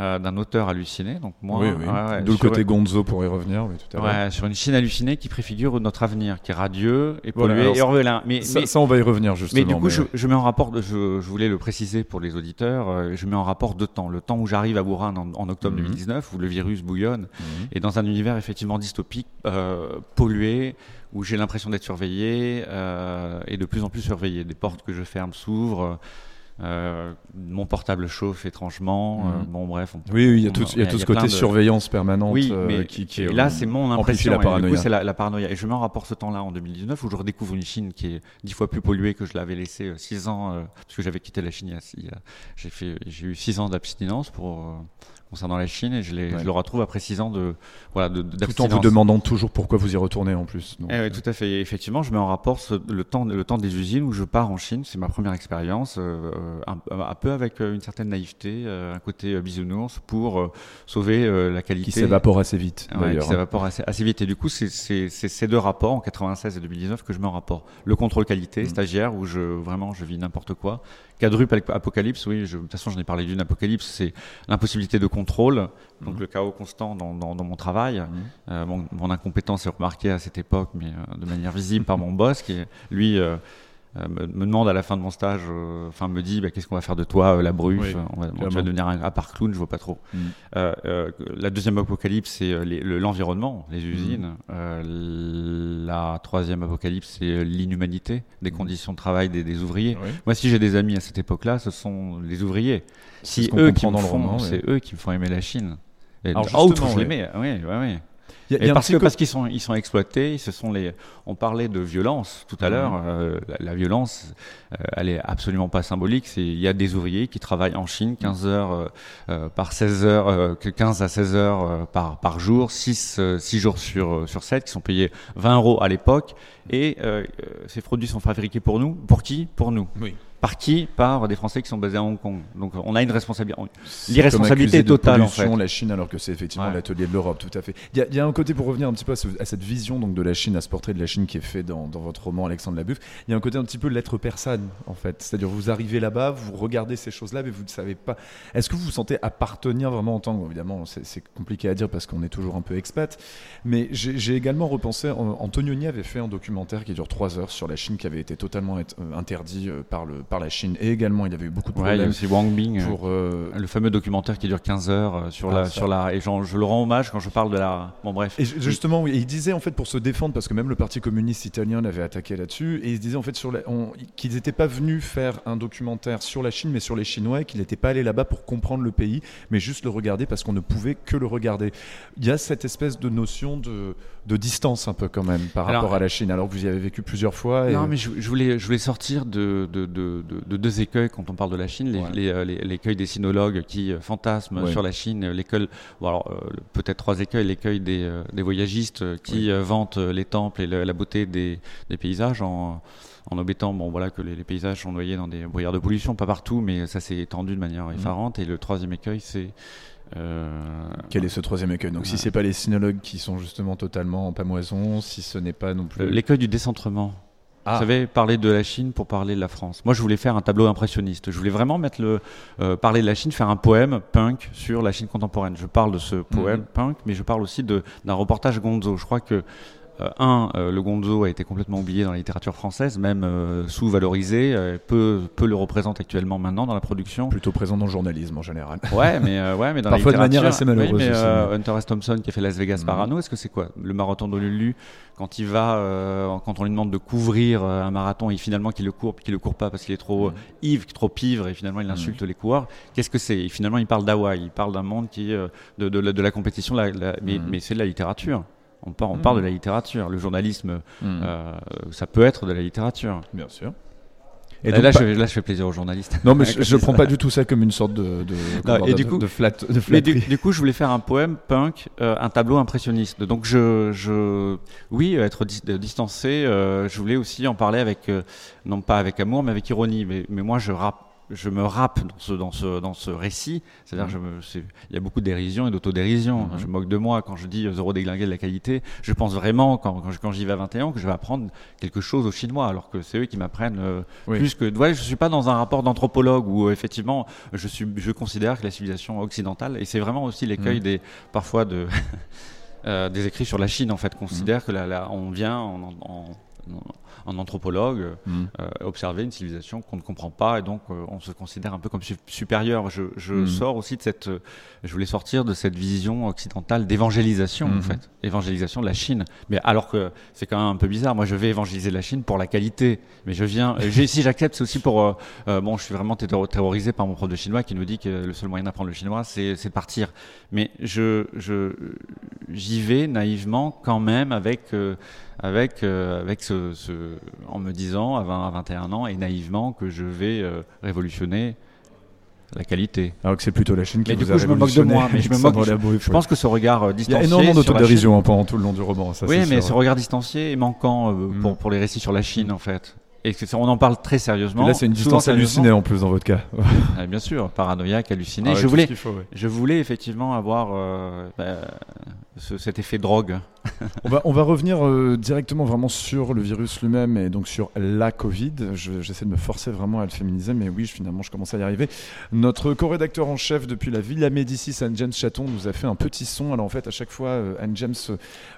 S11: euh, d'un auteur halluciné. Donc moi,
S1: oui, oui. Ouais, D'où le côté Gonzo pour y revenir. Oui, tout à
S11: ouais, sur une Chine hallucinée qui préfigure notre avenir, qui est radieux et pollué et.
S1: Mais ça, ça, on va y revenir justement.
S11: Mais du coup, Je, je, mets en rapport, je, je, voulais le préciser pour les auditeurs, euh, je mets en rapport deux temps. Le temps où j'arrive à Wuhan en, en octobre 2019, mhm. où le virus bouillonne, mhm. et dans un univers effectivement dystopique, euh, pollué, où j'ai l'impression d'être surveillé euh, et de plus en plus surveillé. Des portes que je ferme s'ouvrent. Euh, mon portable chauffe étrangement. Euh, mhm. bon, bref.
S1: oui, oui, il y a tout, il y a tout ce côté surveillance permanente
S11: oui, euh, mais qui, qui, là, c'est mon impression. La paranoïa. c'est la, la, paranoïa. Et je mets en rapport ce temps-là en 2019 où je redécouvre une Chine qui est dix fois plus polluée que je l'avais laissé six ans, parce que j'avais quitté la Chine. J'ai fait, j'ai eu six ans d'abstinence pour concernant la Chine et je, je le retrouve après 6 ans de voilà de,
S1: tout en vous demandant toujours pourquoi vous y retournez en plus.
S11: Donc, eh oui, tout à fait. effectivement, je mets en rapport le temps le temps des usines où je pars en Chine, c'est ma première expérience, euh, un, un, peu avec euh, une certaine naïveté, euh, un côté bisounours pour sauver la qualité.
S1: Qui s'évapore assez vite.
S11: Ouais, qui s'évapore assez, assez, vite. Et du coup, c'est ces deux rapports en 96 et 2019 que je mets en rapport. Le contrôle qualité, mm. stagiaire où je vraiment je vis n'importe quoi. Quadruple apocalypse, oui. Je, de toute façon, j'en ai parlé d'une apocalypse, c'est l'impossibilité de contrôle, donc mhm. le chaos constant dans, dans, dans mon travail. Mhm. Euh, mon, mon, incompétence est remarquée à cette époque, mais euh, de manière visible par mon boss, qui lui euh, me, me, demande à la fin de mon stage, euh, enfin me dit bah, qu'est-ce qu'on va faire de toi, la bruffe, on va, tu vas devenir un à part clown, je vois pas trop. Mhm. la deuxième apocalypse, c'est l'environnement, les usines. la troisième apocalypse, c'est l'inhumanité des conditions de travail des, des ouvriers. Moi, si j'ai des amis à cette époque-là, ce sont les ouvriers. Si eux qui me font, c'est eux qui me font aimer la Chine. Et Alors, autre, je l'aimais. Oui, oui, oui. Y a, y a parce que parce qu'ils sont ils sont exploités, ce sont les. On parlait de violence tout à l'heure. Euh, la, la, violence, euh, elle est absolument pas symbolique. C'est il y a des ouvriers qui travaillent en Chine 15 heures euh, euh par 16 heures, que 15 à 16 heures par par jour, 6 6 jours sur sur 7, qui sont payés 20 euros à l'époque. Et ces produits sont fabriqués pour nous. Pour qui? Pour nous. Oui. Par qui Par des Français qui sont basés à Hong Kong. Donc on a une responsabilité. L'irresponsabilité totale en fait.
S1: la Chine alors que c'est effectivement l'atelier de l'Europe, tout à fait. Il y, a, y, a un côté pour revenir un petit peu à, cette vision donc de la Chine, à ce portrait de la Chine qui est fait dans, dans votre roman Alexandre Labuffe. Il y a un côté un petit peu l'être persane en fait. C'est-à-dire vous arrivez là-bas, vous regardez ces choses-là, mais vous ne savez pas. Est-ce que vous vous sentez appartenir vraiment en tant que évidemment c'est compliqué à dire parce qu'on est toujours un peu expat, mais j'ai également repensé. Antonioni avait fait un documentaire qui dure trois heures sur la Chine qui avait été totalement euh, interdit euh, par le par la Chine et également il avait eu beaucoup de
S11: Ouais, il y a
S1: problèmes
S11: aussi Wang Bing,
S1: pour euh,
S11: le fameux documentaire qui dure 15 heures euh, sur
S1: Ah,
S11: la
S1: ça.
S11: sur la et je le rends hommage quand je parle de la bon bref.
S1: Et justement, oui, et il disait en fait pour se défendre, parce que même le Parti communiste italien l'avait attaqué là-dessus, et il se disait en fait sur la- on- qu'ils n'étaient pas venus faire un documentaire sur la Chine, mais sur les Chinois, et qu'ils n'étaient pas allés là-bas pour comprendre le pays, mais juste le regarder parce qu'on ne pouvait que le regarder. Il y a cette espèce de notion de, de distance un peu quand même par
S11: Alors-
S1: rapport à la Chine, alors que vous y avez vécu plusieurs fois. Et...
S11: Non, mais je, je voulais, je voulais sortir de, de, de, de- de deux écueils quand on parle de la Chine. Les-
S1: Ouais.
S11: les, euh, les- L'écueil des sinologues qui euh, fantasment
S1: Ouais.
S11: sur la Chine, euh, l'écueil, bon, alors peut-être trois écueils, l'écueil des, des voyagistes qui
S1: Oui.
S11: vantent les temples et la beauté des, des paysages en, en omettant bon, voilà, que les, les paysages sont noyés dans des brouillards de pollution, pas partout, mais ça s'est étendu de manière
S1: Mhm.
S11: effarante. Et le troisième écueil, c'est. euh,
S1: Quel est ce troisième écueil? Donc si
S11: Ouais.
S1: c'est pas les sinologues qui sont justement totalement en pamoison, si ce n'est pas non plus...
S11: l'écueil du décentrement.
S1: Ah.
S11: Vous savez, parler de la Chine pour parler de la France. Moi, je voulais faire un tableau impressionniste. Je voulais vraiment mettre le euh, parler de la Chine, faire un poème punk sur la Chine contemporaine. Je parle de ce poème
S1: Mhm.
S11: punk, mais je parle aussi d'un reportage Gonzo. Je crois que euh, un, euh, le Gonzo a été complètement oublié dans la littérature française, même euh, sous-valorisé. peu, peu le représente actuellement maintenant dans la production.
S1: plutôt présent dans le journalisme en général.
S11: Ouais, mais euh, ouais, mais dans
S1: Parfois de
S11: la
S1: manière
S11: littérature-
S1: assez malheureuse
S11: Oui, mais Hunter S. Thompson qui a fait Las Vegas
S1: Mhm.
S11: Parano, est-ce que c'est quoi? Le marathon de Lulu, quand il va, euh, quand on lui demande de couvrir un marathon et finalement qu'il le court, puis qu'il le court pas parce qu'il est trop
S1: Mhm.
S11: ivre, trop ivre et finalement il insulte les coureurs. Qu'est-ce que c'est? Et Finalement, il parle d'Hawaï, il parle d'un monde qui de, de, la, de la compétition, la- la- mais,
S1: Mhm.
S11: mais c'est de la littérature. On, part, on de la littérature. Le journalisme,
S1: Mhm.
S11: euh, ça peut être de la littérature.
S1: Bien sûr.
S11: Et
S1: donc,
S11: là,
S1: pas-
S11: je, là, je fais plaisir aux journalistes.
S1: Non, mais je,
S11: ça.
S1: prends pas du tout ça comme une sorte de, de,
S11: et du coup-
S1: de, flat, de
S11: Mais du, du coup, je voulais faire un poème punk, euh, un tableau impressionniste. Donc, je, je oui, être dis- distancé. euh, je voulais aussi en parler avec, euh, non pas avec amour, mais avec ironie. Mais, mais moi, je rappe. Je me rappe dans ce, dans ce, dans ce récit. C'est-à-dire, il y a beaucoup de dérision et d'autodérision.
S1: Mhm.
S11: Je moque de moi quand je dis euh, zéro déglingué de la qualité. Je pense vraiment, quand, quand, j'y vais à 21 ans, que je vais apprendre quelque chose aux Chinois, alors que c'est eux qui m'apprennent euh,
S1: Oui.
S11: plus que. Ouais, je suis pas dans un rapport d'anthropologue où euh, effectivement, je suis, je considère que la civilisation occidentale, et c'est vraiment aussi l'écueil
S1: Mhm.
S11: des parfois de euh, des écrits sur la Chine en fait, considère que la, la- on vient en, en- en anthropologue euh,
S1: Mhm.
S11: euh, observer une civilisation qu'on ne comprend pas et donc euh, on se considère un peu comme su- supérieur. Je, je
S1: Mhm.
S11: sors aussi de cette, je voulais sortir de cette vision occidentale d'évangélisation en fait, évangélisation de la Chine. Mais alors que c'est quand même un peu bizarre. Moi, je vais évangéliser la Chine pour la qualité, mais je viens. si j'accepte, c'est aussi pour. euh, bon, je suis vraiment terro- terrorisé par mon prof de chinois qui nous dit que le seul moyen d'apprendre le chinois, c'est c'est de partir. Mais je, je, j'y vais naïvement quand même avec, euh, avec, euh, avec ce, ce- en me disant à 20, à 21 ans et naïvement que je vais euh, révolutionner la qualité.
S1: Alors que c'est plutôt la Chine qui
S11: Mais du
S1: vous
S11: coup,
S1: a
S11: je me moque de moi, mais je me moque- Je pense que ce regard euh,
S1: Il y
S11: distancié.
S1: a énormément d'autodérision hein, pendant tout le long du roman. Ça,
S11: oui, mais
S1: sûr.
S11: ce regard distancié et manquant euh,
S1: Mm.
S11: pour, pour les récits sur la Chine, en fait. Et on en parle très sérieusement.
S1: Et là, c'est une distance hallucinée en plus dans votre cas.
S11: Ah, bien sûr, paranoïaque, halluciné.
S1: Ah ouais,
S11: je, voulais,
S1: faut, ouais.
S11: je voulais effectivement avoir euh, bah, ce- cet effet drogue.
S1: On va, on va revenir euh, directement vraiment sur le virus lui-même et donc sur la Covid. Je- J'essaie de me forcer vraiment à le féminiser, mais oui, je- finalement, je commence à y arriver. Notre co-rédacteur en chef depuis la Villa Médicis, Anne-James Chaton, nous a fait un petit son. Alors en fait, à chaque fois, euh, Anne-James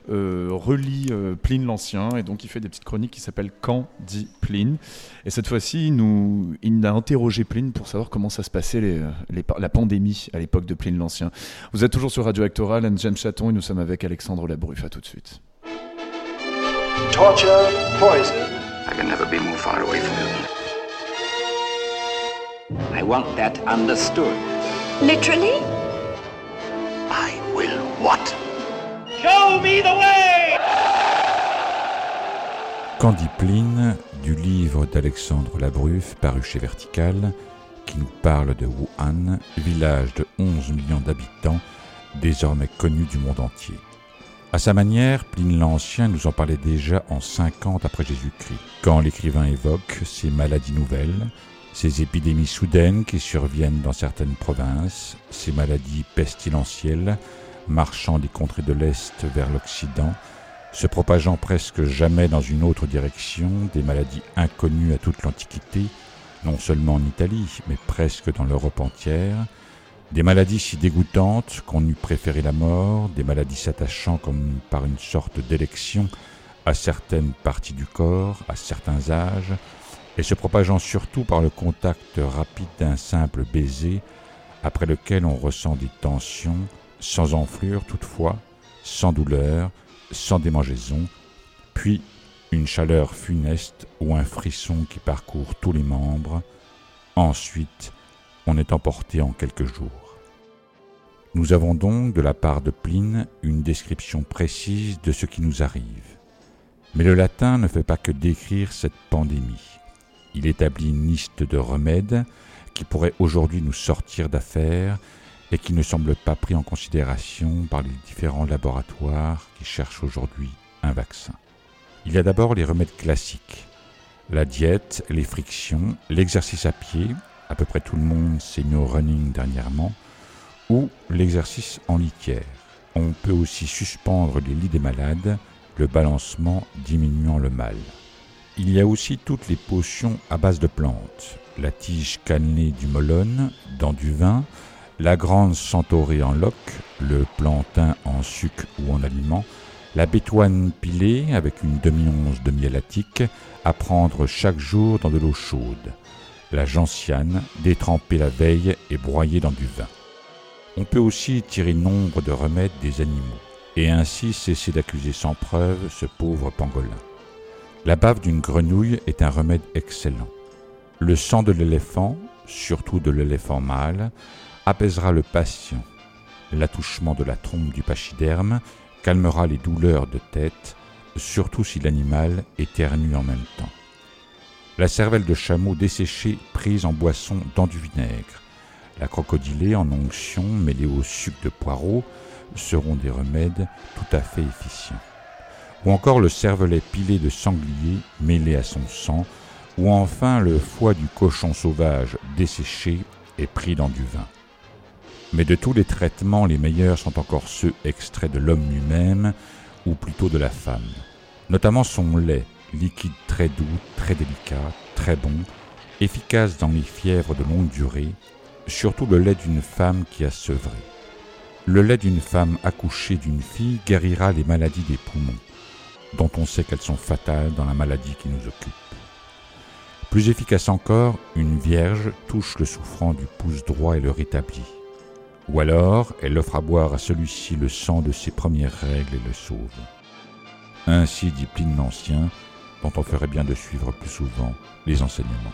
S1: relit Pline l'Ancien et donc il fait des petites chroniques qui s'appellent Quand dit Pline? Et cette fois-ci, il, nous, il a interrogé Pline pour savoir comment ça se passait les, les- la pandémie à l'époque de Pline l'Ancien. Vous êtes toujours sur Radio Actoral, Anne-James Chaton, et nous sommes avec Alexandre Labruffe. À tout de suite.
S12: torture, poison.
S13: I can never be more far away from you. I want that understood.
S14: Literally?
S13: I will what?
S12: Show me the way!
S15: Candipline, du livre d'Alexandre Labruffe, paru chez Vertical, qui nous parle de Wuhan, village de 11 millions d'habitants, désormais connu du monde entier. À sa manière, Pline l'Ancien nous en parlait déjà en 50 après Jésus-Christ, quand l'écrivain évoque ces maladies nouvelles, ces épidémies soudaines qui surviennent dans certaines provinces, ces maladies pestilentielles marchant des contrées de l'Est vers l'Occident, se propageant presque jamais dans une autre direction, des maladies inconnues à toute l'Antiquité, non seulement en Italie, mais presque dans l'Europe entière, des maladies si dégoûtantes qu'on eût préféré la mort, des maladies s'attachant comme par une sorte d'élection à certaines parties du corps, à certains âges, et se propageant surtout par le contact rapide d'un simple baiser, après lequel on ressent des tensions, sans enflure toutefois, sans douleur, sans démangeaison, puis une chaleur funeste ou un frisson qui parcourt tous les membres. Ensuite, on est emporté en quelques jours. Nous avons donc de la part de Pline une description précise de ce qui nous arrive. Mais le latin ne fait pas que décrire cette pandémie. Il établit une liste de remèdes qui pourraient aujourd'hui nous sortir d'affaires et qui ne semblent pas pris en considération par les différents laboratoires qui cherchent aujourd'hui un vaccin. Il y a d'abord les remèdes classiques. La diète, les frictions, l'exercice à pied, à peu près tout le monde s'est mis au running dernièrement, ou l'exercice en litière. On peut aussi suspendre les lits des malades, le balancement diminuant le mal. Il y a aussi toutes les potions à base de plantes. La tige cannelée du molone dans du vin, la grande centaurée en loc, le plantain en sucre ou en aliment, la bétoine pilée avec une demi-once de miel attique à prendre chaque jour dans de l'eau chaude, la gentiane détrempée la veille et broyée dans du vin. On peut aussi tirer nombre de remèdes des animaux et ainsi cesser d'accuser sans preuve ce pauvre pangolin. La bave d'une grenouille est un remède excellent. Le sang de l'éléphant, surtout de l'éléphant mâle, apaisera le patient. L'attouchement de la trompe du pachyderme calmera les douleurs de tête, surtout si l'animal éternue en même temps. La cervelle de chameau desséchée prise en boisson dans du vinaigre, la crocodilée en onction mêlée au sucre de poireau seront des remèdes tout à fait efficients ou encore le cervelet pilé de sanglier mêlé à son sang, ou enfin le foie du cochon sauvage desséché et pris dans du vin. Mais de tous les traitements, les meilleurs sont encore ceux extraits de l'homme lui-même, ou plutôt de la femme, notamment son lait, liquide très doux, très délicat, très bon, efficace dans les fièvres de longue durée, surtout le lait d'une femme qui a sevré. Le lait d'une femme accouchée d'une fille guérira les maladies des poumons dont on sait qu'elles sont fatales dans la maladie qui nous occupe. Plus efficace encore, une vierge touche le souffrant du pouce droit et le rétablit. Ou alors, elle offre à boire à celui-ci le sang de ses premières règles et le sauve. Ainsi dit Pline l'Ancien, dont on ferait bien de suivre plus souvent les enseignements.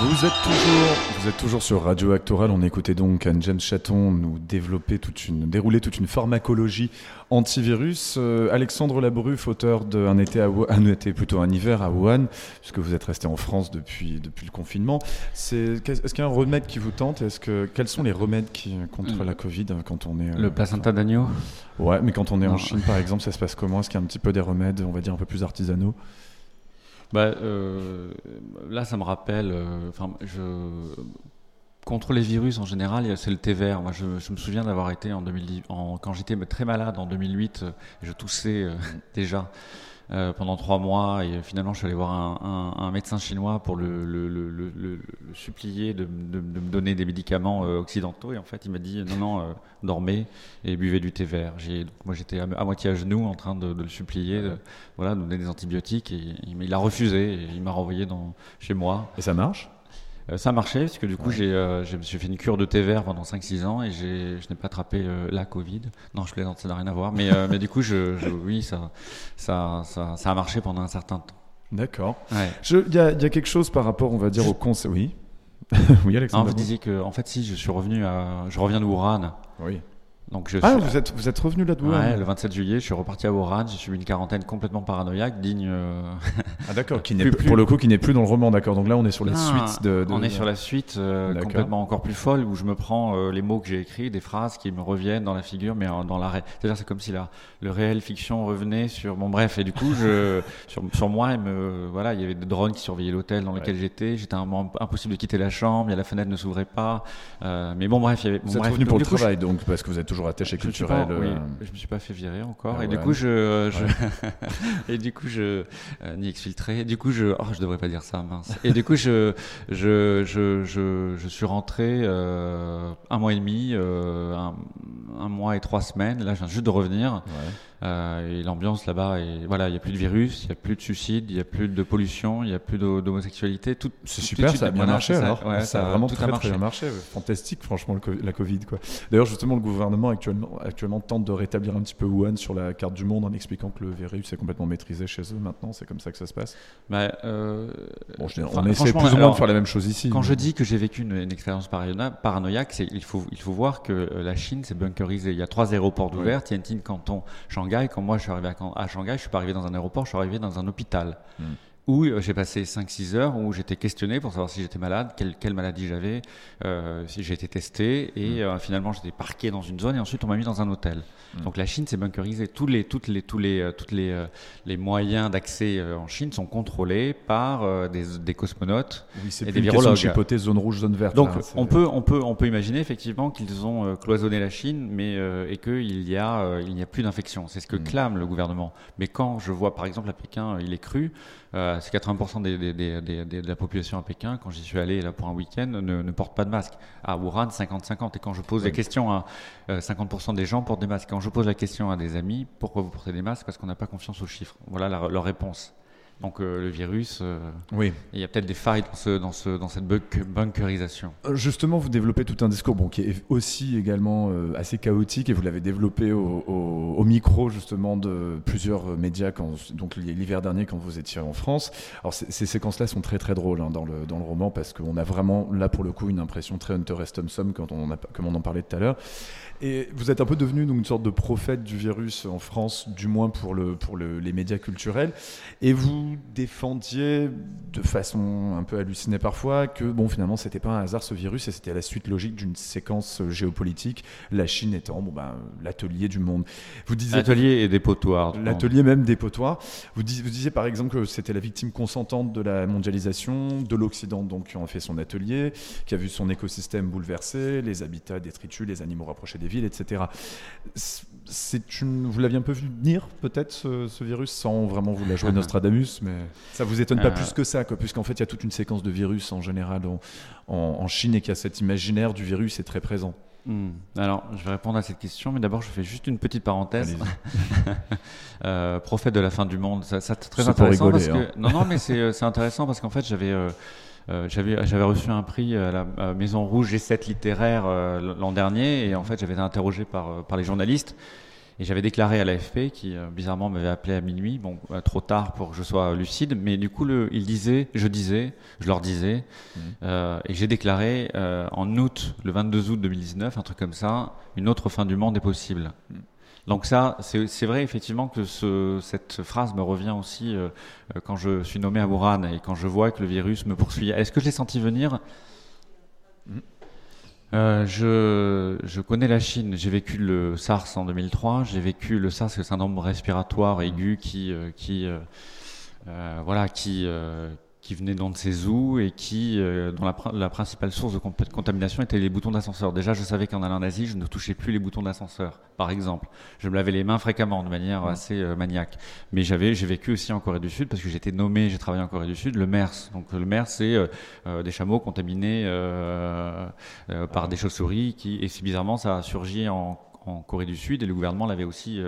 S1: Vous êtes toujours, vous êtes toujours sur Radio Actoral. On écoutait donc Anne James Chaton nous développer toute une, dérouler toute une pharmacologie antivirus. Euh, Alexandre Labruffe, auteur d'un été, à, un été plutôt un hiver à Wuhan, puisque vous êtes resté en France depuis, depuis le confinement. est-ce qu'il y a un remède qui vous tente? Est-ce que quels sont les remèdes qui, contre la Covid quand on est
S11: le euh, placenta d'agneau?
S1: Ouais, mais quand on est en Chine par exemple, ça se passe comment? Est-ce qu'il y a un petit peu des remèdes, on va dire un peu plus artisanaux?
S11: Bah, euh, là, ça me rappelle. Euh, enfin, je contre les virus en général, c'est le thé vert. Moi, je, me souviens d'avoir été en 2010, en, quand j'étais très malade en 2008, euh, je toussais déjà. Euh, pendant trois mois et finalement je suis allé voir un, un, un médecin chinois pour le, le, le, le supplier de, de, de, me donner des médicaments euh, occidentaux et en fait il m'a dit non non euh, dormez et buvez du thé vert. J'ai, moi j'étais à, moitié à genoux en train de, le supplier, de, voilà, de donner des antibiotiques et il, il a refusé et il m'a renvoyé dans, chez moi.
S1: Et ça marche?
S11: Ça a marché, parce que du coup, j'ai, euh, j'ai fait une cure de thé vert pendant 5-6 ans et je n'ai pas attrapé euh, la Covid. Non, je plaisante, ça n'a rien à voir. Mais, mais du coup, je, oui, ça, ça, ça, ça, a marché pendant un certain temps.
S1: D'accord. Il y, a, y, a, quelque chose par rapport, on va dire, au conseil. Oui.
S11: oui, Alexandre. Non, vous disiez que, en fait, si, je suis revenu à. Je reviens de Wuhan.
S1: Oui ah, vous êtes, vous êtes revenu là de
S11: ouais, le 27 juillet, je suis reparti à Wuhan, j'ai suivi une quarantaine complètement paranoïaque, digne. Euh,
S1: ah, d'accord, qui n'est pour le coup, qui n'est plus dans le roman, d'accord. Donc là, on est sur la suite de,
S11: On est sur la suite euh, complètement encore plus folle, où je me prends euh, les mots que j'ai écrits, des phrases qui me reviennent dans la figure, mais dans l'arrêt. C'est-à-dire, c'est comme si la, le réel fiction revenait sur. Bon, bref, et du coup, je, sur, sur moi, il, me, voilà, il y avait des drones qui surveillaient l'hôtel dans lequel j'étais, j'étais impossible de quitter la chambre, la fenêtre ne s'ouvrait pas. mais bon, bref, il y avait.
S1: vous êtes revenu pour le travail, donc, parce que vous êtes toujours attaché culturel
S11: oui, euh, je me suis pas fait virer encore. Ah et, du coup, je, et du coup, je, euh, ni exfiltré. Et du coup, je, oh, je devrais pas dire ça, mince. Et du coup, je, je, je, je, je suis rentré euh, un mois et demi, un, un mois et trois semaines. Là, je viens juste de revenir. Euh, et l'ambiance là-bas, et voilà, il n'y a plus de virus, il n'y a plus de suicides, il n'y a plus de pollution, il n'y a plus d'homosexualité. Tout,
S1: c'est super, ça a bien marché alors. Ça, ça, a vraiment très, très bien marché. Fantastique, franchement, le, la Covid. Quoi. D'ailleurs, justement, le gouvernement actuellement, actuellement tente de rétablir un petit peu Wuhan sur la carte du monde en expliquant que le virus est complètement maîtrisé chez eux maintenant. C'est comme ça que ça se passe.
S11: Bah, euh,
S1: bon, on essaie plus ou moins de faire la même chose ici.
S11: Quand je dis que j'ai vécu une, une expérience paranoïaque, il faut, il faut voir que euh, la Chine, c'est bunkerisé. Il y a trois aéroports ouverts, Tianjin, Canton, Shanghai. Quand moi je suis arrivé à, Shanghai, je suis pas arrivé dans un aéroport, je suis arrivé dans un hôpital. Hmm où euh, j'ai passé 5-6 heures où j'étais questionné pour savoir si j'étais malade, quelle, quelle maladie j'avais, euh, si j'ai été testé, et mm. euh, finalement j'étais parqué dans une zone et ensuite on m'a mis dans un hôtel. Mm. Donc la Chine s'est bunkerisée. Tous les, toutes les, tous les, toutes les, les moyens d'accès en Chine sont contrôlés par des, des, cosmonautes
S1: oui,
S11: et
S1: des
S11: virologues.
S1: hypothèse zone rouge, zone verte.
S11: Donc on peut, on peut, on peut imaginer effectivement qu'ils ont cloisonné la Chine, mais et qu'il y a, il n'y a plus d'infection. C'est ce que mm. clame le gouvernement. Mais quand je vois par exemple à Pékin, il est cru. Euh, c'est 80% de la population à Pékin, quand j'y suis allé là pour un week-end, ne, ne, porte pas de masque. À Wuhan, 50-50. Et quand je pose la question à 50% euh, des gens portent des masques. Quand je pose la question à des amis, pourquoi vous portez des masques? Parce qu'on n'a pas confiance aux chiffres. Voilà leur réponse. Donc euh, le virus, euh,
S1: oui.
S11: il y a peut-être des failles dans, ce, dans, ce, dans cette bunkerisation.
S1: Euh, justement, vous développez tout un discours bon, qui est aussi également assez chaotique et vous l'avez développé au, au, micro justement de plusieurs médias, quand, donc l'hiver dernier quand vous étiez en France. Alors ces séquences-là sont très très drôles hein, dans, le, dans le roman parce qu'on a vraiment là pour le coup une impression très Hunter S. Thompson quand on a, comme on en parlait tout à l'heure. Et vous êtes un peu devenu donc, une sorte de prophète du virus en France, du moins pour, le, pour le, les médias culturels. Et vous défendiez de façon un peu hallucinée parfois que bon, finalement, c'était pas un hasard ce virus et c'était la suite logique d'une séquence géopolitique, la Chine étant bon, ben, l'atelier du monde.
S11: Vous disiez l'atelier et des potoirs.
S1: L'atelier même des potoirs. Vous, disiez, vous disiez par exemple que c'était la victime consentante de la mondialisation, de l'Occident donc qui en a fait son atelier, qui a vu son écosystème bouleversé, les habitats détritus, les animaux rapprochés des ville, etc. C'est une, vous l'aviez un peu vu venir, peut-être, ce, virus, sans vraiment vous la jouer Nostradamus, mais ça vous étonne pas euh. plus que ça, puisqu'en fait, il y a toute une séquence de virus en général en, Chine et qu'il y a cet imaginaire du virus est très présent.
S11: Hmm. Alors, je vais répondre à cette question, mais d'abord, je fais juste une petite parenthèse. euh, prophète de la fin du monde, ça, c'est très intéressant parce que hein. non, non, mais c'est, c'est intéressant parce qu'en fait, j'avais euh, euh, j'avais j'avais reçu un prix à la Maison Rouge G7 littéraire euh, l'an dernier et en fait j'avais été interrogé par euh, par les journalistes et j'avais déclaré à l'AFP qui bizarrement m'avait appelé à minuit, bon trop tard pour que je sois lucide, mais du coup le, il disait, je disais, je leur disais, mmh. euh, et j'ai déclaré euh, en août, le 22 août 2019, un truc comme ça, une autre fin du monde est possible. Mmh. Donc ça, c'est vrai effectivement que ce, cette phrase me revient aussi euh, euh, quand je suis nommé à Wuhan et quand je vois que le virus me poursuit. Est-ce que je l'ai senti venir? Euh, je, je, connais la Chine. J'ai vécu le SARS en 2003. J'ai vécu le SARS, le syndrome respiratoire aigu qui, qui voilà, qui qui venait dans de ces zoos et qui, euh, dont la, la, principale source de contamination était les boutons d'ascenseur. Déjà, je savais qu'en allant en Asie, je ne touchais plus les boutons d'ascenseur, par exemple. Je me lavais les mains fréquemment, de manière assez euh, maniaque. Mais j'avais, j'ai vécu aussi en Corée du Sud parce que j'étais nommé, j'ai travaillé en Corée du Sud, le MERS. Donc le MERS, c'est euh, des chameaux contaminés par des chauves-souris qui, et si bizarrement, ça a surgi en, en Corée du Sud et le gouvernement l'avait aussi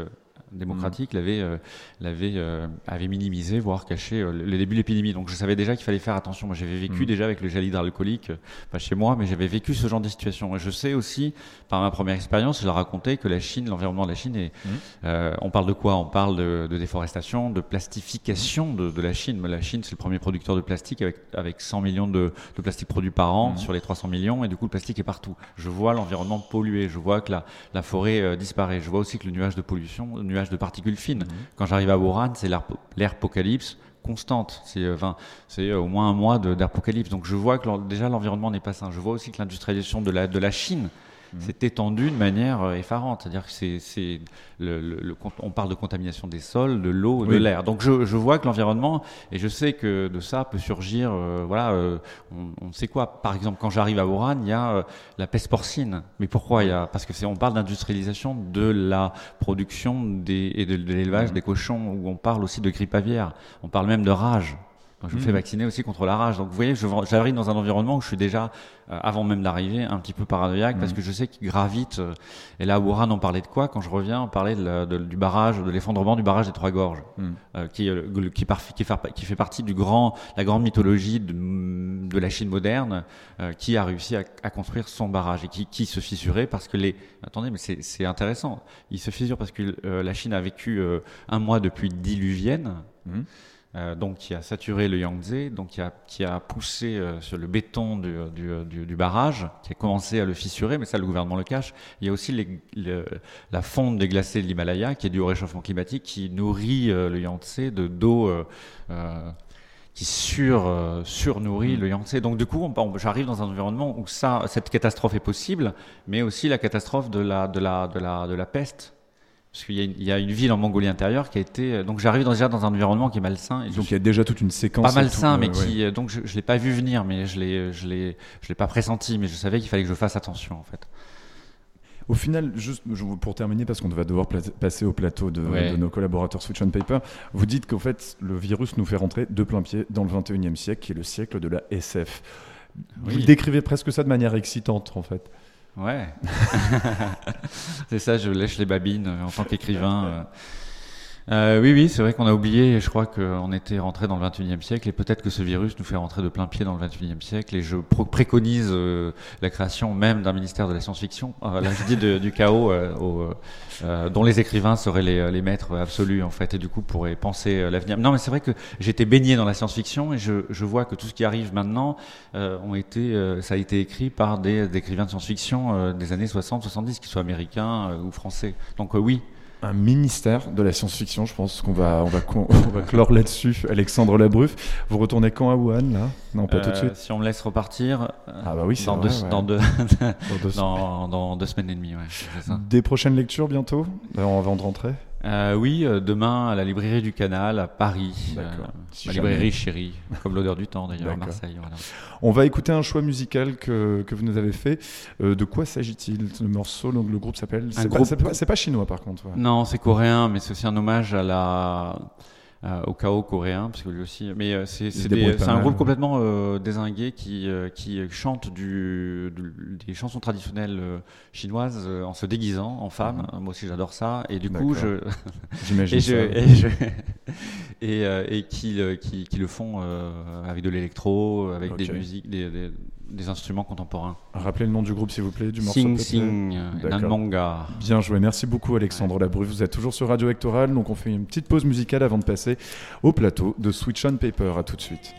S11: démocratique l'avait euh, l'avait euh, avait minimisé voire caché euh, le début de l'épidémie. Donc je savais déjà qu'il fallait faire attention. Moi j'avais vécu mm. déjà avec le gel hydroalcoolique pas chez moi mais j'avais vécu ce genre de situation. Et je sais aussi par ma première expérience je leur racontais que la Chine l'environnement de la Chine est mm. on parle de quoi? On parle de, de déforestation de plastification de, de, la Chine. La Chine c'est le premier producteur de plastique avec avec 100 millions de, de plastique produits par an mm. sur les 300 millions et du coup le plastique est partout. Je vois l'environnement pollué. Je vois que la, la forêt disparaît. Je vois aussi que le nuage de pollution le nuage de particules fines. Mhm. Quand j'arrive à Wuhan, c'est l'air apocalypse constante. C'est euh, c'est euh, au moins un mois d'apocalypse. Donc je vois que déjà l'environnement n'est pas sain. Je vois aussi que l'industrialisation de la, de la Chine Mhm. c'est étendu de manière euh, effarante. C'est-à-dire que c'est, le, on parle de contamination des sols, de l'eau, de l'air. Donc je, vois que l'environnement, et je sais que de ça peut surgir, euh, voilà, euh, on, sait quoi. Par exemple, quand j'arrive à Wuhan, il y a la peste porcine. Mais pourquoi il y a Parce que c'est, on parle d'industrialisation de la production des, et de, l'élevage mhm. des cochons, où on parle aussi de grippe aviaire. On parle même de rage Je me
S16: Mhm.
S11: fais vacciner aussi contre la rage. Donc vous voyez, j'arrive dans un environnement où je suis déjà, euh, avant même d'arriver, un petit peu paranoïaque parce
S16: Mhm.
S11: que je sais qu'il gravite. euh, et là, Wuhan en parlait de quoi Quand je reviens, on parlait de la- de- du barrage, de l'effondrement du barrage des Trois Gorges,
S16: Mhm.
S11: euh, qui, est le- qui, par- qui, fait, qui fait partie du grand, la grande mythologie de, de la Chine moderne, euh, qui a réussi à, à construire son barrage et qui, se fissurait parce que les. Attendez, mais c'est intéressant. Il se fissure parce que la Chine a vécu un mois de pluie diluvienne. Euh, donc qui a saturé le Yangtze, donc qui a, poussé euh, sur le béton du, barrage, qui a commencé à le fissurer, mais ça le gouvernement le cache. Il y a aussi la fonte des glaciers de l'Himalaya, qui est due au réchauffement climatique, qui nourrit euh, le Yangtze de d'eau qui sur, surnourrit le Yangtze. Donc du coup, j'arrive dans un environnement où ça, cette catastrophe est possible, mais aussi la catastrophe de la peste. Parce qu'il y, a une- il y a une ville en Mongolie intérieure qui a été. euh, Donc j'arrive dans- déjà dans un environnement qui est malsain. Et
S16: Donc il y a déjà toute une séquence.
S11: pas malsain,
S16: tout,
S11: mais
S16: euh,
S11: qui
S16: ouais.
S11: euh, donc je, je l'ai pas vu venir, mais je je l'ai pas pressenti, mais je savais qu'il fallait que je fasse attention en fait.
S16: Au final, juste pour terminer, parce qu'on va devoir passer au plateau de,
S11: Ouais.
S16: de nos collaborateurs Switch on Paper, vous dites qu'en fait, le virus nous fait rentrer de plein pied dans le 21e siècle, qui est le siècle de la SF. Vous
S11: Oui.
S16: décrivez presque ça de manière excitante, en fait.
S11: Ouais. c'est ça, je lèche les babines euh, en tant qu'écrivain. Euh. Oui, oui, c'est vrai qu'on a oublié, je crois qu'on était rentré dans le 21e siècle, et peut-être que ce virus nous fait rentrer de plein pied dans le 21e siècle, et je préconise euh, la création même d'un ministère de la science-fiction, euh, là je dis du chaos, euh, euh, dont les écrivains seraient les, maîtres absolus, en fait, et du coup pourraient penser l'avenir. Non, mais c'est vrai que j'étais baigné dans la science-fiction, et je, je vois que tout ce qui arrive maintenant ont été, ça a été écrit par des, des écrivains de science-fiction des années 60-70, qu'ils soient américains ou français. Donc oui.
S16: Un ministère de la science-fiction, je pense qu'on va, on va, con- on va clore là-dessus. Alexandre Labruf, vous retournez quand à Wuhan, là? Non, pas tout de
S11: Euh,
S16: suite.
S11: Si on me laisse repartir. euh,
S16: Ah bah oui, c'est
S11: dans,
S16: vrai,
S11: deux,
S16: ouais.
S11: dans, deux,
S16: Dans deux
S11: dans, dans deux semaines et demie, ouais, ça.
S16: Des prochaines lectures bientôt? Avant de rentrer
S11: Euh, oui, euh, demain à la librairie du Canal à Paris. Euh,
S16: Si jamais.
S11: librairie chérie, comme l'odeur du temps d'ailleurs à. Marseille. Voilà.
S16: On va écouter un choix musical que, que vous nous avez fait. Euh, de quoi s'agit-il Le morceau, donc le groupe s'appelle. C'est pas,
S11: groupe-
S16: c'est pas- pas chinois par contre. ouais.
S11: Non, c'est coréen, mais c'est aussi un hommage à la, au chaos coréen, parce que lui aussi. Mais euh, c'est un groupe complètement euh, désingué qui, euh, qui chante du, du- des chansons traditionnelles euh, chinoises euh, en se déguisant en femme. Moi aussi, j'adore ça. Et du coup, je.
S16: J'imagine
S11: et, et, je- et, euh, et qui, le- qui, qui le font euh, avec de l'électro, avec des musiques, des, des, des instruments contemporains.
S16: Rappelez le nom du groupe s'il vous plaît, du morceau.
S11: Sing Sing. Nanmanga.
S16: Bien joué, merci beaucoup Alexandre Labruf. Vous êtes toujours sur Radio Vectoral, donc on fait une petite pause musicale avant de passer au plateau de Switch on Paper. À tout de suite.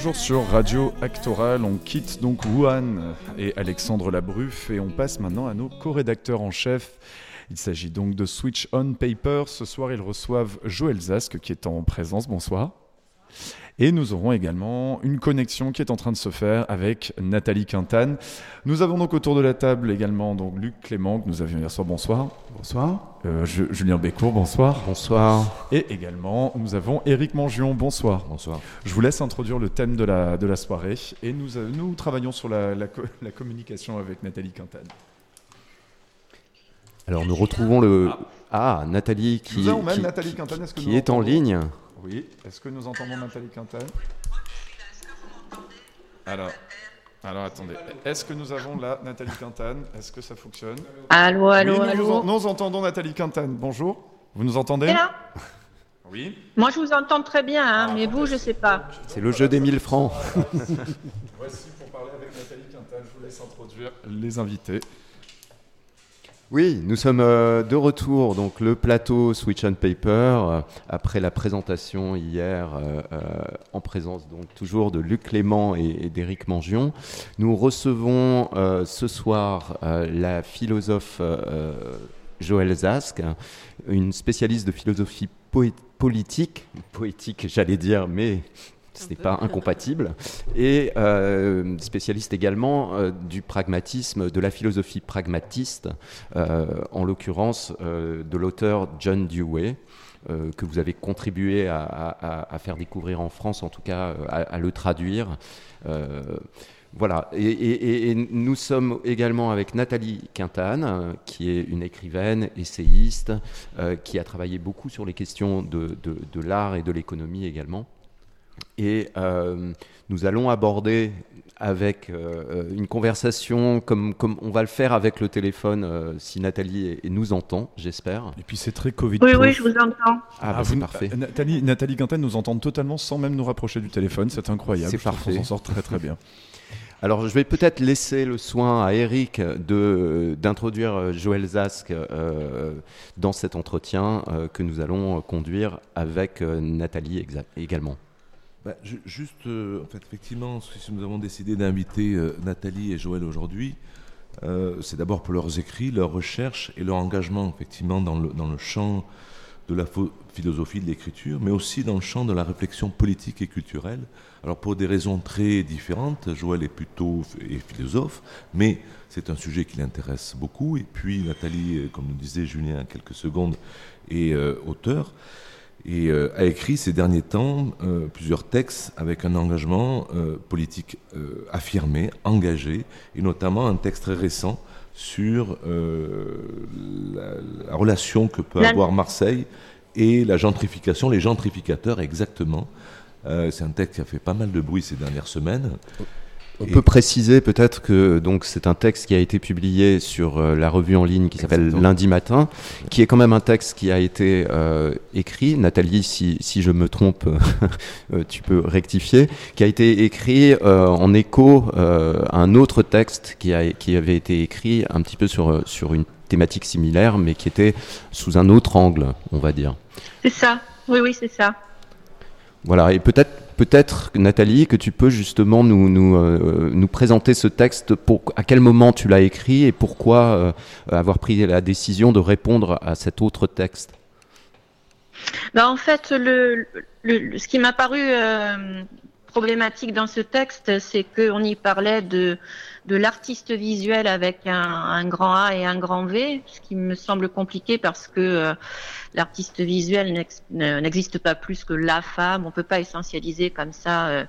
S1: Toujours sur Radio Actoral, on quitte donc Wuhan et Alexandre Labruffe et on passe maintenant à nos co-rédacteurs en chef. Il s'agit donc de Switch On Paper. Ce soir, ils reçoivent Joël Zask qui est en présence. Bonsoir. Et nous aurons également une connexion qui est en train de se faire avec Nathalie Quintane. Nous avons donc autour de la table également donc Luc Clément que nous avions hier soir. Bonsoir.
S17: Bonsoir.
S1: Euh, Ju- Julien Bécourt, bonsoir.
S17: Bonsoir.
S1: Et également, nous avons Éric Mangion, bonsoir.
S17: Bonsoir.
S1: Je vous laisse introduire le thème de la, de la soirée et nous, euh, nous travaillons sur la, la co- la communication avec Nathalie Quintane.
S17: Alors nous retrouvons le ah Nathalie qui,
S1: Nathalie Quintane. Que
S17: qui est en ligne.
S1: Oui. Est-ce que nous entendons Nathalie Quintane Alors, alors attendez. Est-ce que nous avons là Nathalie Quintane Est-ce que ça fonctionne?
S18: Allô, allô,
S1: Oui, nous,
S18: allô.
S1: en- nous entendons Nathalie Quintane. Bonjour. Vous nous entendez?
S18: Là
S1: Oui.
S18: Moi, je vous entends très bien,
S1: Ah,
S18: hein, mais vous, je sais pas.
S17: C'est le jeu des 1000 francs.
S1: Voici pour parler avec Nathalie Quintane. Je vous laisse introduire les invités.
S17: Oui, nous sommes euh, de retour, donc le plateau Switch on Paper, euh, après la présentation hier euh, en présence donc toujours de Luc Clément et, d'Éric Mangion. Nous recevons ce soir la philosophe Joël Zask, une spécialiste de philosophie poé- politique, poétique j'allais dire, mais ce n'est pas incompatible, et euh, spécialiste également euh, du pragmatisme, de la philosophie pragmatiste, euh, en l'occurrence de l'auteur John Dewey. que vous avez contribué à, à- à faire découvrir en France, en tout cas à, à le traduire. Voilà, et, et- et- et nous sommes également avec Nathalie Quintane, qui est une écrivaine, essayiste, euh, qui a travaillé beaucoup sur les questions de, de- de l'art et de l'économie également. Et euh, nous allons aborder avec euh, une conversation comme, comme on va le faire avec le téléphone, euh, si Nathalie et nous entend, j'espère.
S1: Et puis c'est très Covid.
S18: Oui, oui, je vous entends.
S17: Ah, bah, c'est
S1: vous-
S17: parfait.
S1: euh, Nathalie, Nathalie Quintane nous entend totalement sans même nous rapprocher du téléphone. C'est incroyable.
S17: C'est parfait.
S1: s'en sort très très bien.
S17: Alors, je vais peut-être laisser le soin à Eric de, d'introduire euh, Joël Zask euh, dans cet entretien euh, que nous allons euh, conduire avec euh, Nathalie également.
S19: Bah, ju- juste, euh, en fait, effectivement, si nous avons décidé d'inviter euh, Nathalie et Joël aujourd'hui, euh, c'est d'abord pour leurs écrits, leurs recherches et leur engagement, effectivement, dans le, dans le champ de la philosophie de l'écriture, mais aussi dans le champ de la réflexion politique et culturelle. Alors, pour des raisons très différentes, Joël est plutôt philosophe, mais c'est un sujet qui l'intéresse beaucoup. Et puis, Nathalie, euh, comme nous disait Julien quelques secondes, est euh, auteur et euh, a écrit ces derniers temps euh, plusieurs textes avec un engagement euh, politique affirmé, engagé, et notamment un texte très récent sur la, la relation que peut avoir Marseille et la gentrification, les gentrificateurs exactement. C'est un texte qui a fait pas mal de bruit ces dernières semaines.
S17: On
S19: Et-
S17: peut préciser peut-être que donc c'est un texte qui a été publié sur euh, la revue en ligne qui s'appelle. Lundi matin, qui est quand même un texte qui a été euh, écrit. Nathalie, si, si je me trompe, euh, tu peux rectifier, qui a été écrit euh, en écho euh, à un autre texte qui, a, qui avait été écrit un petit peu sur, sur une thématique similaire, mais qui était sous un autre angle, on va dire.
S18: C'est ça. Oui, oui, c'est ça.
S17: Voilà, et peut-être peut-être Nathalie que tu peux justement nous, nous, euh, nous présenter ce texte, pour, à quel moment tu l'as écrit et pourquoi euh, avoir pris la décision de répondre à cet autre texte?
S18: Ben, en fait, le, le, ce qui m'a paru euh, problématique dans ce texte, c'est qu'on y parlait de, de l'artiste visuel avec un, un, grand A et un grand V, ce qui me semble compliqué parce que euh, l'artiste visuel n'existe pas plus que la femme. On peut pas essentialiser comme ça. Euh,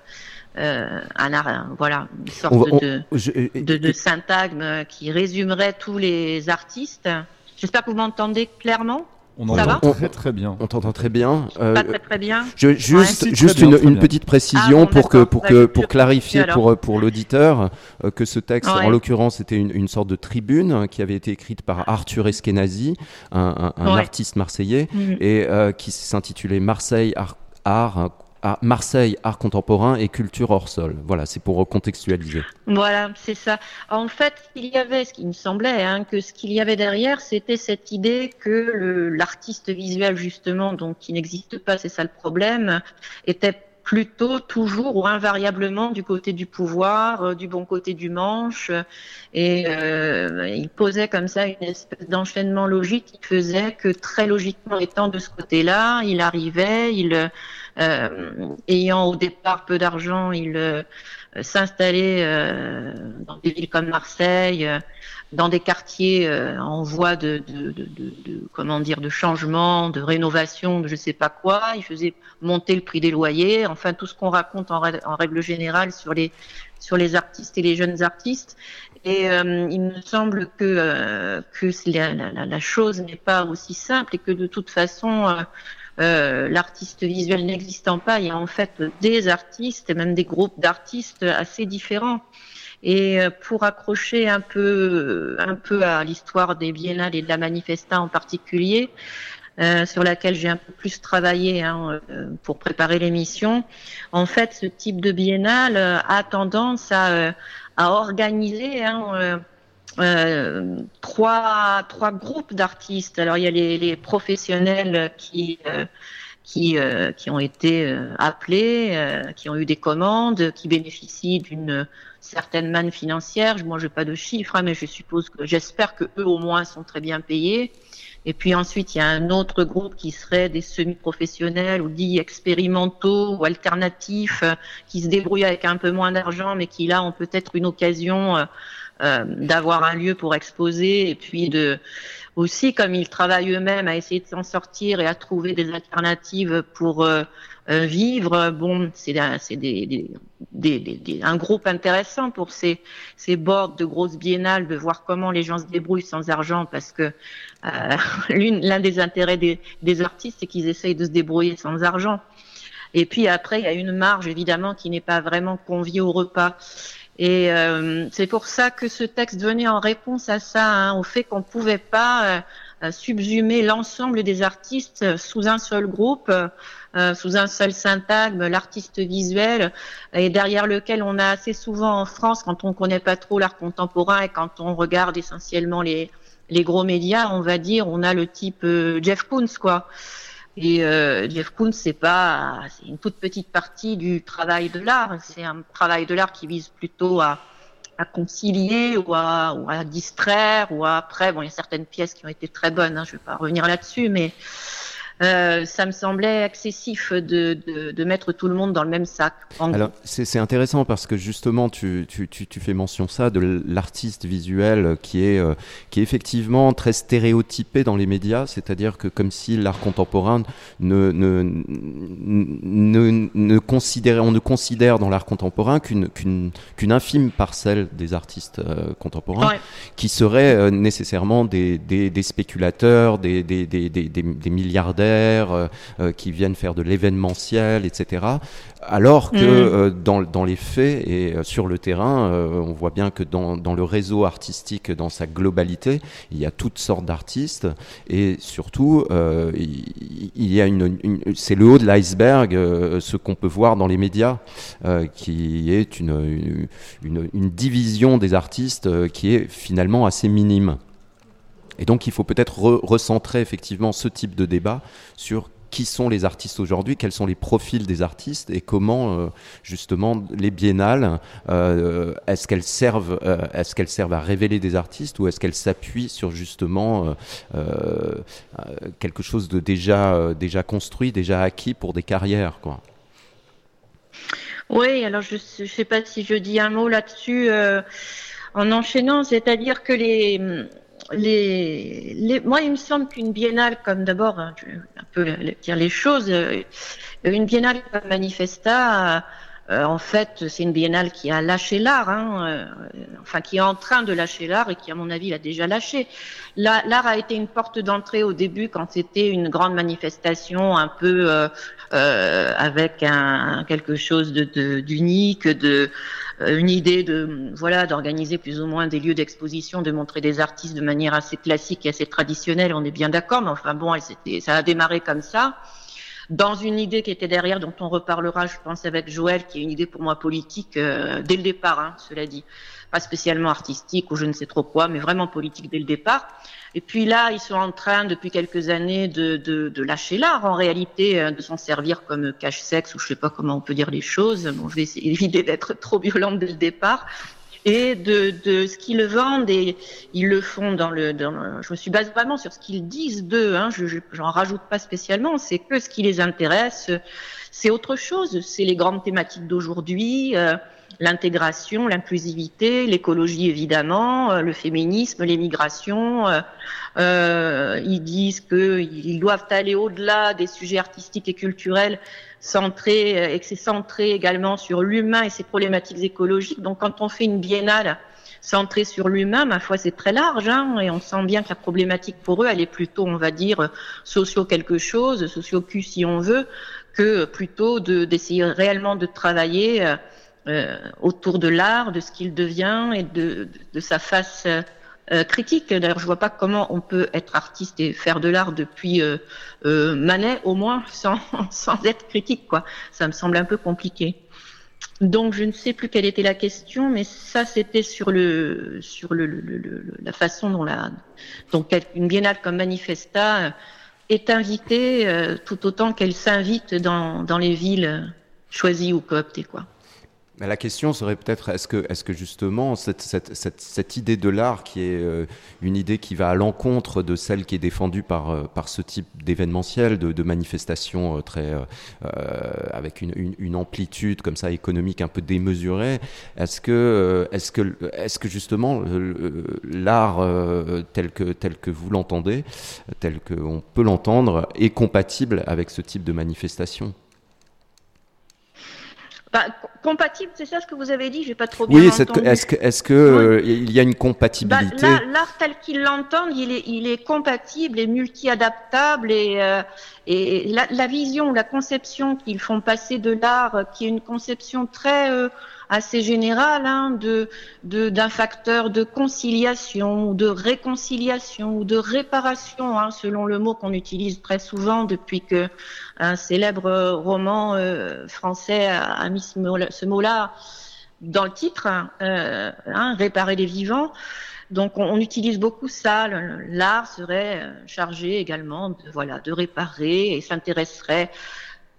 S18: euh, un, un, voilà, une sorte
S17: On va- on-
S18: de,
S17: je-
S18: de, de syntagme qui résumerait tous les artistes. J'espère que vous m'entendez clairement.
S1: On
S18: Ça va
S1: entend très très bien.
S17: On t'entend très bien. Euh,
S18: Pas très très bien.
S17: Je, juste
S18: Ouais.
S1: Si, très
S17: juste
S1: bien,
S17: une, une petite précision
S18: Ah bon,
S17: pour que pour
S18: Bah,
S17: que pour clarifier pour pour l'auditeur euh, que ce texte
S18: Ouais.
S17: en l'occurrence était une, une sorte de tribune qui avait été écrite par Arthur Eskenazi, un, un- un
S18: Ouais.
S17: artiste marseillais
S18: Mhm.
S17: et euh, qui s'intitulait Marseille art, art, art- Marseille art contemporain et culture hors sol. Voilà, c'est pour contextualiser.
S18: Voilà, c'est ça. En fait, il y avait, ce qui me semblait, hein, que ce qu'il y avait derrière, c'était cette idée que l'artiste visuel, justement, donc qui n'existe pas, c'est ça le problème, était plutôt toujours ou invariablement du côté du pouvoir, euh, du bon côté du manche, et euh, il posait comme ça une espèce d'enchaînement logique qui faisait que très logiquement étant de ce côté-là, il arrivait, il ayant au départ peu d'argent, il euh, s'installait euh, dans des villes comme Marseille, euh, dans des quartiers euh, en voie de, de, de, de- comment dire de changement, de rénovation, de je sais pas quoi. Il faisait monter le prix des loyers, enfin tout ce qu'on raconte en, en règle générale sur les sur les artistes et les jeunes artistes. Et euh, il me semble que euh, que la, la- la chose n'est pas aussi simple et que de toute façon euh, euh, l'artiste visuel n'existant pas, il y a en fait des artistes et même des groupes d'artistes assez différents. Et euh, pour accrocher un peu, un peu à l'histoire des biennales et de la manifesta en particulier, euh, sur laquelle j'ai un peu plus travaillé hein, euh, pour préparer l'émission, en fait, ce type de biennale a tendance à, à organiser hein, euh, trois, trois groupes d'artistes. Alors il y a les, les professionnels qui euh, qui, euh, qui ont été euh, appelés, euh, qui ont eu des commandes, qui bénéficient d'une certaine manne financière. Moi, je n'ai pas de chiffres, hein, mais je suppose que j'espère que eux au moins sont très bien payés. Et puis ensuite, il y a un autre groupe qui serait des semi-professionnels ou dits expérimentaux ou alternatifs, euh, qui se débrouillent avec un peu moins d'argent, mais qui là ont peut-être une occasion euh, d'avoir un lieu pour exposer et puis de aussi comme ils travaillent eux-mêmes à essayer de s'en sortir et à trouver des alternatives pour euh, euh, vivre. Bon, c'est des, des, des, un groupe intéressant pour ces, ces boards de grosses biennales de voir comment les gens se débrouillent sans argent parce que euh, l'un des intérêts des artistes c'est qu'ils essayent de se débrouiller sans argent. Et puis après, il y a une marge évidemment qui n'est pas vraiment conviée au repas. Et euh, c'est pour ça que ce texte venait en réponse à ça, hein, au fait qu'on pouvait pas euh, euh, subsumer l'ensemble des artistes euh, sous un seul groupe, euh, euh, sous un seul syntagme, l'artiste visuel, et derrière lequel on a assez souvent en France, quand on connaît pas trop l'art contemporain et quand on regarde essentiellement les, les gros médias, on va dire, on a le type Jeff Koons, quoi. Et euh, Jeff Koons, c'est pas, c'est une toute petite partie du travail de l'art. C'est un travail de l'art qui vise plutôt à, à concilier ou à, ou à distraire ou à, après, bon, il y a certaines pièces qui ont été très bonnes. Hein, je vais pas revenir là-dessus, mais euh, ça me semblait excessif de, de, de mettre tout le monde dans le même sac.
S17: Alors, c'est intéressant parce que justement, tu, tu, tu, tu fais mention ça de l'artiste visuel qui est, euh, qui est effectivement très stéréotypé dans les médias, c'est-à-dire que comme si l'art contemporain ne, ne, ne, ne considérait, on ne considère dans l'art contemporain qu'une infime parcelle des artistes euh, contemporains
S18: Ouais.
S17: qui seraient nécessairement des, des, des spéculateurs, des milliardaires euh, euh, qui viennent faire de l'événementiel, etc. Alors que
S18: Mhm.
S17: euh, dans, dans les faits et sur le terrain, on voit bien que dans, dans le réseau artistique, dans sa globalité, il y a toutes sortes d'artistes et surtout, euh, il, y a une, une- c'est le haut de l'iceberg, euh, ce qu'on peut voir dans les médias, euh, qui est une, une, une division des artistes qui est finalement assez minime. Et donc il faut peut-être recentrer effectivement ce type de débat sur qui sont les artistes aujourd'hui, quels sont les profils des artistes et comment euh, justement les biennales, euh, est-ce qu'elles servent, euh, est-ce qu'elles servent à révéler des artistes ou est-ce qu'elles s'appuient sur justement quelque chose de déjà déjà construit, déjà acquis pour des carrières, quoi?
S18: Oui, alors je ne sais pas si je dis un mot là-dessus en enchaînant, c'est-à-dire que les les, les, moi, il me semble qu'une biennale, comme d'abord, hein, je vais un peu dire les choses, euh, une biennale comme Manifesta, euh, en fait, c'est une biennale qui a lâché l'art, hein, euh, enfin qui est en train de lâcher l'art et qui, à mon avis, l'a déjà lâché. L'art a été une porte d'entrée au début quand c'était une grande manifestation, un peu euh, avec un, quelque chose d'unique, de, de, une idée de voilà d'organiser plus ou moins des lieux d'exposition, de montrer des artistes de manière assez classique et assez traditionnelle. On est bien d'accord, mais enfin bon, ça a démarré comme ça dans une idée qui était derrière, dont on reparlera, je pense, avec Joël, qui est une idée pour moi politique euh, dès le départ, hein, cela dit. Pas spécialement artistique ou je ne sais trop quoi, mais vraiment politique dès le départ. Et puis là, ils sont en train, depuis quelques années, de, de, de lâcher l'art, en réalité, euh, de s'en servir comme cache-sexe, ou je sais pas comment on peut dire les choses. Bon, je vais éviter d'être trop violente dès le départ. Et de, de ce qu'ils vendent et ils le font dans le, dans je me suis basée vraiment sur ce qu'ils disent d'eux hein, je j'en rajoute pas spécialement. C'est que ce qui les intéresse c'est autre chose. C'est les grandes thématiques d'aujourd'hui euh, l'intégration l'inclusivité l'écologie évidemment euh, le féminisme les migrations euh, euh ils disent qu'ils doivent aller au-delà des sujets artistiques et culturels centré euh, et que c'est centré également sur l'humain et ses problématiques écologiques. Donc quand on fait une biennale centrée sur l'humain, ma foi, c'est très large, hein, et on sent bien que la problématique pour eux, elle est plutôt, on va dire, socio quelque chose, socio q si on veut, que plutôt d'essayer réellement de travailler autour de l'art, de ce qu'il devient et de, de sa face euh, critique. D'ailleurs, je vois pas comment on peut être artiste et faire de l'art depuis euh, euh, Manet, au moins, sans, sans être critique, quoi. Ça me semble un peu compliqué. Donc, je ne sais plus quelle était la question, mais ça, c'était sur le sur le, le, la façon dont la donc une biennale comme Manifesta est invitée tout autant qu'elle s'invite dans dans les villes choisies ou cooptées, quoi
S17: la question serait peut-être est-ce que, est justement cette, idée de l'art, qui est euh, une idée qui va à l'encontre de celle qui est défendue par, euh, par ce type d'événementiel, de, manifestations euh, très, avec une, amplitude comme ça économique un peu démesurée, est-ce que, est-ce que, est-ce que justement l'art tel, que, tel que vous l'entendez, tel qu'on peut l'entendre, est compatible avec ce type de manifestation?
S18: Bah, compatible, c'est ça ce que vous avez dit J'ai pas trop bien
S17: oui, entendu. est-ce que, est-ce que euh, il y a une compatibilité
S18: bah, L'art tel qu'ils l'entendent, il est, il est compatible et multi-adaptable et, euh, et la, la, vision, la conception qu'ils font passer de l'art, qui est une conception très euh, assez général hein, de d'un facteur de conciliation ou de réconciliation ou de réparation, hein, selon le mot qu'on utilise très souvent depuis que un célèbre roman euh, français a, mis ce mot-là dans le titre, euh, hein, réparer les vivants. Donc on, on utilise beaucoup ça. L'art serait euh, chargé également de voilà de réparer et s'intéresserait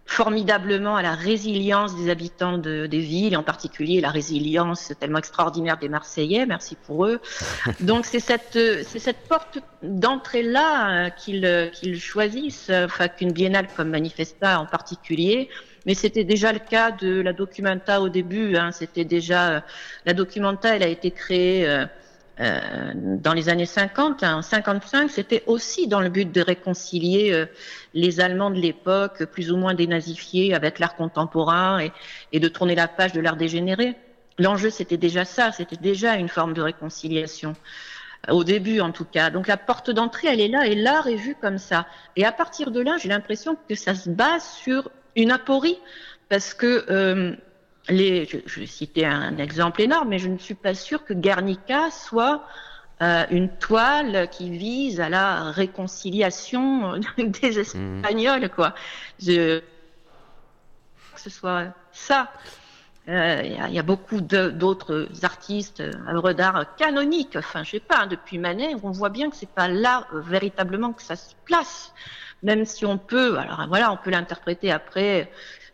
S18: formidablement à la résilience des habitants de, des villes, en particulier la résilience tellement extraordinaire des Marseillais, merci pour eux. Donc c'est cette, c'est cette porte d'entrée-là euh, qu'ils euh, qu'ils choisissent, enfin qu'une biennale comme Manifesta en particulier, mais c'était déjà le cas de la Documenta au début. Hein, c'était déjà euh, la Documenta, elle a été créée euh, dans les années 50, en 55, c'était aussi dans le but de réconcilier euh, les Allemands de l'époque, plus ou moins dénazifiés, avec l'art contemporain et, et, de tourner la page de l'art dégénéré. L'enjeu, c'était déjà ça, c'était déjà une forme de réconciliation euh, au début en tout cas. Donc la porte d'entrée, elle est là et l'art est vu comme ça. Et à partir de là, j'ai l'impression que ça se base sur une aporie parce que les, je, vais citer un exemple énorme, mais je ne suis pas sûre que Guernica soit euh, une toile qui vise à la réconciliation des Espagnols, quoi. Je, que ce soit ça. Euh, Il y, a- il y a beaucoup d'autres artistes, euh, œuvres d'art canoniques. Enfin, je sais pas, hein, depuis Manet, on voit bien que c'est pas là euh, véritablement que ça se place. Même si on peut, alors voilà, on peut l'interpréter après, euh,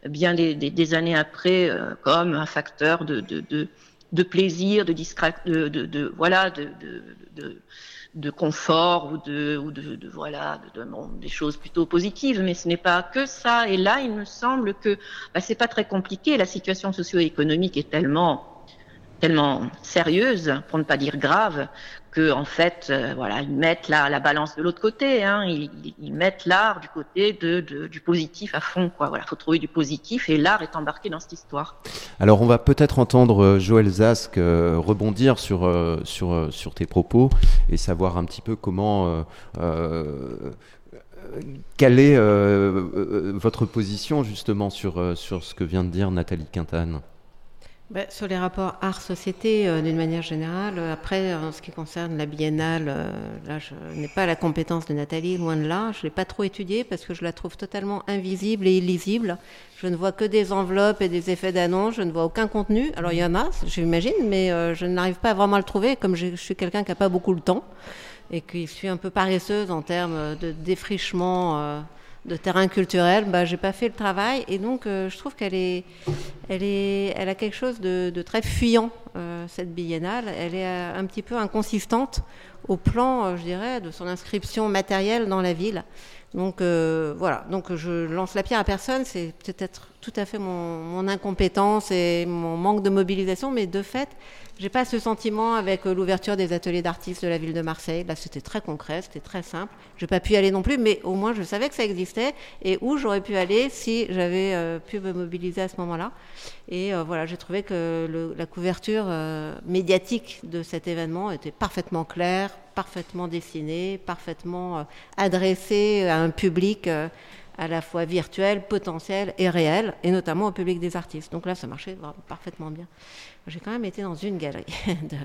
S18: bien des, années après, euh, comme un facteur de, de, de, de plaisir, de de, voilà, de, de, confort ou de, ou de, voilà, bon, des choses plutôt positives. Mais ce n'est pas que ça. Et là, il me semble que bah, c'est pas très compliqué. La situation socio-économique est tellement tellement sérieuse, pour ne pas dire grave, que en fait, euh, voilà, ils mettent la, la balance de l'autre côté. Hein, ils, mettent l'art du côté du positif à fond. Quoi. Voilà, faut trouver du positif et l'art est embarqué dans cette histoire.
S17: Alors on va peut-être entendre euh, Joël Zask euh, rebondir sur, sur, sur tes propos et savoir un petit peu comment... quelle est votre position justement sur, sur ce que vient de dire Nathalie Quintane
S20: Ben, sur les rapports art-société, euh, d'une manière générale, euh, après, en ce qui concerne la biennale, euh, là, je n'ai pas la compétence de Nathalie, loin de là. Je ne l'ai pas trop étudiée parce que je la trouve totalement invisible et illisible. Je ne vois que des enveloppes et des effets d'annonce, je ne vois aucun contenu. Alors, il y en a, j'imagine, mais euh, je n'arrive pas vraiment à le trouver, comme je, je suis quelqu'un qui n'a pas beaucoup le temps et qui suis un peu paresseuse en termes de défrichement euh, de terrain culturel, bah, j'ai pas fait le travail et donc euh, je trouve qu'elle est, elle est, elle a quelque chose de, de très fuyant euh, cette biennale. Elle est euh, un petit peu inconsistante au plan, euh, je dirais, de son inscription matérielle dans la ville. Donc voilà, donc je lance la pierre à personne, c'est peut-être tout à fait mon, mon incompétence et mon manque de mobilisation, mais de fait, j'ai pas ce sentiment avec euh, l'ouverture des ateliers d'artistes de la ville de Marseille. Là, c'était très concret, c'était très simple. J'ai pas pu y aller non plus, mais au moins je savais que ça existait et où j'aurais pu aller si j'avais euh, pu me mobiliser à ce moment-là. Et euh, voilà, j'ai trouvé que la couverture médiatique de cet événement était parfaitement claire, parfaitement dessinée, parfaitement adressée à un public. à la fois virtuel, potentiel et réel, et notamment au public des artistes. Donc là, ça marchait parfaitement bien. J'ai quand même été dans une galerie. de-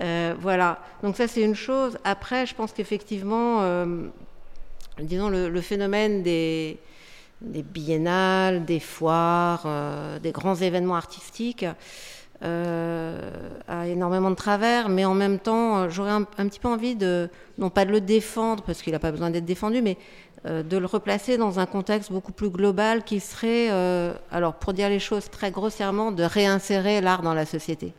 S20: Euh, voilà. Donc ça, c'est une chose. Après, je pense qu'effectivement, euh, disons, le, phénomène des, biennales, des foires, euh, des grands événements artistiques a énormément de travers, mais en même temps, j'aurais un, un petit peu envie de, non pas de le défendre, parce qu'il n'a pas besoin d'être défendu, mais de le replacer dans un contexte beaucoup plus global qui serait, euh, alors pour dire les choses très grossièrement, de réinsérer l'art dans la société.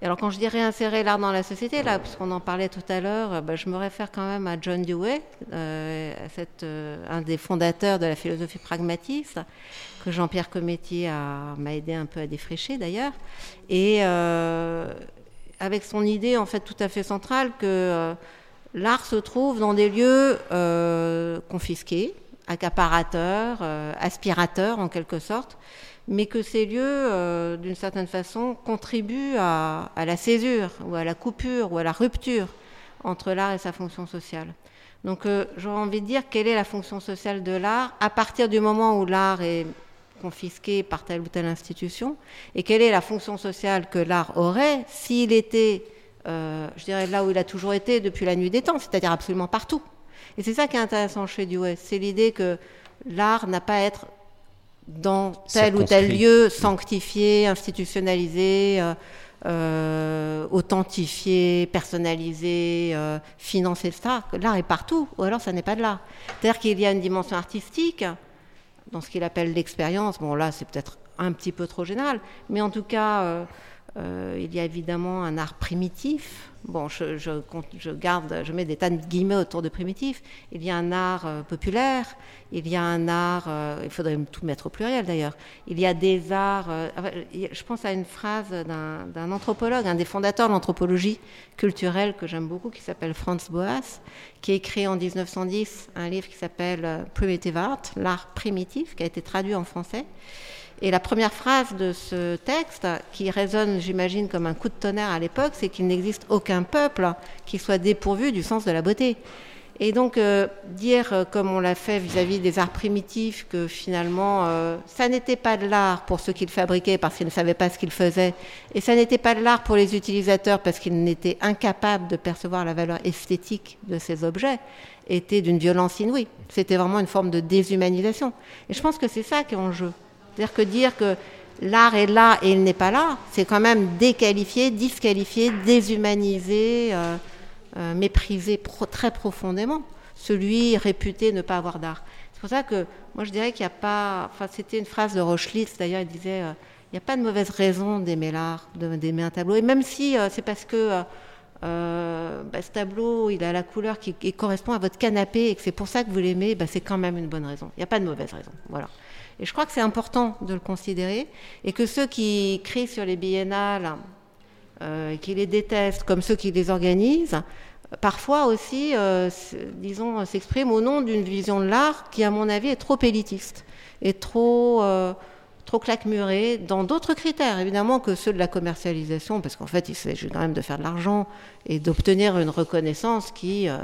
S20: Et alors quand je dis réinsérer l'art dans la société, là, puisqu'on en parlait tout à l'heure, euh, bah, je me réfère quand même à John Dewey, euh, euh, un des fondateurs de la philosophie pragmatiste, que Jean-Pierre Cometti m'a aidé un peu à défricher d'ailleurs, et euh, avec son idée en fait tout à fait centrale que euh, l'art se trouve dans des lieux euh, confisqués, accaparateurs, euh, aspirateurs en quelque sorte, mais que ces lieux, euh, d'une certaine façon, contribuent à, à la césure ou à la coupure ou à la rupture entre l'art et sa fonction sociale. Donc j'aurais envie de dire quelle est la fonction sociale de l'art à partir du moment où l'art est confisqué par telle ou telle institution, et quelle est la fonction sociale que l'art aurait s'il était, euh, je dirais, là où il a toujours été depuis la nuit des temps, c'est-à-dire absolument partout. Et c'est ça qui est intéressant chez Dewey, c'est l'idée que l'art n'a pas à être dans tel ou tel lieu sanctifié, institutionnalisé, euh, euh, authentifié, personnalisé, financé, etc. L'art est partout, ou alors ça n'est pas de l'art. C'est-à-dire qu'il y a une dimension artistique dans ce qu'il appelle l'expérience. Bon, là, c'est peut-être un petit peu trop général, mais en tout cas, euh, il y a évidemment un art primitif. Bon, je, garde, je mets des tas de guillemets autour de primitif. Il y a un art euh, populaire, il y a un art, euh, il faudrait tout mettre au pluriel d'ailleurs. Il y a des arts, je pense à une phrase d'un anthropologue, un des fondateurs de l'anthropologie culturelle que j'aime beaucoup, qui s'appelle Franz Boas, qui écrit en 1910 un livre qui s'appelle Primitive Art, l'art primitif, qui a été traduit en français. Et la première phrase de ce texte, qui résonne, j'imagine, comme un coup de tonnerre à l'époque, c'est qu'il n'existe aucun peuple qui soit dépourvu du sens de la beauté. Et donc, euh, dire, euh, comme on l'a fait vis-à-vis des arts primitifs, que finalement, euh, ça n'était pas de l'art pour ceux qui le fabriquaient parce qu'ils ne savaient pas ce qu'ils faisaient, et ça n'était pas de l'art pour les utilisateurs parce qu'ils n'étaient incapables de percevoir la valeur esthétique de ces objets, était d'une violence inouïe. C'était vraiment une forme de déshumanisation. Et je pense que c'est ça qui est en jeu. C'est-à-dire que dire que l'art est là et il n'est pas là, c'est quand même déqualifié, disqualifié, déshumanisé, euh, euh, méprisé très profondément. Celui réputé ne pas avoir d'art. C'est pour ça que moi je dirais qu'il n'y a pas. Enfin, c'était une phrase de Rochlitz d'ailleurs, il disait euh, il n'y a pas de mauvaise raison d'aimer l'art, d'aimer un tableau. Et même si euh, c'est parce que euh, euh, bah, ce tableau, il a la couleur qui, qui correspond à votre canapé et que c'est pour ça que vous l'aimez, bah, c'est quand même une bonne raison. Il n'y a pas de mauvaise raison. Voilà. Et je crois que c'est important de le considérer et que ceux qui crient sur les biennales, euh, qui les détestent, comme ceux qui les organisent, parfois aussi, euh, disons, s'expriment au nom d'une vision de l'art qui, à mon avis, est trop élitiste et trop, euh, trop claquemurée dans d'autres critères, évidemment, que ceux de la commercialisation, parce qu'en fait, il s'agit quand même de faire de l'argent et d'obtenir une reconnaissance qui, euh,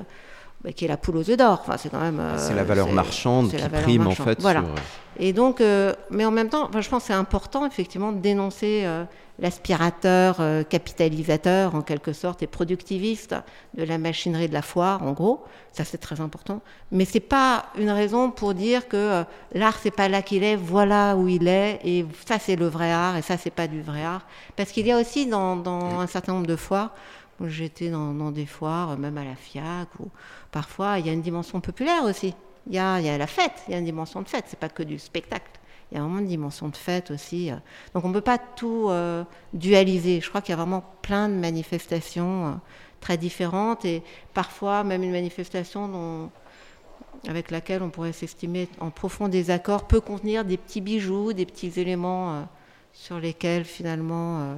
S20: bah, qui est la poule aux œufs d'or. Enfin, c'est quand même. euh,
S17: C'est la valeur marchande qui
S20: valeur
S17: prime, en fait,
S20: Voilà.
S17: sur, euh,
S20: Et donc, euh, mais en même temps, enfin, je pense que c'est important, effectivement, de dénoncer euh, l'aspirateur euh, capitalisateur, en quelque sorte, et productiviste de la machinerie de la foire, en gros. Ça, c'est très important. Mais c'est pas une raison pour dire que euh, l'art, c'est pas là qu'il est, voilà où il est, et ça, c'est le vrai art, et ça, c'est pas du vrai art. Parce qu'il y a aussi dans, dans un certain nombre de foires, J'étais dans, des foires, euh, même à la FIAC, où parfois il y a une dimension populaire aussi. Il y a, la fête, il y a une dimension de fête, c'est pas que du spectacle. Il y a vraiment une dimension de fête aussi. euh. Donc on ne peut pas tout euh, dualiser. Je crois qu'il y a vraiment plein de manifestations très différentes et parfois même une manifestation avec laquelle on pourrait s'estimer en profond désaccord peut contenir des petits bijoux, des petits éléments sur lesquels finalement,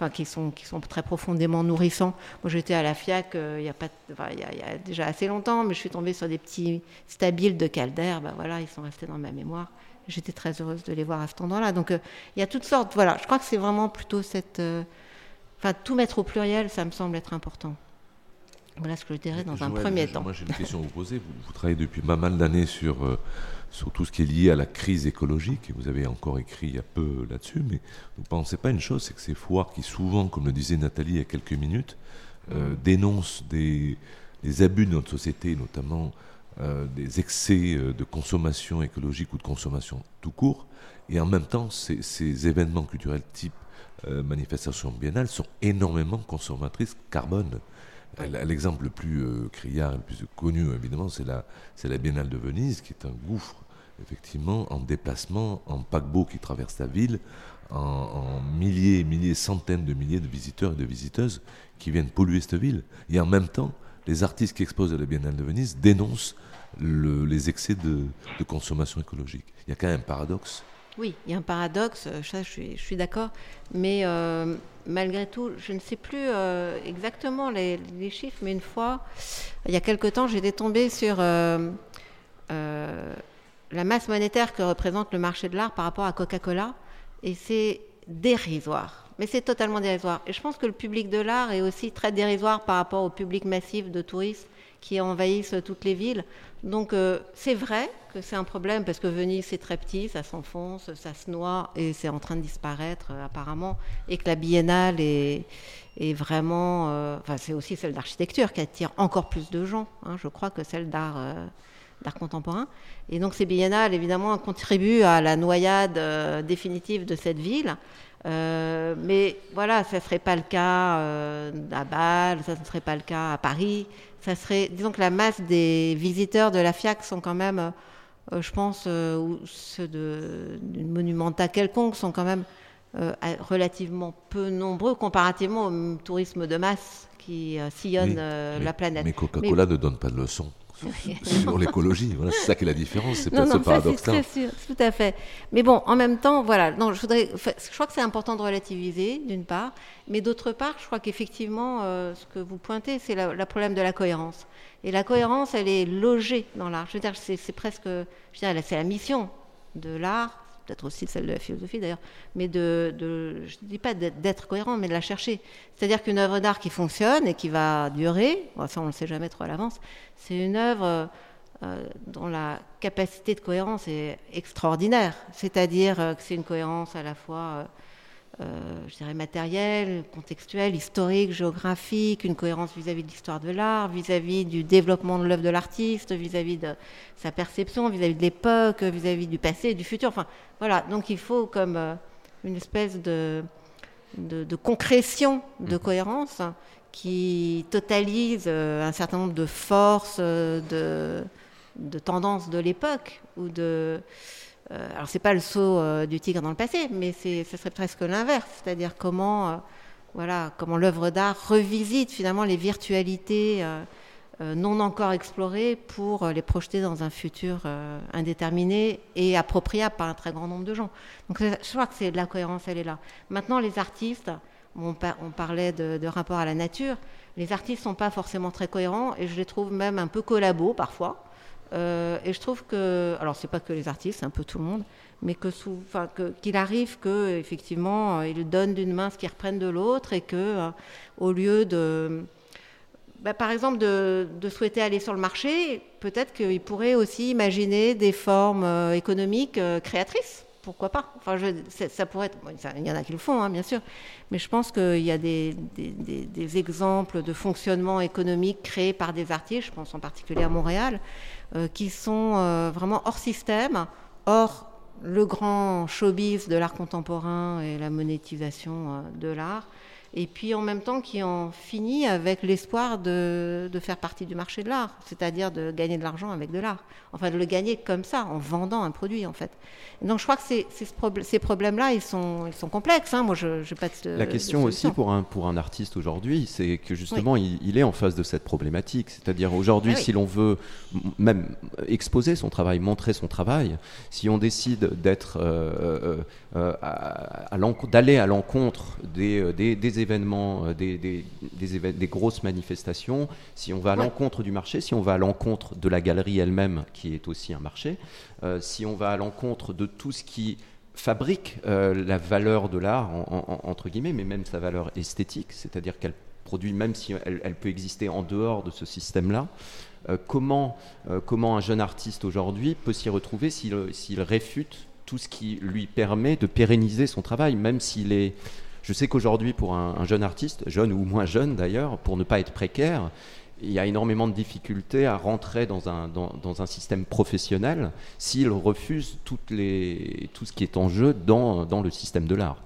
S20: enfin qui sont qui sont très profondément nourrissants. Moi j'étais à la FIAC euh, il y a pas, enfin, il y a, il y a déjà assez longtemps, mais je suis tombée sur des petits stabiles de Calder. Ben voilà, ils sont restés dans ma mémoire. J'étais très heureuse de les voir à cet endroit-là. Donc euh, il y a toutes sortes. Voilà, je crois que c'est vraiment plutôt cette, euh, enfin tout mettre au pluriel, ça me semble être important. Voilà ce que je dirais dans un premier temps.
S19: Moi, j'ai une question à vous poser. Vous, vous travaillez depuis pas mal d'années sur, sur tout ce qui est lié à la crise écologique, et vous avez encore écrit il y a peu là-dessus, mais ne pensez pas une chose, c'est que ces foires qui souvent, comme le disait Nathalie il y a quelques minutes, euh, dénoncent des, abus de notre société, notamment euh, des excès euh, de consommation écologique ou de consommation tout court, et en même temps, ces, événements culturels type euh, manifestation biennale sont énormément consommatrices carbone. L'exemple le plus euh, criard, le plus connu évidemment, c'est la, la Biennale de Venise, qui est un gouffre, effectivement, en déplacement, en paquebot qui traverse la ville, en, milliers, milliers, centaines de milliers de visiteurs et de visiteuses qui viennent polluer cette ville. Et en même temps, les artistes qui exposent à la Biennale de Venise dénoncent le- les excès de, de consommation écologique. Il y a quand même un paradoxe.
S20: Oui, il y a un paradoxe, euh, ça je suis, d'accord, mais euh, malgré tout, je ne sais plus euh, exactement les, chiffres, mais une fois, il y a quelque temps, j'étais tombée sur la masse monétaire que représente le marché de l'art par rapport à Coca-Cola, et c'est dérisoire. Mais c'est totalement dérisoire. Et je pense que le public de l'art est aussi très dérisoire par rapport au public massif de touristes qui envahissent toutes les villes. Donc euh, c'est vrai que c'est un problème parce que Venise c'est très petit, ça s'enfonce, ça se noie et c'est en train de disparaître euh, apparemment. Et que la biennale est, vraiment, euh, enfin c'est aussi celle d'architecture qui attire encore plus de gens, hein, je crois, que celle d'art. contemporain. Et donc ces biennales, évidemment, contribuent à la noyade définitive de cette ville. Mais voilà, ça ne serait pas le cas à Bâle, ça ne serait pas le cas à Paris. Ça serait, disons que la masse des visiteurs de la FIAC sont quand même, euh, euh, je pense, euh, ou ceux de- d'une monumenta quelconque sont quand même euh, relativement peu nombreux comparativement au tourisme de masse qui sillonne
S19: Mais-
S20: la planète.
S19: Mais Coca-Cola ne donne pas de leçons sur, l'écologie. Voilà, c'est ça qui est la différence. C'est peut-être ce
S20: ça, c'est sûr, tout à fait. Mais bon, en même temps, voilà. Non, je voudrais. Je crois que c'est important de relativiser, d'une part, mais d'autre part, je crois qu'effectivement, euh, ce que vous pointez, c'est le problème de la cohérence. Et la cohérence, elle est logée dans l'art. Je veux dire, c'est presque, je dirais, c'est la mission de l'art, peut-être aussi celle de la philosophie d'ailleurs, mais de, je ne dis pas d'être cohérent, mais de la chercher. C'est-à-dire qu'une œuvre d'art qui fonctionne et qui va durer, ça on ne le sait jamais trop à l'avance, c'est une œuvre euh, dont la capacité de cohérence est extraordinaire. C'est-à-dire euh, que c'est une cohérence à la fois, euh, je dirais, matérielle, contextuelle, historique, géographique, une cohérence vis-à-vis de l'histoire de l'art, vis-à-vis du développement de l'œuvre de l'artiste, vis-à-vis de sa perception, vis-à-vis de l'époque, vis-à-vis du passé et du futur. Enfin, voilà. Donc il faut comme euh, une espèce de, de, de concrétion de cohérence qui totalise euh, un certain nombre de forces, euh, de, de tendances de l'époque ou de euh, alors c'est pas le saut euh, du tigre dans le passé, mais ce serait presque l'inverse, c'est-à-dire comment euh, voilà comment l'œuvre d'art revisite finalement les virtualités euh, non encore explorées pour les projeter dans un futur indéterminé et appropriable par un très grand nombre de gens. Donc je crois que la cohérence, elle est là. Maintenant les artistes, on, par- on parlait de, de rapport à la nature, les artistes sont pas forcément très cohérents et je les trouve même un peu collabos parfois. Euh, et je trouve que, alors c'est pas que les artistes, c'est un peu tout le monde, mais que qu'il arrive que effectivement euh, ils donnent d'une main ce qu'ils reprennent de l'autre et que euh, au lieu de, bah, par exemple de, souhaiter aller sur le marché, peut-être qu'ils pourraient aussi imaginer des formes économiques créatrices. Pourquoi pas? Enfin, ça pourrait il y en a qui le font, hein, bien sûr, mais je pense qu'il y a des, des- exemples de fonctionnement économique créés par des artistes, je pense en particulier à Montréal, qui sont euh, vraiment hors système, hors le grand showbiz de l'art contemporain et la monétisation euh, de l'art, et puis en même temps qui en finit avec l'espoir de, de faire partie du marché de l'art, c'est-à-dire de gagner de l'argent avec de l'art, enfin de le gagner comme ça, en vendant un produit en fait. Donc je crois que ce prob- ces problèmes-là, ils sont, ils sont complexes. hein. Moi, je pas de
S17: La
S20: de
S17: question aussi pour un, pour un artiste aujourd'hui, c'est que justement, il, il est en face de cette problématique. C'est-à-dire aujourd'hui,
S20: Ah oui.
S17: si l'on veut même exposer son travail, montrer son travail, si on décide d'être, euh, euh, euh, à- à l'enco- d'aller à l'encontre des, euh, des, des événements, euh, des, des, des éve- des grosses manifestations, si on va à
S20: Ouais.
S17: l'encontre du marché, si on va à l'encontre de la galerie elle-même, qui est aussi un marché, euh, si on va à l'encontre de tout ce qui fabrique euh, la valeur de l'art, en- en- entre guillemets, mais même sa valeur esthétique, c'est-à-dire qu'elle produit, même si elle, elle peut exister en dehors de ce système-là, euh, comment, comment un jeune artiste aujourd'hui peut s'y retrouver s'il réfute tout ce qui lui permet de pérenniser son travail, même s'il est... Je sais qu'aujourd'hui, pour un, un jeune artiste, jeune ou moins jeune d'ailleurs, pour ne pas être précaire, il y a énormément de difficultés à rentrer dans un, système professionnel s'il refuse toutes les, tout ce qui est en jeu dans, dans le système de l'art.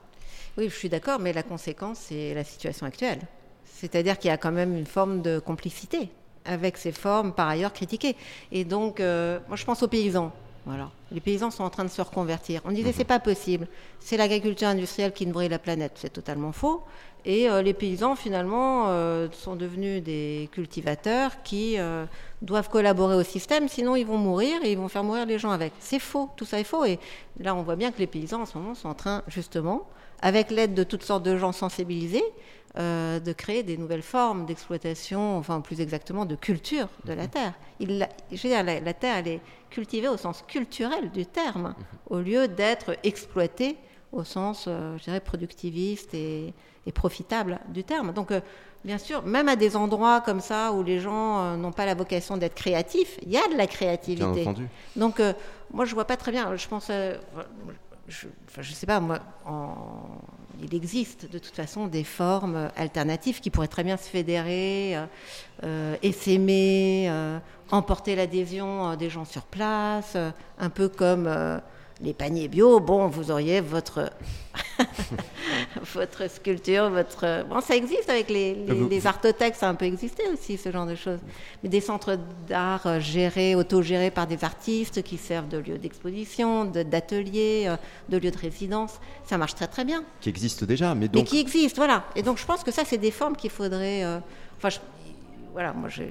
S20: Oui, je suis d'accord, mais la conséquence, c'est la situation actuelle. C'est-à-dire qu'il y a quand même une forme de complicité avec ces formes par ailleurs critiquées. Et donc, euh, moi, je pense aux paysans. Voilà. Les paysans sont en train de se reconvertir. On disait, c'est pas possible. C'est l'agriculture industrielle qui nourrit la planète. C'est totalement faux. Et euh, les paysans, finalement, euh, sont devenus des cultivateurs qui euh, doivent collaborer au système, sinon ils vont mourir et ils vont faire mourir les gens avec. C'est faux, tout ça est faux. Et là, on voit bien que les paysans, en ce moment, sont en train, justement, avec l'aide de toutes sortes de gens sensibilisés, euh, de créer des nouvelles formes d'exploitation, enfin plus exactement de culture de la terre. Il, la- je veux dire, la, la terre, elle est cultivée au sens culturel du terme, au lieu d'être exploitée au sens, euh, je dirais, productiviste et, et profitable du terme. Donc, euh, bien sûr, même à des endroits comme ça où les gens n'ont pas la vocation d'être créatifs, il y a de la créativité.
S17: Bien entendu.
S20: Donc, moi, je vois pas très bien. Je pense, je, enfin, je sais pas, moi, en- il existe de toute façon des formes alternatives qui pourraient très bien se fédérer, euh, euh, essaimer, euh, emporter l'adhésion des gens sur place, un peu comme les paniers bio. Bon, vous auriez votre votre sculpture, votre bon, ça existe avec les, les,
S17: Vous-
S20: les artothèques, ça a un peu existé aussi ce genre de choses. Mais des centres d'art euh, gérés, autogérés par des artistes qui servent de lieux d'exposition, de- d'ateliers, euh, de lieux de résidence, ça marche très très bien.
S17: Qui existe déjà, mais
S20: Mais
S17: donc...
S20: qui existent, voilà. Et donc je pense que ça, c'est des formes qu'il faudrait. euh, Enfin, je- voilà, moi, je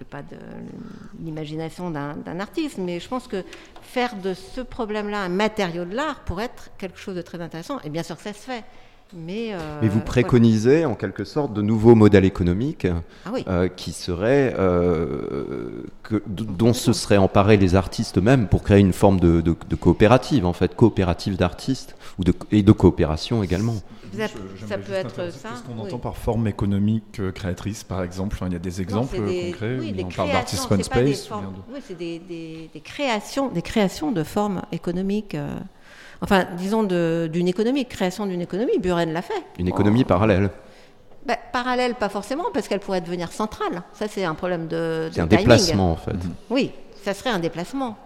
S20: n'ai pas de l'imagination d'un artiste, mais je pense que faire de ce problème-là un matériau de l'art pourrait être quelque chose de très intéressant. Et bien sûr que ça se fait. Mais, euh,
S17: Mais vous
S20: voilà.
S17: préconisez en quelque sorte de nouveaux modèles économiques
S20: Ah oui.
S17: euh, qui seraient, euh, que, dont se seraient emparés les artistes eux-mêmes pour créer une forme de, de- de coopérative, en fait, coopérative d'artistes ou de, et de coopération également.
S20: Ça,
S1: Je-
S20: peut être ça.
S1: Qu'est-ce qu'on
S20: oui.
S1: entend par forme économique euh, créatrice, par exemple Enfin, Il y a des
S20: Non,
S1: exemples
S20: c'est des-
S1: concrets
S20: oui, des
S1: On parle d'Artist
S20: créations,
S1: One
S20: c'est pas des
S1: Space. ou
S20: formes-
S1: de-
S20: Oui, c'est des, des- des créations, des créations de formes économiques. euh, enfin, disons de- d'une économie, création d'une économie. Buren l'a fait.
S17: Une économie parallèle.
S20: Bah, parallèle, pas forcément, parce qu'elle pourrait devenir centrale. Ça, c'est un problème de.
S17: C'est un
S20: timing.
S17: déplacement, en fait.
S20: Oui, ça serait un déplacement.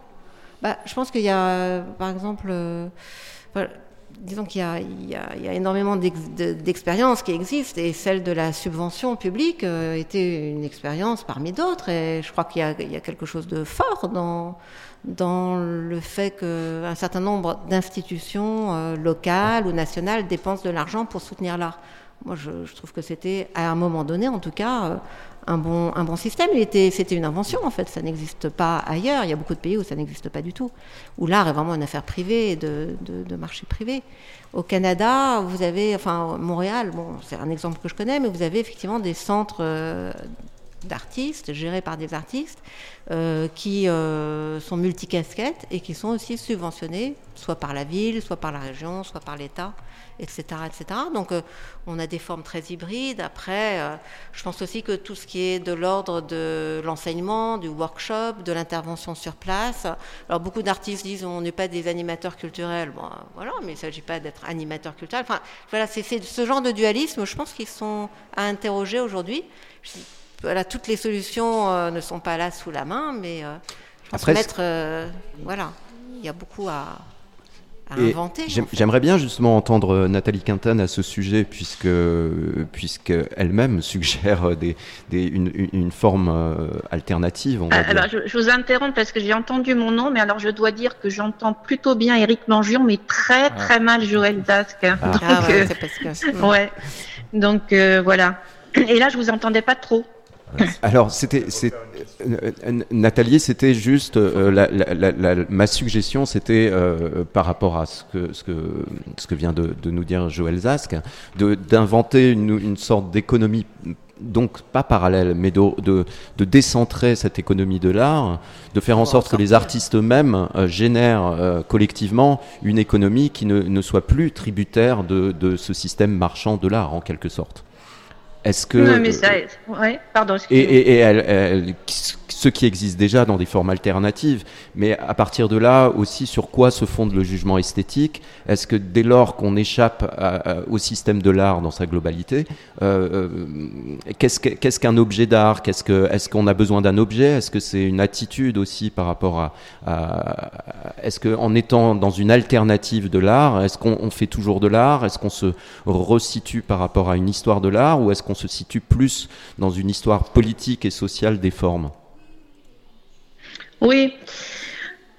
S20: Bah, je pense qu'il y a, euh, par exemple, euh, disons qu'il y, a énormément d'expériences qui existent et celle de la subvention publique euh, était une expérience parmi d'autres et je crois qu'il y, a quelque chose de fort dans, le fait qu'un certain nombre d'institutions euh, locales ou nationales dépensent de l'argent pour soutenir l'art. Moi, je, je, trouve que c'était, à un moment donné, en tout cas, euh, un bon, système. C'était une invention, en fait. Ça n'existe pas ailleurs. Il y a beaucoup de pays où ça n'existe pas du tout. Où l'art est vraiment une affaire privée, de, marché privé. Au Canada, vous avez, enfin, Montréal, c'est un exemple que je connais, mais vous avez effectivement des centres euh, d'artistes, gérés par des artistes, euh, qui euh, sont multicasquettes et qui sont aussi subventionnés, soit par la ville, soit par la région, soit par l'État, etc., etc. Donc euh, on a des formes très hybrides. Après, euh, je pense aussi que tout ce qui est de l'ordre de l'enseignement, du workshop, de l'intervention sur place. Alors beaucoup d'artistes disent on n'est pas des animateurs culturels. Bon, voilà, mais il ne s'agit pas d'être animateur culturel. Enfin, voilà, c'est ce genre de dualisme, je pense qu'ils sont à interroger aujourd'hui voilà, toutes les solutions euh, ne sont pas là sous la main, mais euh, je pense Après, mettre, euh, voilà, il y a beaucoup à, à inventer.
S17: J'aimerais bien justement entendre Nathalie Quintan à ce sujet, puisque, puisque elle-même suggère des, des, une, une, forme alternative. On va
S18: alors, je, je, vous interromps parce que j'ai entendu mon nom, mais alors je dois dire que j'entends plutôt bien Éric Mangion, mais très très mal Joël Dasque. Ah. Donc, ah ouais, parce que... ouais. Donc voilà. Et là, je vous entendais pas trop.
S17: Alors, c'était, euh, Nathalie, c'était juste euh, la, la, la, ma suggestion, c'était euh, par rapport à ce que ce que ce que vient de, de nous dire Joël Zask, de d'inventer une, une, sorte d'économie. Donc pas parallèle, mais de, de, de, décentrer cette économie de l'art, de faire en sorte que les artistes eux-mêmes génèrent collectivement une économie qui ne, ne soit plus tributaire de, de ce système marchand de l'art en quelque sorte. Est-ce que.
S18: Non, mais ça. Ouais, pardon,
S17: et, et, et elle, elle, ce qui existe déjà dans des formes alternatives, mais à partir de là aussi sur quoi se fonde le jugement esthétique? Est-ce que dès lors qu'on échappe à, à, au système de l'art dans sa globalité, euh, euh qu'est-ce qu'un qu objet d'art? Que est-ce qu'on a besoin d'un objet? Est-ce que c'est une attitude aussi par rapport à, à est-ce que en étant dans une alternative de l'art, est-ce qu'on fait toujours de l'art? Est-ce qu'on se resitue par rapport à une histoire de l'art? Ou est-ce qu'on se situe plus dans une histoire politique et sociale des formes
S18: oui.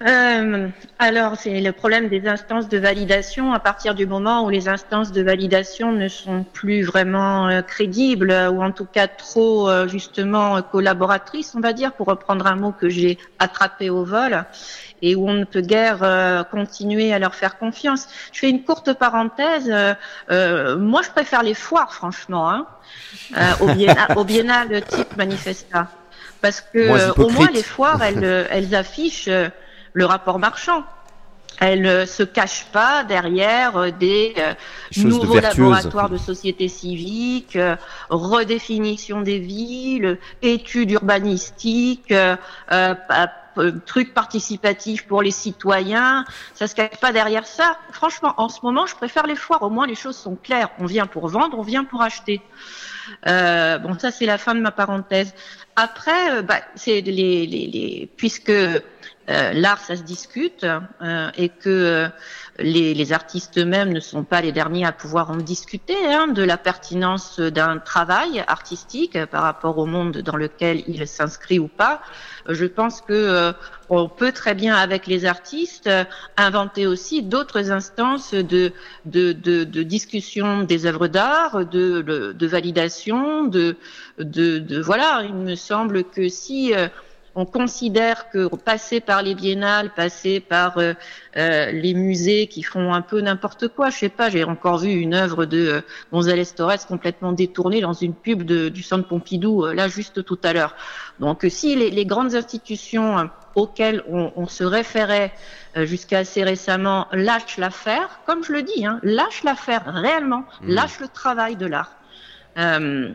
S18: Euh, alors, c'est le problème des instances de validation. À partir du moment où les instances de validation ne sont plus vraiment euh, crédibles, ou en tout cas trop euh, justement collaboratrices, on va dire, pour reprendre un mot que j'ai attrapé au vol, et où on ne peut guère euh, continuer à leur faire confiance. Je fais une courte parenthèse. Euh, moi, je préfère les foires, franchement, hein, au, biennale, au biennale type manifesta parce que euh, au moins les foires, elles, elles affichent euh, le rapport marchand. Elles ne se cachent pas derrière des nouveaux laboratoires de société civique, redéfinition des villes, études urbanistiques, trucs participatifs pour les citoyens. Ça se cache pas derrière ça. Franchement, en ce moment, je préfère les foires. Au moins, les choses sont claires. On vient pour vendre, on vient pour acheter. Euh, bon, ça c'est la fin de ma parenthèse. Après, euh, bah, c'est les, les, les, puisque euh, l'art ça se discute euh, et que euh, les, les, artistes eux-mêmes ne sont pas les derniers à pouvoir en discuter hein, de la pertinence d'un travail artistique par rapport au monde dans lequel il s'inscrit ou pas. Je pense que euh, on peut très bien, avec les artistes, inventer aussi d'autres instances de, de, de, de, discussion des œuvres d'art, de, de, validation, de, de, voilà. Il me semble que si euh, on considère que passer par les biennales, passer par euh, euh, les musées qui font un peu n'importe quoi, je sais pas, j'ai encore vu une œuvre de euh, González Torres complètement détournée dans une pub de, du Centre Pompidou, là juste tout à l'heure. Donc si les, les grandes institutions auxquelles on, on se référait jusqu'à assez récemment lâchent l'affaire, comme je le dis, hein, lâchent l'affaire réellement, mmh. lâchent le travail de l'art. Euh,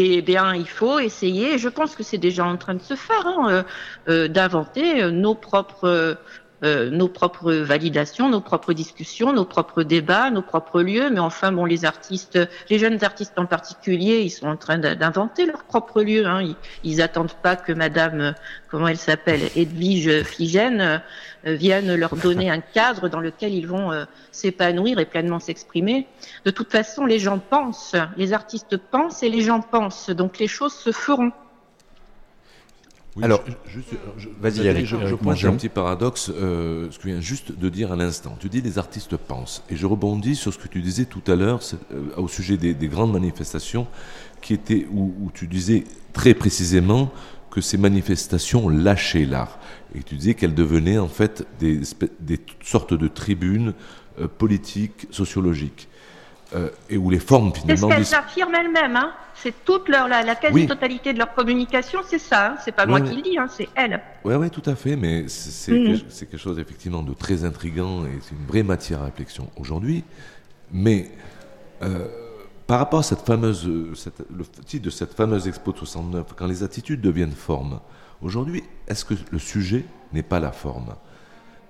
S18: eh bien, il faut essayer, je pense que c'est déjà en train de se faire, hein, euh, euh, d'inventer euh, nos propres euh, nos propres validations, nos propres discussions, nos propres débats, nos propres lieux. Mais enfin, bon, les artistes, les jeunes artistes en particulier, ils sont en train d'inventer leurs propres lieux. Hein. Ils, ils attendent pas que Madame, euh, comment elle s'appelle, Edwige Figène, euh, vienne leur donner un cadre dans lequel ils vont s'épanouir et pleinement s'exprimer. De toute façon, les gens pensent, les artistes pensent et les gens pensent. Donc les choses se feront.
S19: Oui,
S17: Alors,
S19: je-
S17: vas-y, Eric,
S19: je, je pointe un petit paradoxe, euh, ce que je viens juste de dire à l'instant. Tu dis les artistes pensent, et je rebondis sur ce que tu disais tout à l'heure euh, au sujet des, des grandes manifestations, qui étaient où, où tu disais très précisément que ces manifestations lâchaient l'art, et tu disais qu'elles devenaient en fait des, des sortes de tribunes euh, politiques, sociologiques, euh, et où les formes
S18: C'est ce
S19: finalement
S18: qu'elles affirment elles-mêmes. Hein. C'est toute leur, la, la quasi-totalité de leur communication, c'est ça. Hein. C'est pas moi
S19: Ouais,
S18: qui le dis, hein, c'est elles.
S19: Oui, ouais, tout à fait, mais c'est c'est quelque, chose effectivement de très intrigant et c'est une vraie matière à réflexion aujourd'hui. Mais euh, par rapport à cette fameuse, cette- le titre de cette fameuse Expo de 69, quand les attitudes deviennent formes, aujourd'hui, est-ce que le sujet n'est pas la forme?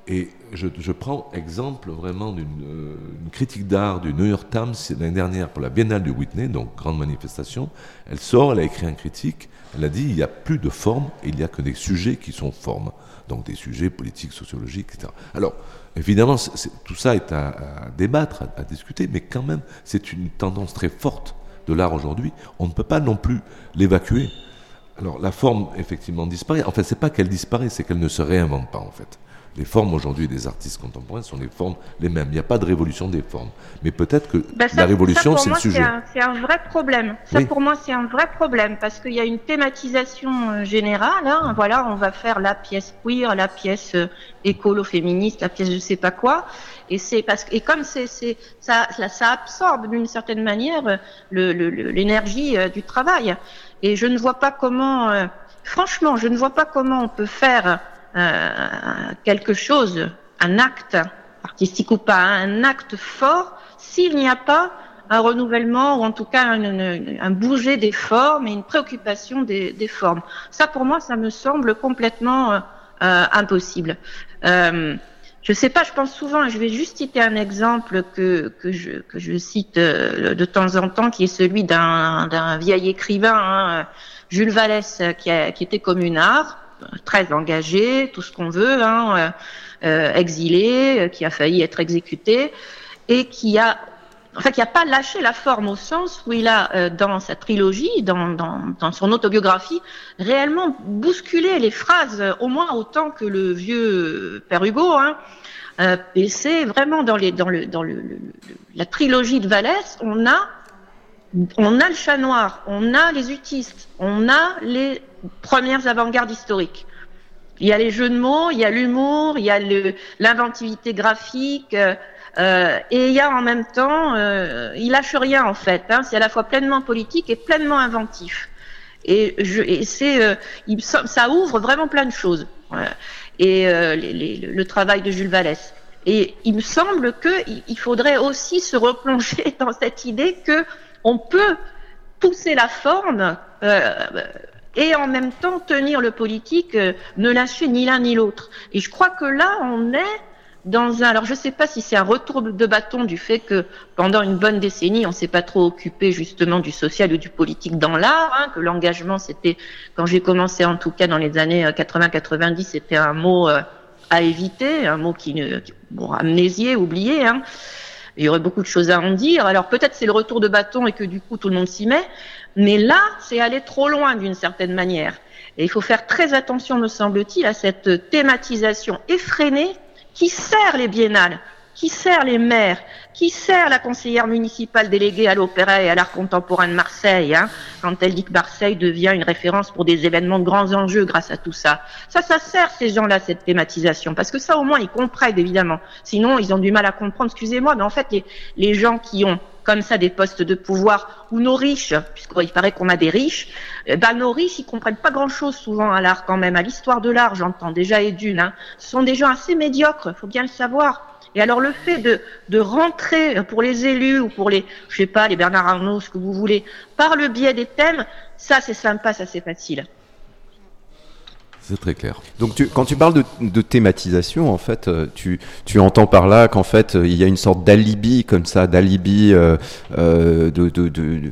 S19: Et je, prends exemple vraiment d'une euh, critique d'art du New York Times l'année dernière pour la Biennale de Whitney, donc grande manifestation. Elle sort, elle a écrit un critique, elle a dit il n'y a plus de forme, il n'y a que des sujets qui sont formes. Donc des sujets politiques, sociologiques, etc. Alors, évidemment, tout ça est à, à débattre, à, à discuter, mais quand même, c'est une tendance très forte de l'art aujourd'hui. On ne peut pas non plus l'évacuer. Alors la forme effectivement disparaît. En fait, c'est pas qu'elle disparaît, c'est qu'elle ne se réinvente pas en fait. Les formes aujourd'hui des artistes contemporains sont les formes les mêmes. Il n'y a pas de révolution des formes. Mais peut-être que
S18: Ben, ça-
S19: la révolution, c'est le sujet.
S18: C'est un, vrai problème. Ça,
S19: Oui.
S18: pour moi, c'est un vrai problème parce qu'il y a une thématisation euh, générale. Hein. Voilà, on va faire la pièce queer, la pièce euh, écolo-féministe, la pièce je sais pas quoi. Et c'est parce et comme c'est ça ça, ça absorbe d'une certaine manière euh, le- le- le- l'énergie du travail. Et je ne vois pas comment, euh, franchement, je ne vois pas comment on peut faire quelque chose, un acte artistique ou pas, un acte fort, s'il n'y a pas un renouvellement ou en tout cas un, bouger des formes et une préoccupation des, formes. Ça, pour moi, ça me semble complètement euh, euh, impossible. Euh, je sais pas, je pense souvent, je vais juste citer un exemple que, que, je, que je cite euh, de temps en temps, qui est celui d'un vieil écrivain, hein, Jules Vallès, qui, qui était communard, très engagé, tout ce qu'on veut, hein, euh, euh, exilé, euh, qui a failli être exécuté, et qui a en fait, il n'a pas lâché la forme au sens où il a, euh, dans sa trilogie, dans, dans, dans son autobiographie, réellement bousculé les phrases, euh, au moins autant que le vieux Père Hugo. Hein. Euh, et c'est vraiment dans, les, dans, le, dans le- le- la trilogie de Vallès, on a, on a le chat noir, on a les utistes, on a les premières avant-gardes historiques. Il y a les jeux de mots, il y a l'humour, il y a l'inventivité graphique, euh, euh, et il y a en même temps, euh, il lâche rien en fait. Hein, c'est à la fois pleinement politique et pleinement inventif. Et, c'est, euh, ça ouvre vraiment plein de choses. Et le travail de Jules Vallès. Et il me semble que il- il faudrait aussi se replonger dans cette idée que on peut pousser la forme euh, et en même temps tenir le politique, euh, ne lâcher ni l'un ni l'autre. Et je crois que là, on est dans un. Alors, je ne sais pas si c'est un retour de bâton du fait que pendant une bonne décennie, on s'est pas trop occupé justement du social ou du politique dans l'art, hein, que l'engagement, c'était, quand j'ai commencé en tout cas dans les années euh, 80-90, c'était un mot euh, à éviter, un mot qui ne. Bon, amnésié, oublié, hein. Il y aurait beaucoup de choses à en dire. Alors peut-être c'est le retour de bâton et que du coup tout le monde s'y met. Mais là, c'est aller trop loin d'une certaine manière. Et il faut faire très attention, me semble-t-il, à cette thématisation effrénée qui sert les biennales, qui sert les maires, qui sert la conseillère municipale déléguée à l'opéra et à l'art contemporain de Marseille, hein, quand elle dit que Marseille devient une référence pour des événements de grands enjeux grâce à tout ça. Ça, ça sert ces gens-là, cette thématisation, parce que ça, au moins, ils comprennent, évidemment. Sinon, ils ont du mal à comprendre, excusez-moi, mais en fait, les, gens qui ont comme ça des postes de pouvoir, ou nos riches, puisqu'il paraît qu'on a des riches, eh ben, nos riches, ils comprennent pas grand-chose souvent à l'art quand même, à l'histoire de l'art, j'entends déjà et d'une. Hein. Ce sont des gens assez médiocres, faut bien le savoir. Et alors le fait de, de rentrer pour les élus ou pour les, je sais pas, les Bernard Arnault, ce que vous voulez, par le biais des thèmes, ça c'est sympa, ça c'est facile.
S19: C'est très clair.
S17: Donc tu, quand tu parles de, de thématisation, en fait, euh, tu, tu entends par là qu'en fait, euh, il y a une sorte d'alibi comme ça, d'alibi euh, euh, de, de, de-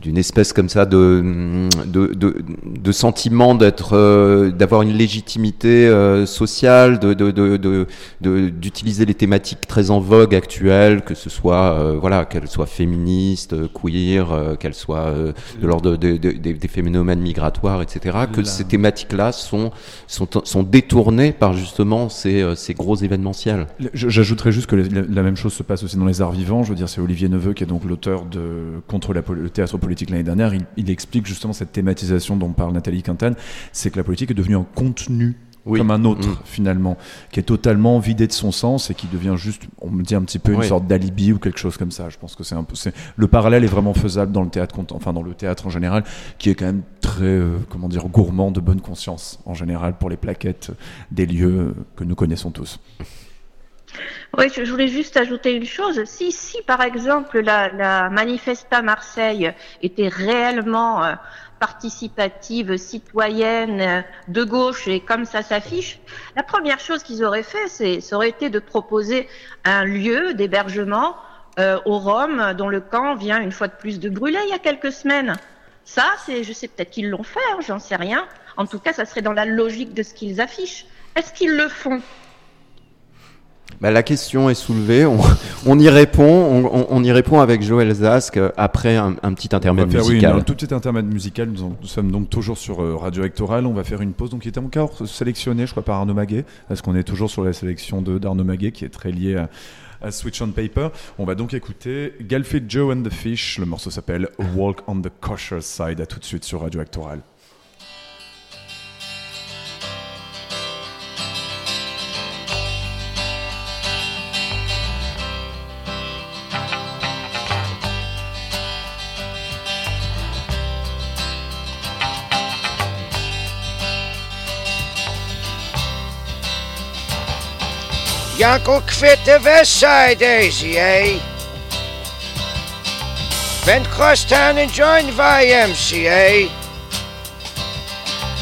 S17: d'une espèce comme ça de, de, de, de sentiment d'être, euh, d'avoir une légitimité euh, sociale, de, de, de, de- de- d'utiliser les thématiques très en vogue actuelles, que ce soit, euh, voilà, qu'elles soient féministes, queer, euh, qu'elles soient euh, de l'ordre de- de- de- des phénomènes migratoires, etc. Que ces thématiques-là sont, sont, sont détournées par justement ces, ces gros événementiels.
S1: J'ajouterais juste que la, la même chose se passe aussi dans les arts vivants. Je veux dire, c'est Olivier Neveu qui est donc l'auteur de Contre la, le théâtre politique l'année dernière. Il, il explique justement cette thématisation dont parle Nathalie Quintane. C'est que la politique est devenue un contenu
S17: Oui.
S1: comme un autre
S17: Mm.
S1: finalement, qui est totalement vidé de son sens et qui devient juste, on me dit un petit peu une
S17: Oui.
S1: sorte d'alibi ou quelque chose comme ça. Je pense que c'est un peu, le parallèle est vraiment faisable dans le théâtre, enfin dans le théâtre en général, qui est quand même très, euh, comment dire, gourmand de bonne conscience en général pour les plaquettes des lieux que nous connaissons tous.
S18: Oui, je voulais juste ajouter une chose. Si, par exemple la, Manifesta Marseille était réellement euh, participative, citoyenne, euh, de gauche et comme ça s'affiche, la première chose qu'ils auraient fait, c'est, ça aurait été de proposer un lieu d'hébergement euh, aux Roms dont le camp vient une fois de plus de brûler il y a quelques semaines. Ça, je sais peut-être qu'ils l'ont fait, hein, j'en sais rien. En tout cas, ça serait dans la logique de ce qu'ils affichent. Est-ce qu'ils le font?
S17: Bah, la question est soulevée, on, on y répond, on, on- y répond avec Joël Zask euh, après un, un petit
S1: On
S17: intermède
S1: va faire oui,
S17: musical.
S1: un tout petit intermède musical. Nous, en- nous sommes donc toujours sur euh, Radio Électorale. On va faire une pause. Donc, il était encore sélectionné, je crois, par Arnaud Maguet. Parce qu'on est toujours sur la sélection d'Arnaud Maguet, qui est très lié à, à Switch on Paper. On va donc écouter Galfit Joe and the Fish. Le morceau s'appelle Walk on the Kosher Side. À tout de suite sur Radio Électorale.
S21: Jankel kvit de Westside, Daisy, eh? Went crosstown and joined YMCA.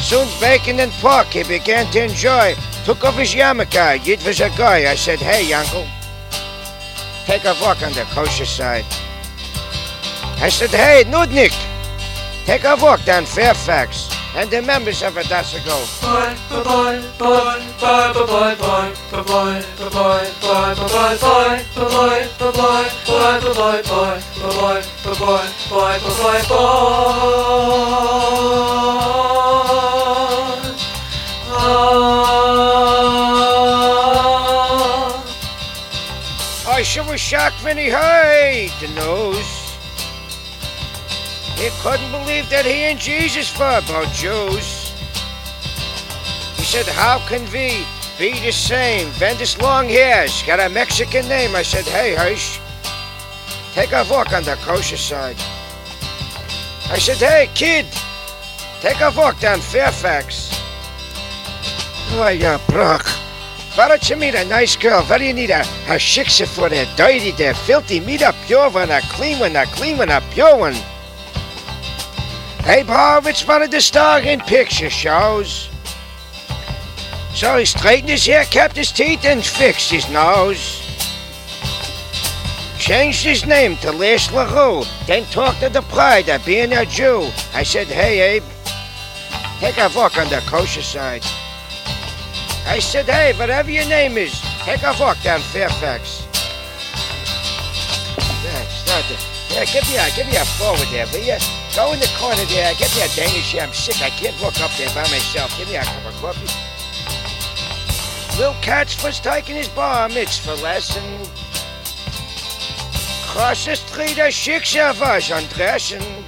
S21: Soon Bacon and Park he began to enjoy. Took off his yarmulke, it was a guy. I said, hey, Yankel, take a walk on the kosher side. I said, hey, Nudnik, take a walk down Fairfax and the members of
S12: Adasigo.
S21: I shall shock many high the nose. He couldn't believe that he and Jesus were about Jews. He said, How can we be the same? Bendis long hairs, got a Mexican name. I said, Hey, hush. Take a walk on the kosher side. I said, Hey, kid, take a walk down Fairfax. Oh, yeah, Brock. Why don't you meet a nice girl? Why do you need a, a shiksa for that dirty, that filthy? Meet a pure one, a clean one, a clean one, a pure one. Abe Horowitz wanted to star in picture shows. So he straightened his hair, kept his teeth, and fixed his nose. Changed his name to Les LaRue, then talked to the pride of being a Jew. I said, hey, Abe, take a walk on the kosher side. I said, hey, whatever your name is, take a walk down Fairfax. Yeah, start to, yeah, give me a, give me a forward there, will you? Go in the corner there, get me a Danish here. I'm sick, I can't walk up there by myself. Give me a cup of coffee. Lil Katz was taking his bar mitzvah lesson. Cross the street, a schicksal was undressing.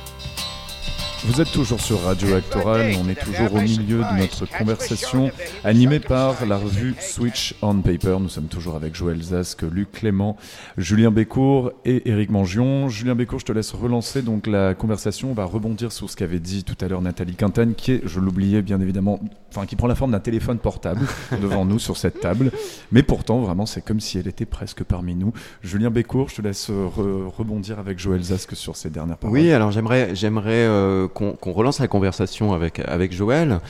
S1: Vous êtes toujours sur Radio Actoral, on est toujours au milieu de notre conversation animée par la revue Switch on Paper. Nous sommes toujours avec Joël Zask, Luc Clément, Julien Bécourt et Éric Mangion. Julien Bécourt, je te laisse relancer donc la conversation. On va rebondir sur ce qu'avait dit tout à l'heure Nathalie Quintane, qui est, je l'oubliais bien évidemment, enfin qui prend la forme d'un téléphone portable devant nous sur cette table. Mais pourtant, vraiment, c'est comme si elle était presque parmi nous. Julien Bécourt, je te laisse re- rebondir avec Joël Zask sur ces dernières paroles.
S17: Oui, alors j'aimerais, j'aimerais euh, qu'on relance la conversation avec, avec Joël.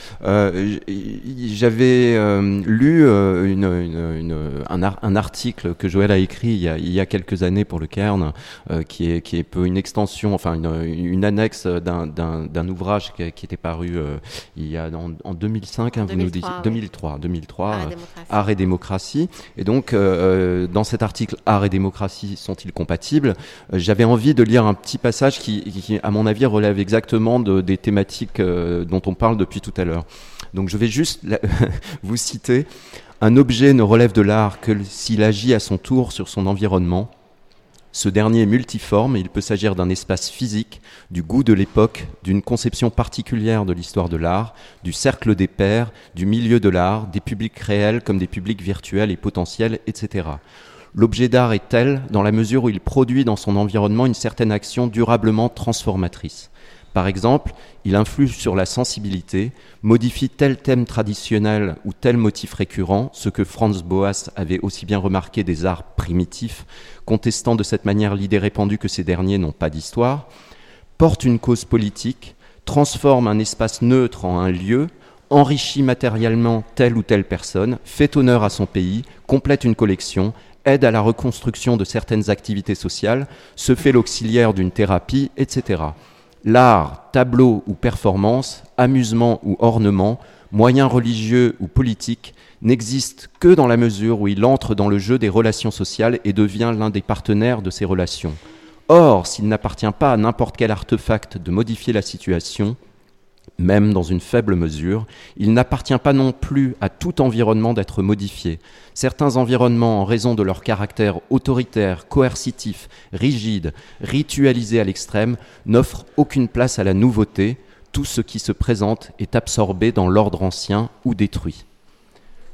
S17: J'avais lu une, une- une- un, ar- un article que Joël a écrit il y a, il y a quelques années pour le Cairn, euh, qui, est, qui est peu une extension, enfin une, une annexe d'un- ouvrage qui, qui était paru euh, il y a en, en 2005, hein, vous nous dites
S20: 2003, oui.
S17: 2003, 2003,
S20: Art et démocratie.
S17: Art et démocratie. Et donc, euh, dans cet article, Art et démocratie sont-ils compatibles? J'avais envie de lire un petit passage qui, qui, à mon avis, relève exactement de, des thématiques euh, dont on parle depuis tout à l'heure. Donc, je vais juste vous citer. Un objet ne relève de l'art que s'il agit à son tour sur son environnement. Ce dernier est multiforme et il peut s'agir d'un espace physique, du goût de l'époque, d'une conception particulière de l'histoire de l'art, du cercle des pairs, du milieu de l'art, des publics réels comme des publics virtuels et potentiels, etc. L'objet d'art est tel dans la mesure où il produit dans son environnement une certaine action durablement transformatrice. Par exemple, il influe sur la sensibilité, modifie tel thème traditionnel ou tel motif récurrent, ce que Franz Boas avait aussi bien remarqué des arts primitifs, contestant de cette manière l'idée répandue que ces derniers n'ont pas d'histoire, porte une cause politique, transforme un espace neutre en un lieu, enrichit matériellement telle ou telle personne, fait honneur à son pays, complète une collection, aide à la reconstruction de certaines activités sociales, se fait l'auxiliaire d'une thérapie, etc. L'art, tableau ou performance, amusement ou ornement, moyen religieux ou politique, n'existe que dans la mesure où il entre dans le jeu des relations sociales et devient l'un des partenaires de ces relations. Or, s'il n'appartient pas à n'importe quel artefact de modifier la situation, même dans une faible mesure, il n'appartient pas non plus à tout environnement d'être modifié. Certains environnements, en raison de leur caractère autoritaire, coercitif, rigide, ritualisé à l'extrême, n'offrent aucune place à la nouveauté. Tout ce qui se présente est absorbé dans l'ordre ancien ou détruit.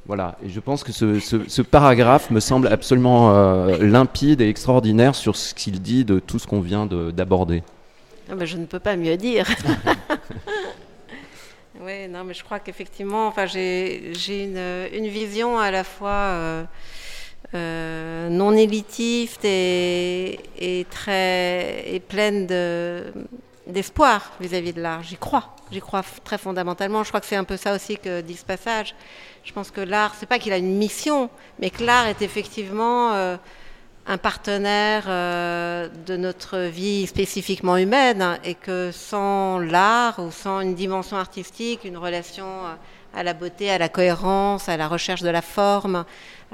S17: Voilà, et je pense que ce, ce- ce paragraphe me semble absolument euh, limpide et extraordinaire sur ce qu'il dit de tout ce qu'on vient de- d'aborder.
S20: Ah ben, je ne peux pas mieux dire. oui, non, mais je crois qu'effectivement, enfin, j'ai une, vision à la fois euh, euh, non élitiste et, très et pleine de d'espoir vis-à-vis de l'art. J'y crois, j'y crois très fondamentalement. Je crois que c'est un peu ça aussi que dit ce passage. Je pense que l'art, c'est pas qu'il a une mission, mais que l'art est effectivement euh, un partenaire euh, de notre vie spécifiquement humaine hein, et que sans l'art ou sans une dimension artistique, une relation euh, à la beauté, à la cohérence, à la recherche de la forme,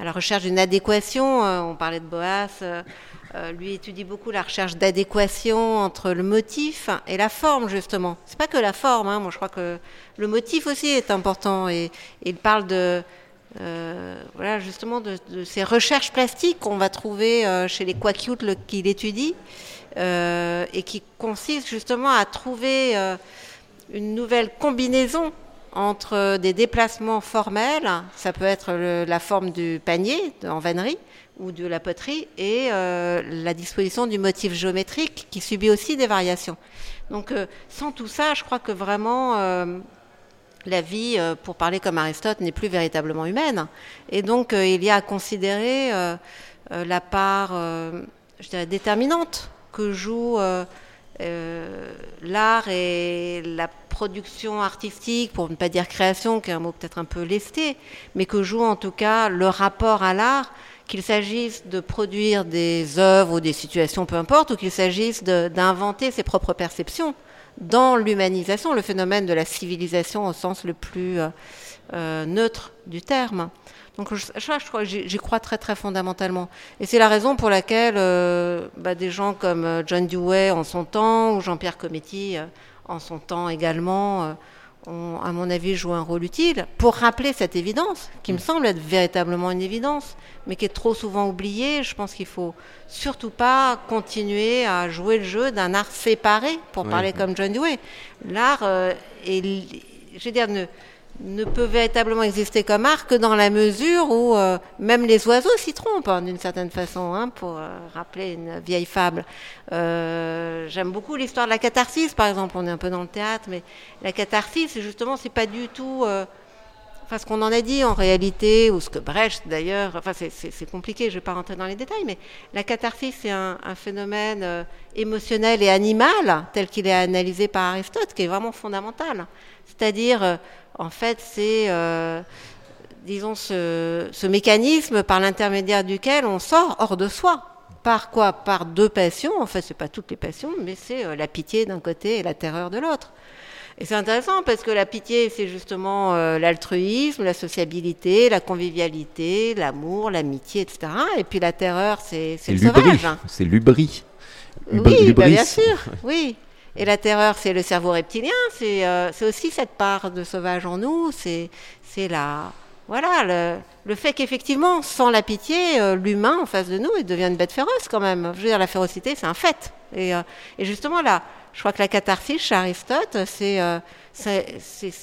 S20: à la recherche d'une adéquation, euh, on parlait de Boas, lui étudie beaucoup la recherche d'adéquation entre le motif et la forme justement. C'est pas que la forme, hein, moi je crois que le motif aussi est important et il parle de euh, voilà, justement de, ces recherches plastiques qu'on va trouver euh, chez les Quacute le- qu'il étudie euh, et qui consistent justement à trouver une nouvelle combinaison entre des déplacements formels, ça peut être la forme du panier en vannerie ou de la poterie, et la disposition du motif géométrique qui subit aussi des variations. Donc sans tout ça, je crois que vraiment la vie, euh, pour parler comme Aristote, n'est plus véritablement humaine. Et donc, euh, il y a à considérer euh, la part, je dirais, déterminante que joue l'art et la production artistique, pour ne pas dire création, qui est un mot peut-être un peu lesté, mais que joue en tout cas le rapport à l'art, qu'il s'agisse de produire des œuvres ou des situations, peu importe, ou qu'il s'agisse d'inventer ses propres perceptions dans l'humanisation, le phénomène de la civilisation au sens le plus euh, euh, neutre du terme. Donc je, je, crois- j'y crois très très fondamentalement. Et c'est la raison pour laquelle euh, bah, des gens comme John Dewey en son temps, ou Jean-Pierre Cometti en son temps également, ont, à mon avis, joué un rôle utile pour rappeler cette évidence, qui me semble être véritablement une évidence, mais qui est trop souvent oubliée. Je pense qu'il faut surtout pas continuer à jouer le jeu d'un art séparé, pour
S17: Oui.
S20: parler comme John Dewey. L'art euh, est, je veux dire, ne, ne peut véritablement exister comme art que dans la mesure où euh, même les oiseaux s'y trompent, hein, d'une certaine façon, hein, pour euh, rappeler une vieille fable. Euh, J'aime beaucoup l'histoire de la catharsis, par exemple. On est un peu dans le théâtre, mais la catharsis, justement, c'est pas du tout enfin, ce qu'on en a dit en réalité, ou ce que Brecht d'ailleurs, c'est- compliqué, je ne vais pas rentrer dans les détails, mais la catharsis c'est un, un phénomène émotionnel et animal tel qu'il est analysé par Aristote, qui est vraiment fondamental. C'est-à-dire, en fait, c'est, euh, disons, ce, ce mécanisme par l'intermédiaire duquel on sort hors de soi. Par quoi? Par deux passions. En fait, c'est pas toutes les passions, mais c'est euh, la pitié d'un côté et la terreur de l'autre. Et c'est intéressant parce que la pitié, c'est justement euh, l'altruisme, la sociabilité, la convivialité, l'amour, l'amitié, etc. Et puis la terreur, c'est c'est le sauvage.
S17: C'est l'ubri. Ubri-
S20: Oui, bah, bien sûr, oui. Et la terreur, c'est le cerveau reptilien, c'est euh, c'est aussi cette part de sauvage en nous, c'est la voilà le, fait qu'effectivement, sans la pitié, euh, l'humain en face de nous, il devient une bête féroce quand même. Je veux dire, la férocité, c'est un fait. Et, euh, justement là, je crois que la catharsis chez Aristote, c'est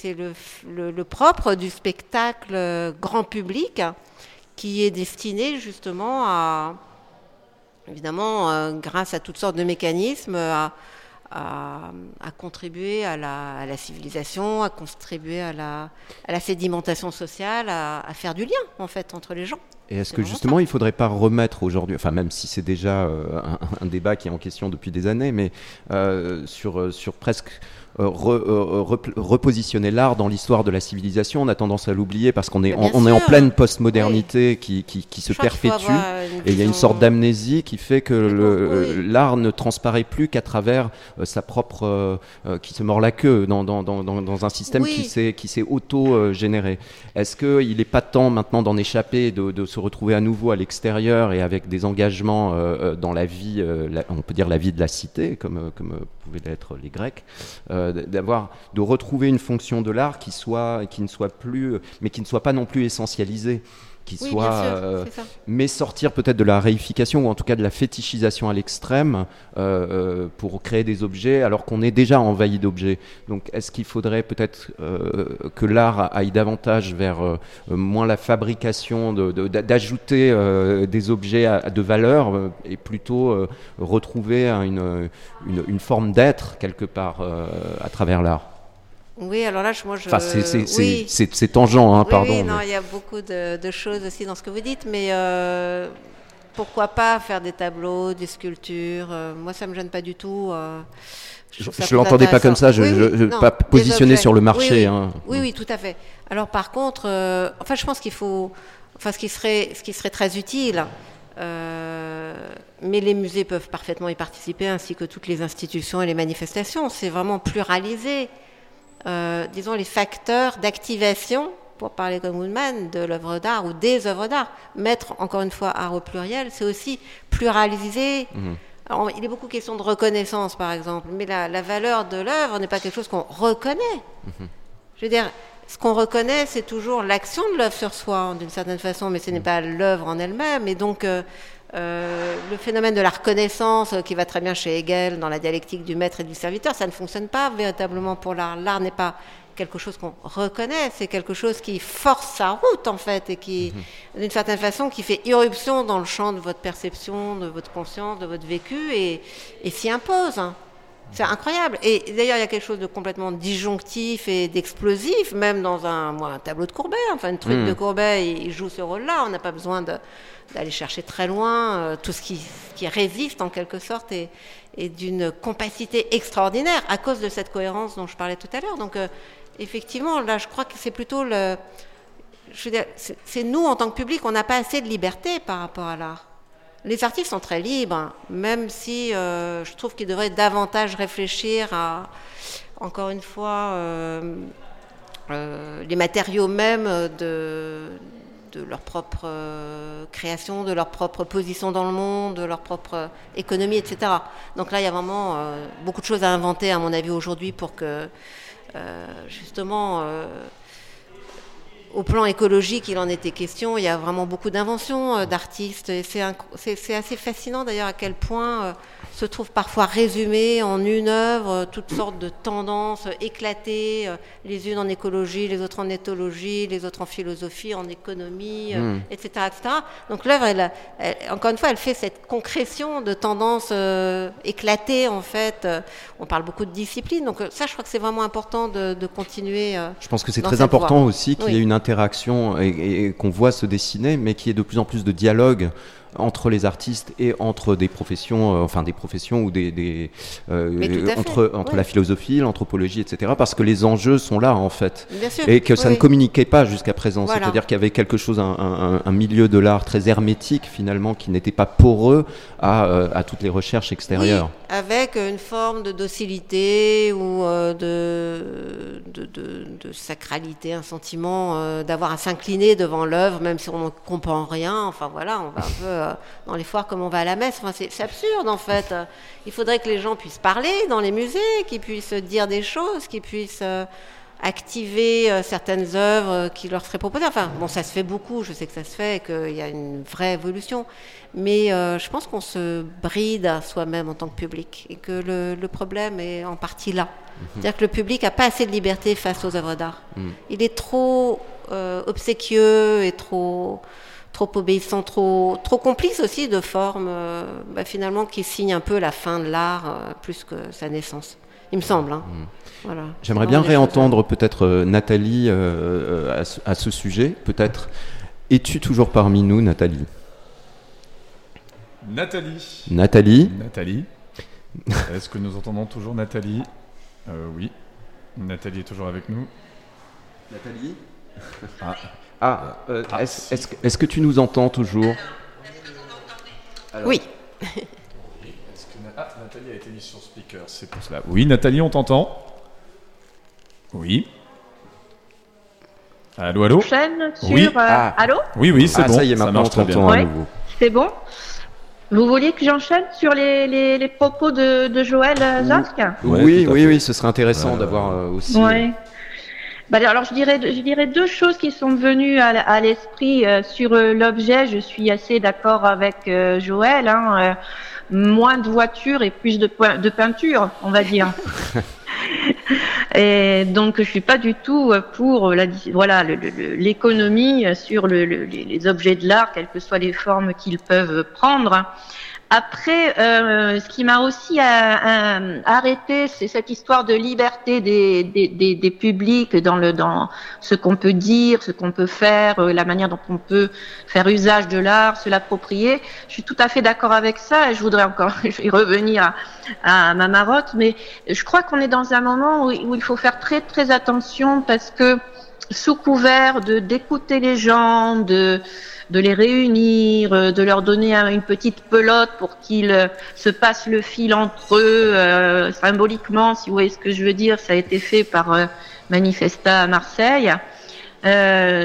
S20: le, le- propre du spectacle grand public qui est destiné justement à évidemment, grâce à toutes sortes de mécanismes, à, à- à contribuer à la, à la civilisation, à contribuer à la, à la sédimentation sociale, à, faire du lien, en fait, entre les gens.
S17: Et est-ce que justement, il ne faudrait pas remettre aujourd'hui, enfin même si c'est déjà euh, un, un débat qui est en question depuis des années, mais euh, sur, euh, sur presque euh, re- euh, rep- repositionner l'art dans l'histoire de la civilisation, on a tendance à l'oublier parce qu'on est,
S20: Mais
S17: en, on est en pleine postmodernité qui, qui, qui se perpétue, et il y a une sorte d'amnésie qui fait que l'art ne transparaît plus qu'à travers euh, sa propre, euh, euh, qui se mord la queue dans, dans, dans, dans, un système
S20: Oui.
S17: qui s'est auto-généré. Est-ce qu'il n'est pas temps maintenant d'en échapper, de, de se retrouver à nouveau à l'extérieur et avec des engagements euh, euh, dans la vie, euh, la- on peut dire la vie de la cité, comme, euh, comme euh, pouvaient l'être les Grecs, euh, d'avoir, de retrouver une fonction de l'art qui soit, qui ne soit plus, mais qui ne soit pas non plus essentialisée qui
S20: Oui,
S17: soit,
S20: bien sûr,
S17: euh, mais sortir peut-être de la réification ou en tout cas de la fétichisation à l'extrême euh, euh, pour créer des objets alors qu'on est déjà envahi d'objets. Donc est-ce qu'il faudrait peut-être que l'art aille davantage vers moins la fabrication, de- de- d'a- d'ajouter des objets à, de valeur et plutôt retrouver un- une, une, une forme d'être quelque part à travers l'art?
S20: Oui, alors là, je- moi, je.
S17: Enfin, c'est-
S20: oui.
S17: tangent, hein,
S20: Oui,
S17: pardon,
S20: Oui, non,
S17: mais-
S20: il y a beaucoup de, de choses aussi dans ce que vous dites, mais euh, pourquoi pas faire des tableaux, des sculptures euh, Moi, ça me gêne pas du tout. euh,
S17: Je-
S20: plus
S17: l'entendais pas comme ça, je- je-
S20: oui,
S17: pas positionné sur le marché,
S20: Oui,
S17: hein.
S20: oui, oui, tout à fait. Alors, par contre, euh, enfin, je pense qu'il faut. Enfin, ce qui serait, ce qui serait très utile. euh, mais les musées peuvent parfaitement y participer, ainsi que toutes les institutions et les manifestations. C'est vraiment pluraliser, euh, disons, les facteurs d'activation, pour parler comme Woodman, de l'œuvre d'art ou des œuvres d'art. Mettre, encore une fois, art au pluriel, c'est aussi pluraliser.
S17: Mhm.
S20: Alors, il est beaucoup question de reconnaissance, par exemple, mais la, la valeur de l'œuvre n'est pas quelque chose qu'on reconnaît. Je veux dire, ce qu'on reconnaît, c'est toujours l'action de l'œuvre sur soi, d'une certaine façon, mais ce n'est pas l'œuvre en elle-même. Et donc, euh, euh, le phénomène de la reconnaissance, euh, qui va très bien chez Hegel dans la dialectique du maître et du serviteur, ça ne fonctionne pas véritablement pour l'art. L'art n'est pas quelque chose qu'on reconnaît, c'est quelque chose qui force sa route, en fait, et qui, d'une certaine façon, qui fait irruption dans le champ de votre perception, de votre conscience, de votre vécu, et, et s'y impose. hein. C'est incroyable. Et d'ailleurs, il y a quelque chose de complètement disjonctif et d'explosif, même dans un, moi, un tableau de Courbet. Enfin, une truc
S17: Mm.
S20: de Courbet, il, joue ce rôle-là. On n'a pas besoin d'aller chercher très loin. euh, tout ce qui, ce qui résiste, en quelque sorte, est, est d'une compacité extraordinaire à cause de cette cohérence dont je parlais tout à l'heure. Donc, euh, effectivement, là, je crois que c'est plutôt le. Je veux dire, c'est c'est nous, en tant que public, on n'a pas assez de liberté par rapport à l'art. Les artistes sont très libres, même si euh, je trouve qu'ils devraient davantage réfléchir à, encore une fois, euh, euh, les matériaux même de, de leur propre création, de leur propre position dans le monde, de leur propre économie, etc. Donc là, il y a vraiment beaucoup de choses à inventer, à mon avis, aujourd'hui pour que, justement, au plan écologique, il en était question. Il y a vraiment beaucoup d'inventions euh, d'artistes. Et c'est, assez fascinant d'ailleurs à quel point, euh, se trouve parfois résumé en une œuvre, toutes sortes de tendances éclatées, euh, les unes en écologie, les autres en éthologie, les autres en philosophie, en économie, euh,
S17: Mm.
S20: etc., etc. Donc l'œuvre, elle, elle- encore une fois, elle fait cette concrétion de tendances euh, éclatées, en fait. Euh, On parle beaucoup de discipline, donc euh, ça, je crois que c'est vraiment important de, de continuer. euh,
S17: Je pense que c'est très important
S20: voie.
S17: aussi qu'il
S20: Oui.
S17: y ait une interaction et, et- et qu'on voit se dessiner, mais qu'il y ait de plus en plus de dialogue entre les artistes et entre des professions, euh, enfin des professions ou des, des, euh, entre entre la philosophie, l'anthropologie, etc. Parce que les enjeux sont là en fait,
S20: Bien sûr,
S17: et que ça
S20: oui.
S17: ne communiquait pas jusqu'à présent.
S20: Voilà.
S17: C'est-à-dire qu'il y avait quelque chose, un, un- un milieu de l'art très hermétique finalement, qui n'était pas poreux à, euh, à toutes les recherches extérieures.
S20: Oui, avec une forme de docilité ou euh, de, sacralité, un sentiment euh, d'avoir à s'incliner devant l'œuvre, même si on ne comprend rien. Enfin voilà, on va un peu euh, dans les foires comme on va à la messe. Enfin, c'est absurde en fait. Il faudrait que les gens puissent parler dans les musées, qu'ils puissent dire des choses, qu'ils puissent activer euh, certaines œuvres euh, qui leur seraient proposées. Enfin, bon, ça se fait beaucoup, je sais que ça se fait et qu'il y a une vraie évolution. Mais euh, je pense qu'on se bride à soi-même en tant que public et que le, le problème est en partie là. C'est-à-dire que le public n'a pas assez de liberté face aux œuvres d'art.
S17: Mm.
S20: Il est trop euh, obséquieux et trop, trop obéissant, trop, trop complice aussi de formes bah, finalement qui signent un peu la fin de l'art plus que sa naissance. Il me semble. hein. Voilà.
S17: J'aimerais bien réentendre peut-être euh, Nathalie euh, euh, à, ce, à ce sujet, peut-être. Es-tu toujours parmi nous, Nathalie?
S1: Nathalie.
S17: Nathalie?
S1: Nathalie. Est-ce que nous entendons toujours Nathalie? Euh, Oui. Nathalie est toujours avec nous.
S17: Nathalie?
S1: Ah.
S17: Ah, euh, est-ce est-ce que- tu nous entends toujours?
S20: Oui.
S1: Est-ce que Na- ah, Nathalie a été mise sur speaker, c'est pour cela. Oui, Nathalie, on t'entend? Oui. Allô, allô
S18: Chaîne sur.
S1: Oui.
S18: euh, Allô
S1: Oui, oui, c'est
S17: Ah,
S1: bon.
S17: ça y est, maintenant,
S1: marche
S17: on
S1: très bien.
S18: Ouais. C'est bon Vous vouliez que j'enchaîne sur les, les, les propos de, de Joël euh, Zask
S17: oui,
S1: à
S17: oui,
S1: fait.
S17: oui, ce serait intéressant
S1: Euh,
S17: d'avoir euh, aussi.
S18: Ouais. Bah, alors je dirais, je dirais deux choses qui sont venues à, à l'esprit euh, sur euh, l'objet. Je suis assez d'accord avec euh, Joël. Hein, euh, moins de voitures et plus de, point- de peinture, on va dire. Et donc je suis pas du tout pour voilà l'économie sur le- le- les, les objets de l'art, quelles que soient les formes qu'ils peuvent prendre. Après, euh, ce qui m'a aussi euh, euh, arrêté, c'est cette histoire de liberté des, des, des, des publics dans le dans ce qu'on peut dire, ce qu'on peut faire, euh, la manière dont on peut faire usage de l'art, se l'approprier. Je suis tout à fait d'accord avec ça et je voudrais encore je revenir à, à ma marotte, mais je crois qu'on est dans un moment où, où il faut faire très très attention parce que sous couvert de d'écouter les gens, de de les réunir, euh, de leur donner un- une petite pelote pour qu'ils euh, se passent le fil entre eux, euh, symboliquement, si vous voyez ce que je veux dire. Ça a été fait par Manifesta Marseille.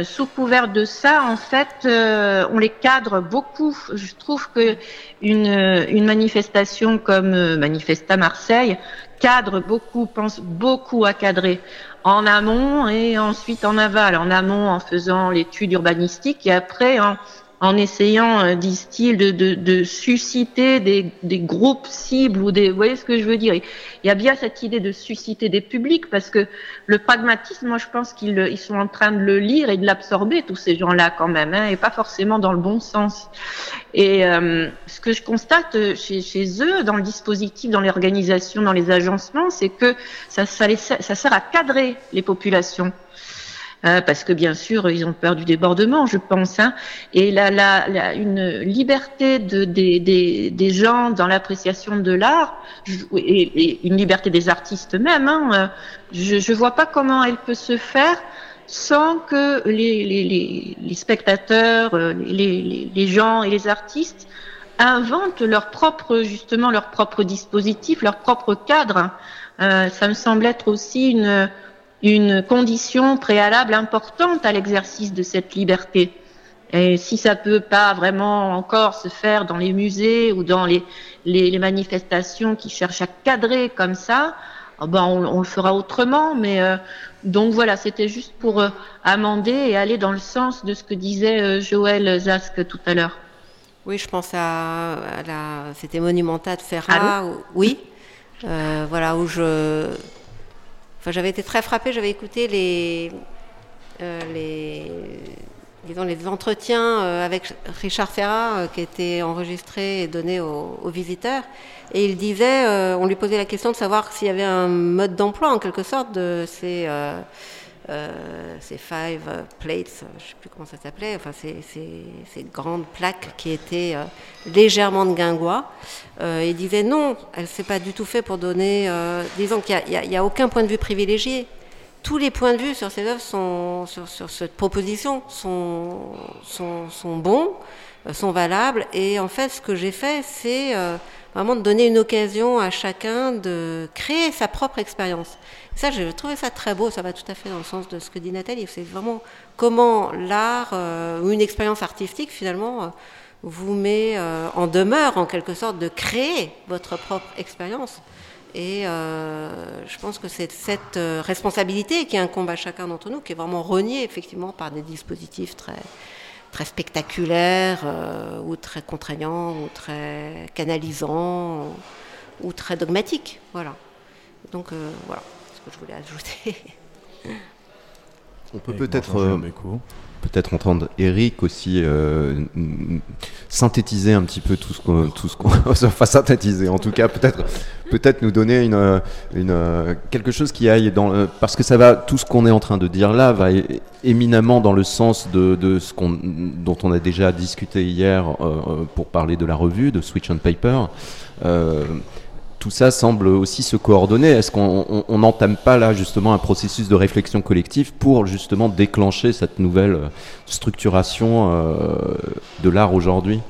S18: Sous couvert de ça, en fait, on les cadre beaucoup. Je trouve que une, une manifestation comme Manifesta Marseille cadre beaucoup, pense beaucoup à cadrer en amont et ensuite en aval. En amont en faisant l'étude urbanistique et après en, en essayant, euh, disent-ils, de, de, de susciter des, des groupes cibles ou des. Vous voyez ce que je veux dire Il y a bien cette idée de susciter des publics parce que le pragmatisme, moi je pense qu'ils ils sont en train de le lire et de l'absorber, tous ces gens-là quand même, hein, et pas forcément dans le bon sens. Et euh, ce que je constate euh, chez, chez eux, dans le dispositif, dans l'organisation, dans les agencements, c'est que ça, ça, ça sert à cadrer les populations. Euh, parce que bien sûr, ils ont peur du débordement, je pense. Hein. Et la, la, une liberté de, des, gens dans l'appréciation de l'art, et, une liberté des artistes même, hein, je ne vois pas comment elle peut se faire sans que les, les, les, spectateurs, euh, les, les, gens et les artistes inventent leur propre, justement, leur propre dispositif, leur propre cadre. Euh, ça me semble être aussi une, une condition préalable importante à l'exercice de cette liberté. Et si ça peut pas vraiment encore se faire dans les musées ou dans les, les, les manifestations qui cherchent à cadrer comme ça, ah ben on, on le fera autrement. Mais euh, donc voilà, c'était juste pour euh, amender et aller dans le sens de ce que disait euh, Joël Zask tout à l'heure.
S20: Oui, je pense à, à la. C'était Monumenta de Ferrat.
S18: Allô?
S20: oui. Voilà, où je. J'avais été très frappée. J'avais écouté les. euh, les. Disons, les entretiens euh, avec Richard Ferrat euh, qui étaient enregistrés et donnés aux, aux visiteurs. Et il disait, euh, on lui posait la question de savoir s'il y avait un mode d'emploi en quelque sorte de ces, euh, ces five plates, euh, je ne sais plus comment ça s'appelait, enfin ces, grandes plaques qui étaient euh, légèrement de guingois. Il disait non, elle s'est pas du tout fait pour donner, disons qu'il n'y a, aucun point de vue privilégié. Tous les points de vue sur ces œuvres sont, sur, cette proposition sont, bons, sont valables. Et en fait, ce que j'ai fait, c'est vraiment de donner une occasion à chacun de créer sa propre expérience. Ça, j'ai trouvé ça très beau. Ça va tout à fait dans le sens de ce que dit Nathalie. C'est vraiment comment l'art euh, ou une expérience artistique, finalement, euh, vous met euh, en demeure, en quelque sorte, de créer votre propre expérience. Et euh, je pense que c'est cette euh, responsabilité qui incombe à chacun d'entre nous, qui est vraiment reniée effectivement par des dispositifs très, très spectaculaires, euh, ou très contraignants, ou très canalisants, ou très dogmatiques. Voilà. Donc euh, voilà ce que je voulais ajouter.
S17: On peut peut-être euh. Peut-être entendre Eric aussi euh, synthétiser un petit peu tout ce qu'on tout ce qu'on enfin synthétiser en tout cas peut-être peut-être nous donner une, euh, une euh, quelque chose qui aille dans parce que ça va tout ce qu'on est en train de dire là va éminemment dans le sens de, de ce qu'on dont on a déjà discuté hier pour parler de la revue de Switch on Paper tout ça semble aussi se coordonner. Est-ce qu'on on- on n'entame pas là justement un processus de réflexion collective pour justement déclencher cette nouvelle euh, structuration euh, de l'art aujourd'hui?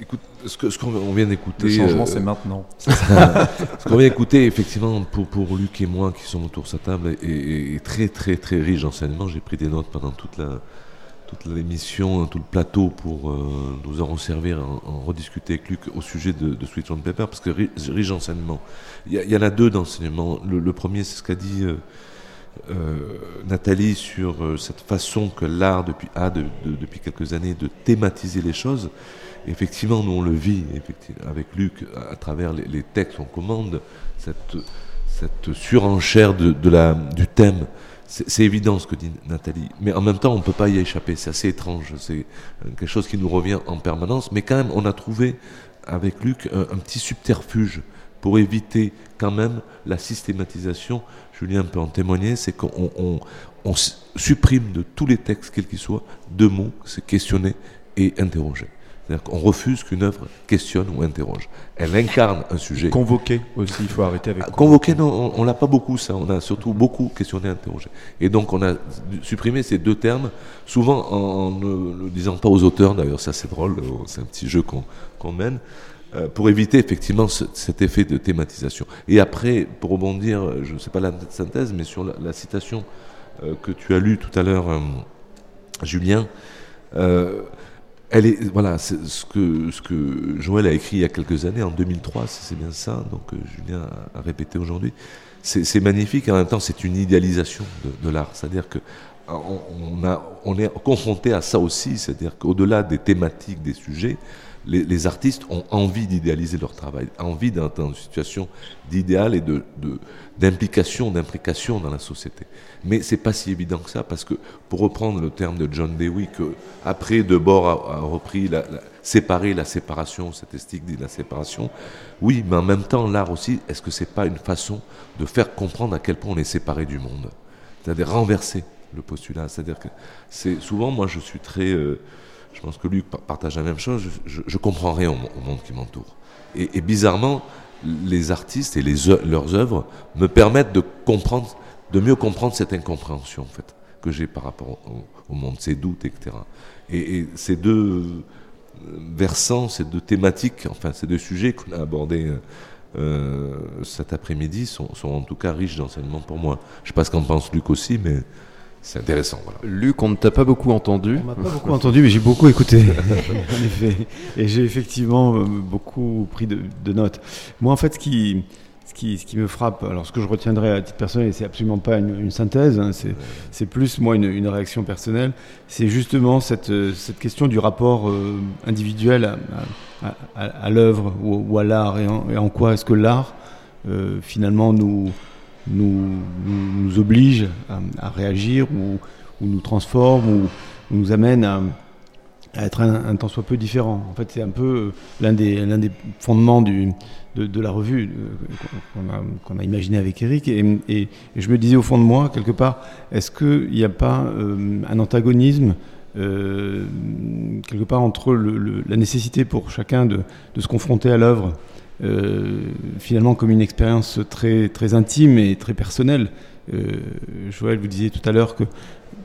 S19: Écoute, ce que- ce qu'on on vient d'écouter.
S1: Le changement,
S19: euh,
S1: c'est maintenant.
S19: ce qu'on vient d'écouter, effectivement, pour, pour Luc et moi qui sommes autour de sa table, est, est- est très, très, très riche d'enseignements. J'ai pris des notes pendant toute la toute l'émission, tout le plateau pour euh, nous en servir, en, rediscuter avec Luc au sujet de, de Sweet on Paper, parce que ri- riche d'enseignements. Il y, en a deux d'enseignements. Le, premier, c'est ce qu'a dit euh, euh, Nathalie sur cette façon que l'art depuis, a de- de- depuis quelques années de thématiser les choses. Effectivement, nous on le vit avec Luc à, travers les, les textes qu'on commande, cette, cette surenchère de la, du thème. C'est évident ce que dit Nathalie, mais en même temps on ne peut pas y échapper, c'est assez étrange, c'est euh, quelque chose qui nous revient en permanence, mais quand même on a trouvé avec Luc un, petit subterfuge pour éviter quand même la systématisation. Julien peut en témoigner, c'est qu'on supprime de tous les textes, quels qu'ils soient, deux mots, c'est questionner et interroger. C'est-à-dire qu'on refuse qu'une œuvre questionne ou interroge. Elle incarne un sujet.
S1: Convoquer aussi, il faut arrêter avec.
S19: Convoquer, non, on, on l'a pas beaucoup ça. On a surtout beaucoup questionné, interrogé. Et donc on a supprimé ces deux termes, souvent en, en ne le disant pas aux auteurs. D'ailleurs, ça c'est drôle. euh, C'est un petit jeu qu'on mène euh, pour éviter effectivement ce- cet effet de thématisation. Et après, pour rebondir, euh, je ne sais pas la synthèse, mais sur la, la citation euh, que tu as lue tout à l'heure, euh, Julien. euh, elle est, voilà, ce que, ce que Joël a écrit il y a quelques années, en 2003, c'est bien ça, donc euh, Julien a, répété aujourd'hui. C'est magnifique, en même temps, c'est une idéalisation de, l'art. C'est-à-dire que on, on a, on est confronté à ça aussi, c'est-à-dire qu'au-delà des thématiques, des sujets, les, artistes ont envie d'idéaliser leur travail, envie d'être dans une situation d'idéal et de d'implication, d'implication dans la société. Mais c'est pas si évident que ça, parce que pour reprendre le terme de John Dewey, que après Debord a, a repris la, la- séparer la séparation, cette esthétique dit la séparation. Oui, mais en même temps, l'art aussi, est-ce que c'est pas une façon de faire comprendre à quel point on est séparé du monde? C'est-à-dire renverser le postulat. C'est-à-dire que c'est souvent, moi, je suis très, euh, je pense que Luc par- partage la même chose. Je, je, comprends rien au, mo- au monde qui m'entoure. Et, bizarrement, les artistes et leurs œuvres me permettent de comprendre, de mieux comprendre cette incompréhension en fait que j'ai par rapport au, monde, ces doutes, etc. Et, ces deux euh, versants, ces deux thématiques, enfin ces deux sujets qu'on a abordés euh, euh, cet après-midi sont, sont en tout cas riches d'enseignements pour moi. Je sais pas ce qu'en pense Luc aussi, mais c'est intéressant. Voilà.
S17: Luc, on ne t'a pas beaucoup entendu.
S22: On m'a pas beaucoup entendu, mais j'ai beaucoup écouté, en effet. Et j'ai effectivement euh, beaucoup pris de, de notes. Moi, en fait, ce qui, ce qui, ce qui me frappe, alors ce que je retiendrai à titre personnel, et c'est absolument pas une, une synthèse, hein, c'est, c'est plus moi une, une réaction personnelle, c'est justement cette, euh, cette question du rapport euh, individuel à, à, à, à l'œuvre ou, ou, à l'art, et en, et en quoi est-ce que l'art euh, finalement nous, nous, oblige à, réagir ou, ou, nous transforme ou, ou nous amène à, être un, un, tant soit peu différent. En fait, c'est un peu l'un des, l'un des fondements de, la revue qu'on a, qu'on imaginé avec Eric. Et, je me disais au fond de moi, quelque part, est-ce qu'il n'y a pas euh, un antagonisme euh, quelque part entre la nécessité pour chacun de, se confronter à l'œuvre euh, finalement comme une expérience très, très intime et très personnelle. Euh, Joël, vous disiez tout à l'heure que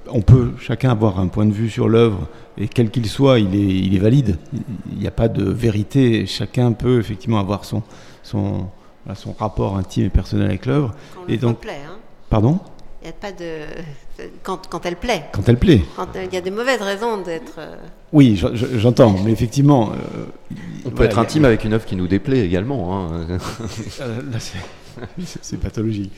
S22: on peut chacun avoir un point de vue sur l'œuvre et quel qu'il soit, il est, il est valide. Il n'y a pas de vérité. Chacun peut effectivement avoir son, son, son rapport intime et personnel avec l'œuvre.
S20: Et donc, plaît, hein.
S22: pardon?
S20: Il n'y a pas de quand, quand, elle plaît.
S22: Quand elle plaît.
S20: Quand il y a des mauvaises raisons d'être. Euh...
S22: Oui, j'entends, mais effectivement.
S17: Euh, on peut voilà, être intime a... avec une œuvre qui nous déplaît également. Hein.
S22: Euh, c'est pathologique.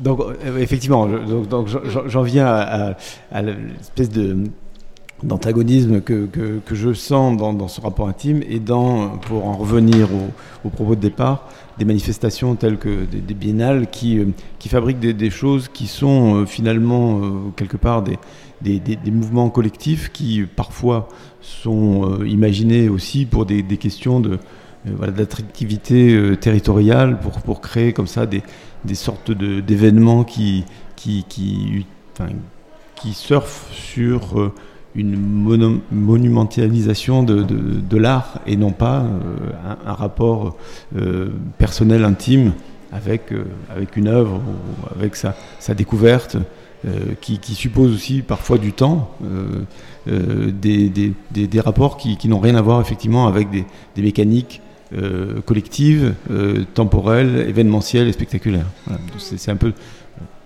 S22: donc, euh, effectivement, donc, j'en viens à, à, à l'espèce de d'antagonisme que, que, que, je sens dans, dans, ce rapport intime et dans, pour en revenir au, au, propos de départ, des manifestations telles que des, biennales qui, qui fabriquent des, choses qui sont euh, finalement euh, quelque part des, des, des, mouvements collectifs qui parfois sont euh, imaginés aussi pour des, questions de, voilà, d'attractivité territoriale, pour, pour créer comme ça des, sortes d'événements qui, qui, qui, enfin, qui surfent sur une monumentalisation de, de, l'art et non pas euh, un, rapport euh, personnel intime avec, euh, avec une œuvre ou avec sa, sa découverte qui, suppose aussi parfois du temps, des, des, des, des, rapports qui, qui n'ont rien à voir effectivement avec des, mécaniques collectives, temporelles, événementielles et spectaculaires. C'est un peu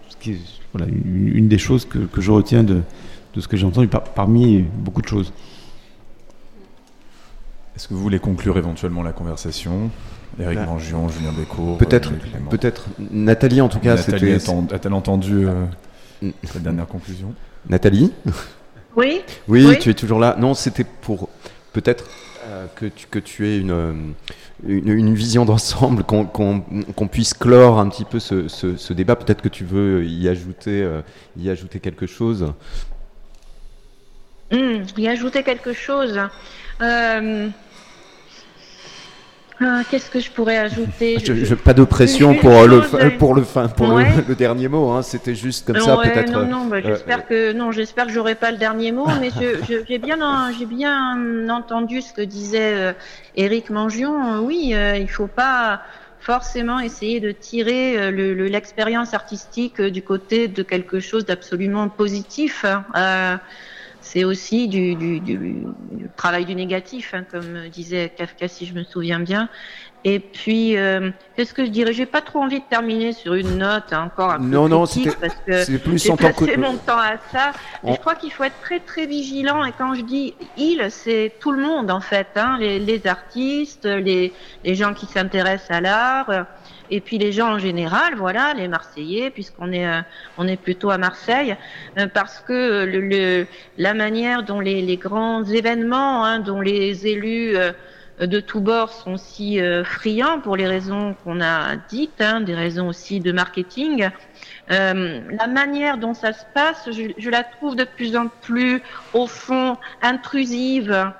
S22: ce qui voilà, une, une, des choses que, que je retiens de, de ce que j'ai entendu par, parmi beaucoup de choses.
S1: Est-ce que vous voulez conclure éventuellement la conversation? Eric bah, Mangion, Julien Bécourt
S17: Peut-être, peut-être Nathalie en tout cas.
S1: Nathalie a-t-elle entendu euh, cette dernière conclusion?
S17: Nathalie?
S18: Oui,
S17: oui, oui. tu es toujours là. Non, c'était pour peut-être euh, que, tu, que tu aies une, une, une vision d'ensemble, qu'on qu qu puisse clore un petit peu ce, ce, ce débat. Peut-être que tu veux y ajouter, euh, y ajouter quelque chose.
S18: Mmh, y ajouter quelque chose. Euh... Ah, Qu'est-ce que je pourrais ajouter
S17: je, je, Pas de pression pour le, pour le fin, pour ouais. le, le, dernier mot. Hein. C'était juste comme ça, peut-être.
S18: Non, non, bah, j'espère euh, que non, j'espère que j'aurai pas le dernier mot, mais j'ai bien, j'ai bien entendu ce que disait euh, Éric Mangion. oui, euh, il faut pas forcément essayer de tirer l'expérience artistique du côté de quelque chose d'absolument positif. Hein c'est aussi du, du, du, du, travail du négatif, hein, comme disait Kafka, si je me souviens bien. Et puis, euh, qu'est-ce que je dirais? J'ai pas trop envie de terminer sur une note hein, encore un peu
S17: non, non,
S18: parce que
S17: j'ai
S18: passé
S17: que...
S18: mon temps à ça. Mais je crois qu'il faut être très très vigilant. Et quand je dis il, c'est tout le monde en fait, hein, les, les, artistes, les, les gens qui s'intéressent à l'art et puis les gens en général, voilà, les Marseillais, puisqu'on est euh, on est plutôt à Marseille, euh, parce que le, le, la manière dont les, les grands événements, hein, dont les élus euh, de tous bords sont si friands pour les raisons qu'on a dites, hein, des raisons aussi de marketing. Euh, la manière dont ça se passe, je, je, la trouve de plus en plus, au fond, intrusive.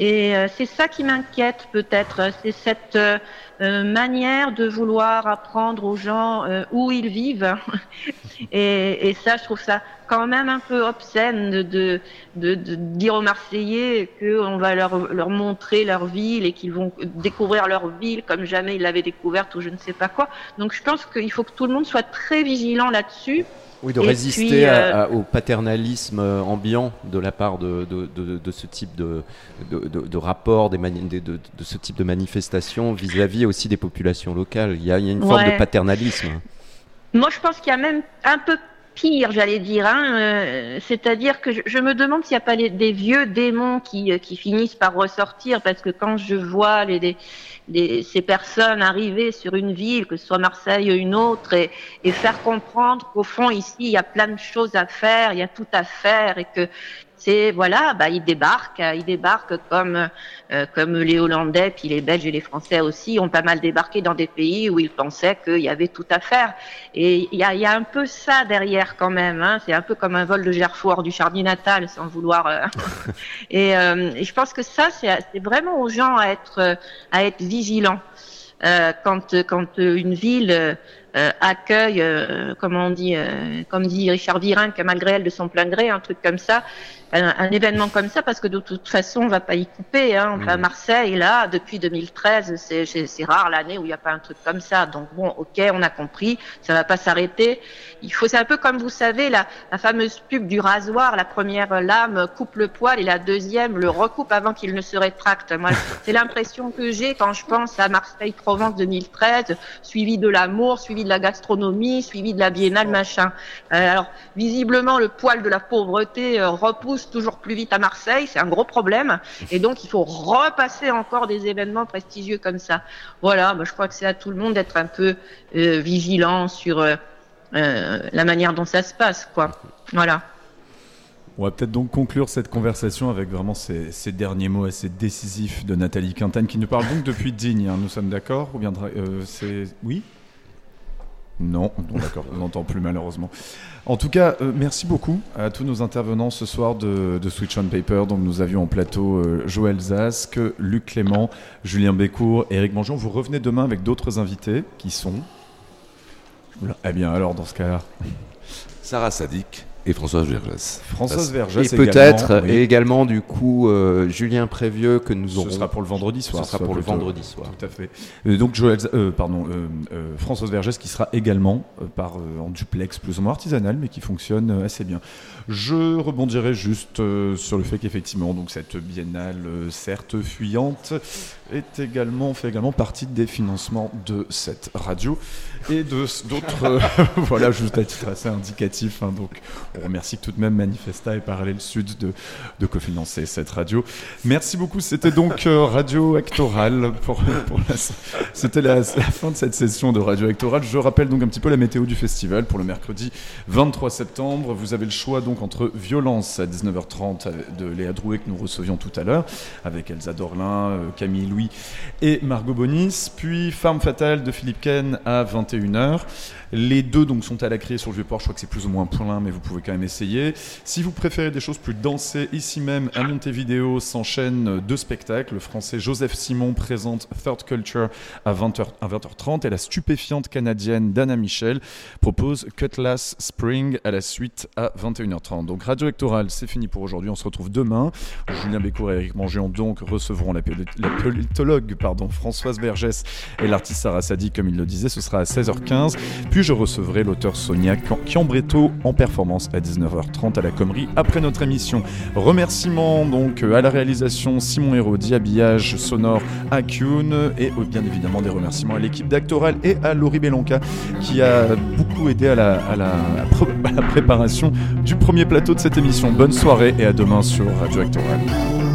S18: Et euh, c'est ça qui m'inquiète peut-être, c'est cette euh, manière de vouloir apprendre aux gens euh, où ils vivent. et, et, ça, je trouve ça quand même un peu obscène de, de, de, de dire aux Marseillais qu'on va leur, leur montrer leur ville et qu'ils vont découvrir leur ville comme jamais ils l'avaient découverte ou je ne sais pas quoi. Donc je pense qu'il faut que tout le monde soit très vigilant là-dessus.
S17: Oui, de
S18: Et
S17: résister
S18: puis, euh,
S17: à, à, au paternalisme ambiant de la part de, de, de, de ce type de, rapport, des de, ce type de manifestation vis-à-vis -vis aussi des populations locales. Il y a, il y a une forme de paternalisme.
S18: Moi, je pense qu'il y a même un peu pire, j'allais dire. Hein, euh, C'est-à-dire que je, me demande s'il n'y a pas des vieux démons qui, euh, qui finissent par ressortir, parce que quand je vois ces personnes arriver sur une ville, que ce soit Marseille ou une autre, et, et faire comprendre qu'au fond ici il y a plein de choses à faire, il y a tout à faire, et que c'est voilà, bah ils débarquent, ils débarquent comme euh, comme les Hollandais, puis les Belges et les Français aussi ont pas mal débarqué dans des pays où ils pensaient qu'il y avait tout à faire. Et il y a, y a un peu ça derrière quand même. Hein. C'est un peu comme un vol de Gerfort du Charny natal, sans vouloir. euh, et, euh, et je pense que ça, c'est vraiment aux gens à être à être vigilants. Euh, quand quand une ville euh, accueille, euh, comment on dit, euh, comme dit Richard Virin, que malgré elle de son plein gré, un truc comme ça, un, un événement comme ça, parce que de toute façon, on va pas y couper. Hein. Enfin,
S17: Mhm.
S18: Marseille, là, depuis 2013, c'est- c'est c'est rare l'année où il n'y a pas un truc comme ça. Donc bon, ok, on a compris, ça va pas s'arrêter. Il faut, c'est un peu comme vous savez, la, la fameuse pub du rasoir, la première lame coupe le poil et la deuxième le recoupe avant qu'il ne se rétracte. Moi, c'est l'impression que j'ai quand je pense à Marseille-Provence 2013, suivi de l'amour, suivi de la gastronomie, suivi de la biennale, machin. Euh, alors, visiblement, le poil de la pauvreté euh, repousse toujours plus vite à Marseille, c'est un gros problème, et donc il faut repasser encore des événements prestigieux comme ça. Voilà, moi, je crois que c'est à tout le monde d'être un peu euh, vigilant sur euh, euh, la manière dont ça se passe, quoi. Voilà.
S1: On va peut-être donc conclure cette conversation avec vraiment ces, ces derniers mots assez décisifs de Nathalie Quintane qui nous parle donc depuis Digne. hein. Nous sommes d'accord Ou bien euh, c'est oui? Non, non d'accord, on n'entend plus malheureusement. En tout cas, euh, merci beaucoup à tous nos intervenants ce soir de, de Switch on Paper. Donc nous avions en plateau euh, Joël Zask, Luc Clément, Julien Bécourt, Eric Mangeon. Vous revenez demain avec d'autres invités qui sont. Eh bien alors dans ce cas-là.
S19: Sarah Sadik et Françoise Vergès.
S1: Françoise Vergès
S17: Et peut-être
S1: oui.
S17: et également du coup euh, Julien Prévieux que nous aurons.
S1: Ce sera pour le vendredi soir.
S17: Ce sera
S1: soit
S17: pour le vendredi soir.
S1: Tout à fait. Euh, donc Joël, euh, pardon, euh, euh, Françoise Vergès qui sera également euh, par euh, en duplex plus ou moins artisanal, mais qui fonctionne euh, assez bien. Je rebondirai juste euh, sur le fait qu'effectivement, donc cette biennale, euh, certes fuyante, est également fait également partie des financements de cette radio et d'autres. euh, voilà, juste à titre assez indicatif. hein, donc, on remercie tout de même Manifesta et Parallèle Sud de, de cofinancer cette radio. Merci beaucoup. C'était donc euh, Radio Actoral. C'était la, fin de cette session de Radio Actoral. Je rappelle donc un petit peu la météo du festival pour le mercredi 23 septembre. Vous avez le choix donc entre Violence à 19h30 avec- de Léa Drouet que nous recevions tout à l'heure avec Elsa Dorlin, euh, Camille Louis et Margot Bonis, puis Farm Fatale de Philippe Ken à 21h. 21h. Les deux donc sont à la criée sur le Vieux-Port. Je crois que c'est plus ou moins plein, mais vous pouvez quand même essayer. Si vous préférez des choses plus dansées, ici même à Montevideo s'enchaînent deux spectacles. Le français Joseph Simon présente Third Culture à 20h, à 20h30 et la stupéfiante canadienne Dana Michel propose Cutlass Spring à la suite à 21h30. Donc Radio Électorale, c'est fini pour aujourd'hui. On se retrouve demain. Julien Bécourt et Eric Mangeon donc recevront la, poli- la politologue pardon, Françoise Vergès et l'artiste Sarah Sadi, comme il le disait. Ce sera à 16h15. Puis je recevrai l'auteur Sonia Chiambretto en performance à 19h30 à la Commerie après notre émission. Remerciements donc euh, à la réalisation Simon Hérodi, habillage sonore à et euh, bien évidemment des remerciements à l'équipe d'Actoral et à Laurie Belonca qui a beaucoup aidé à la préparation du premier plateau de cette émission. Bonne soirée et à demain sur Radio Actoral.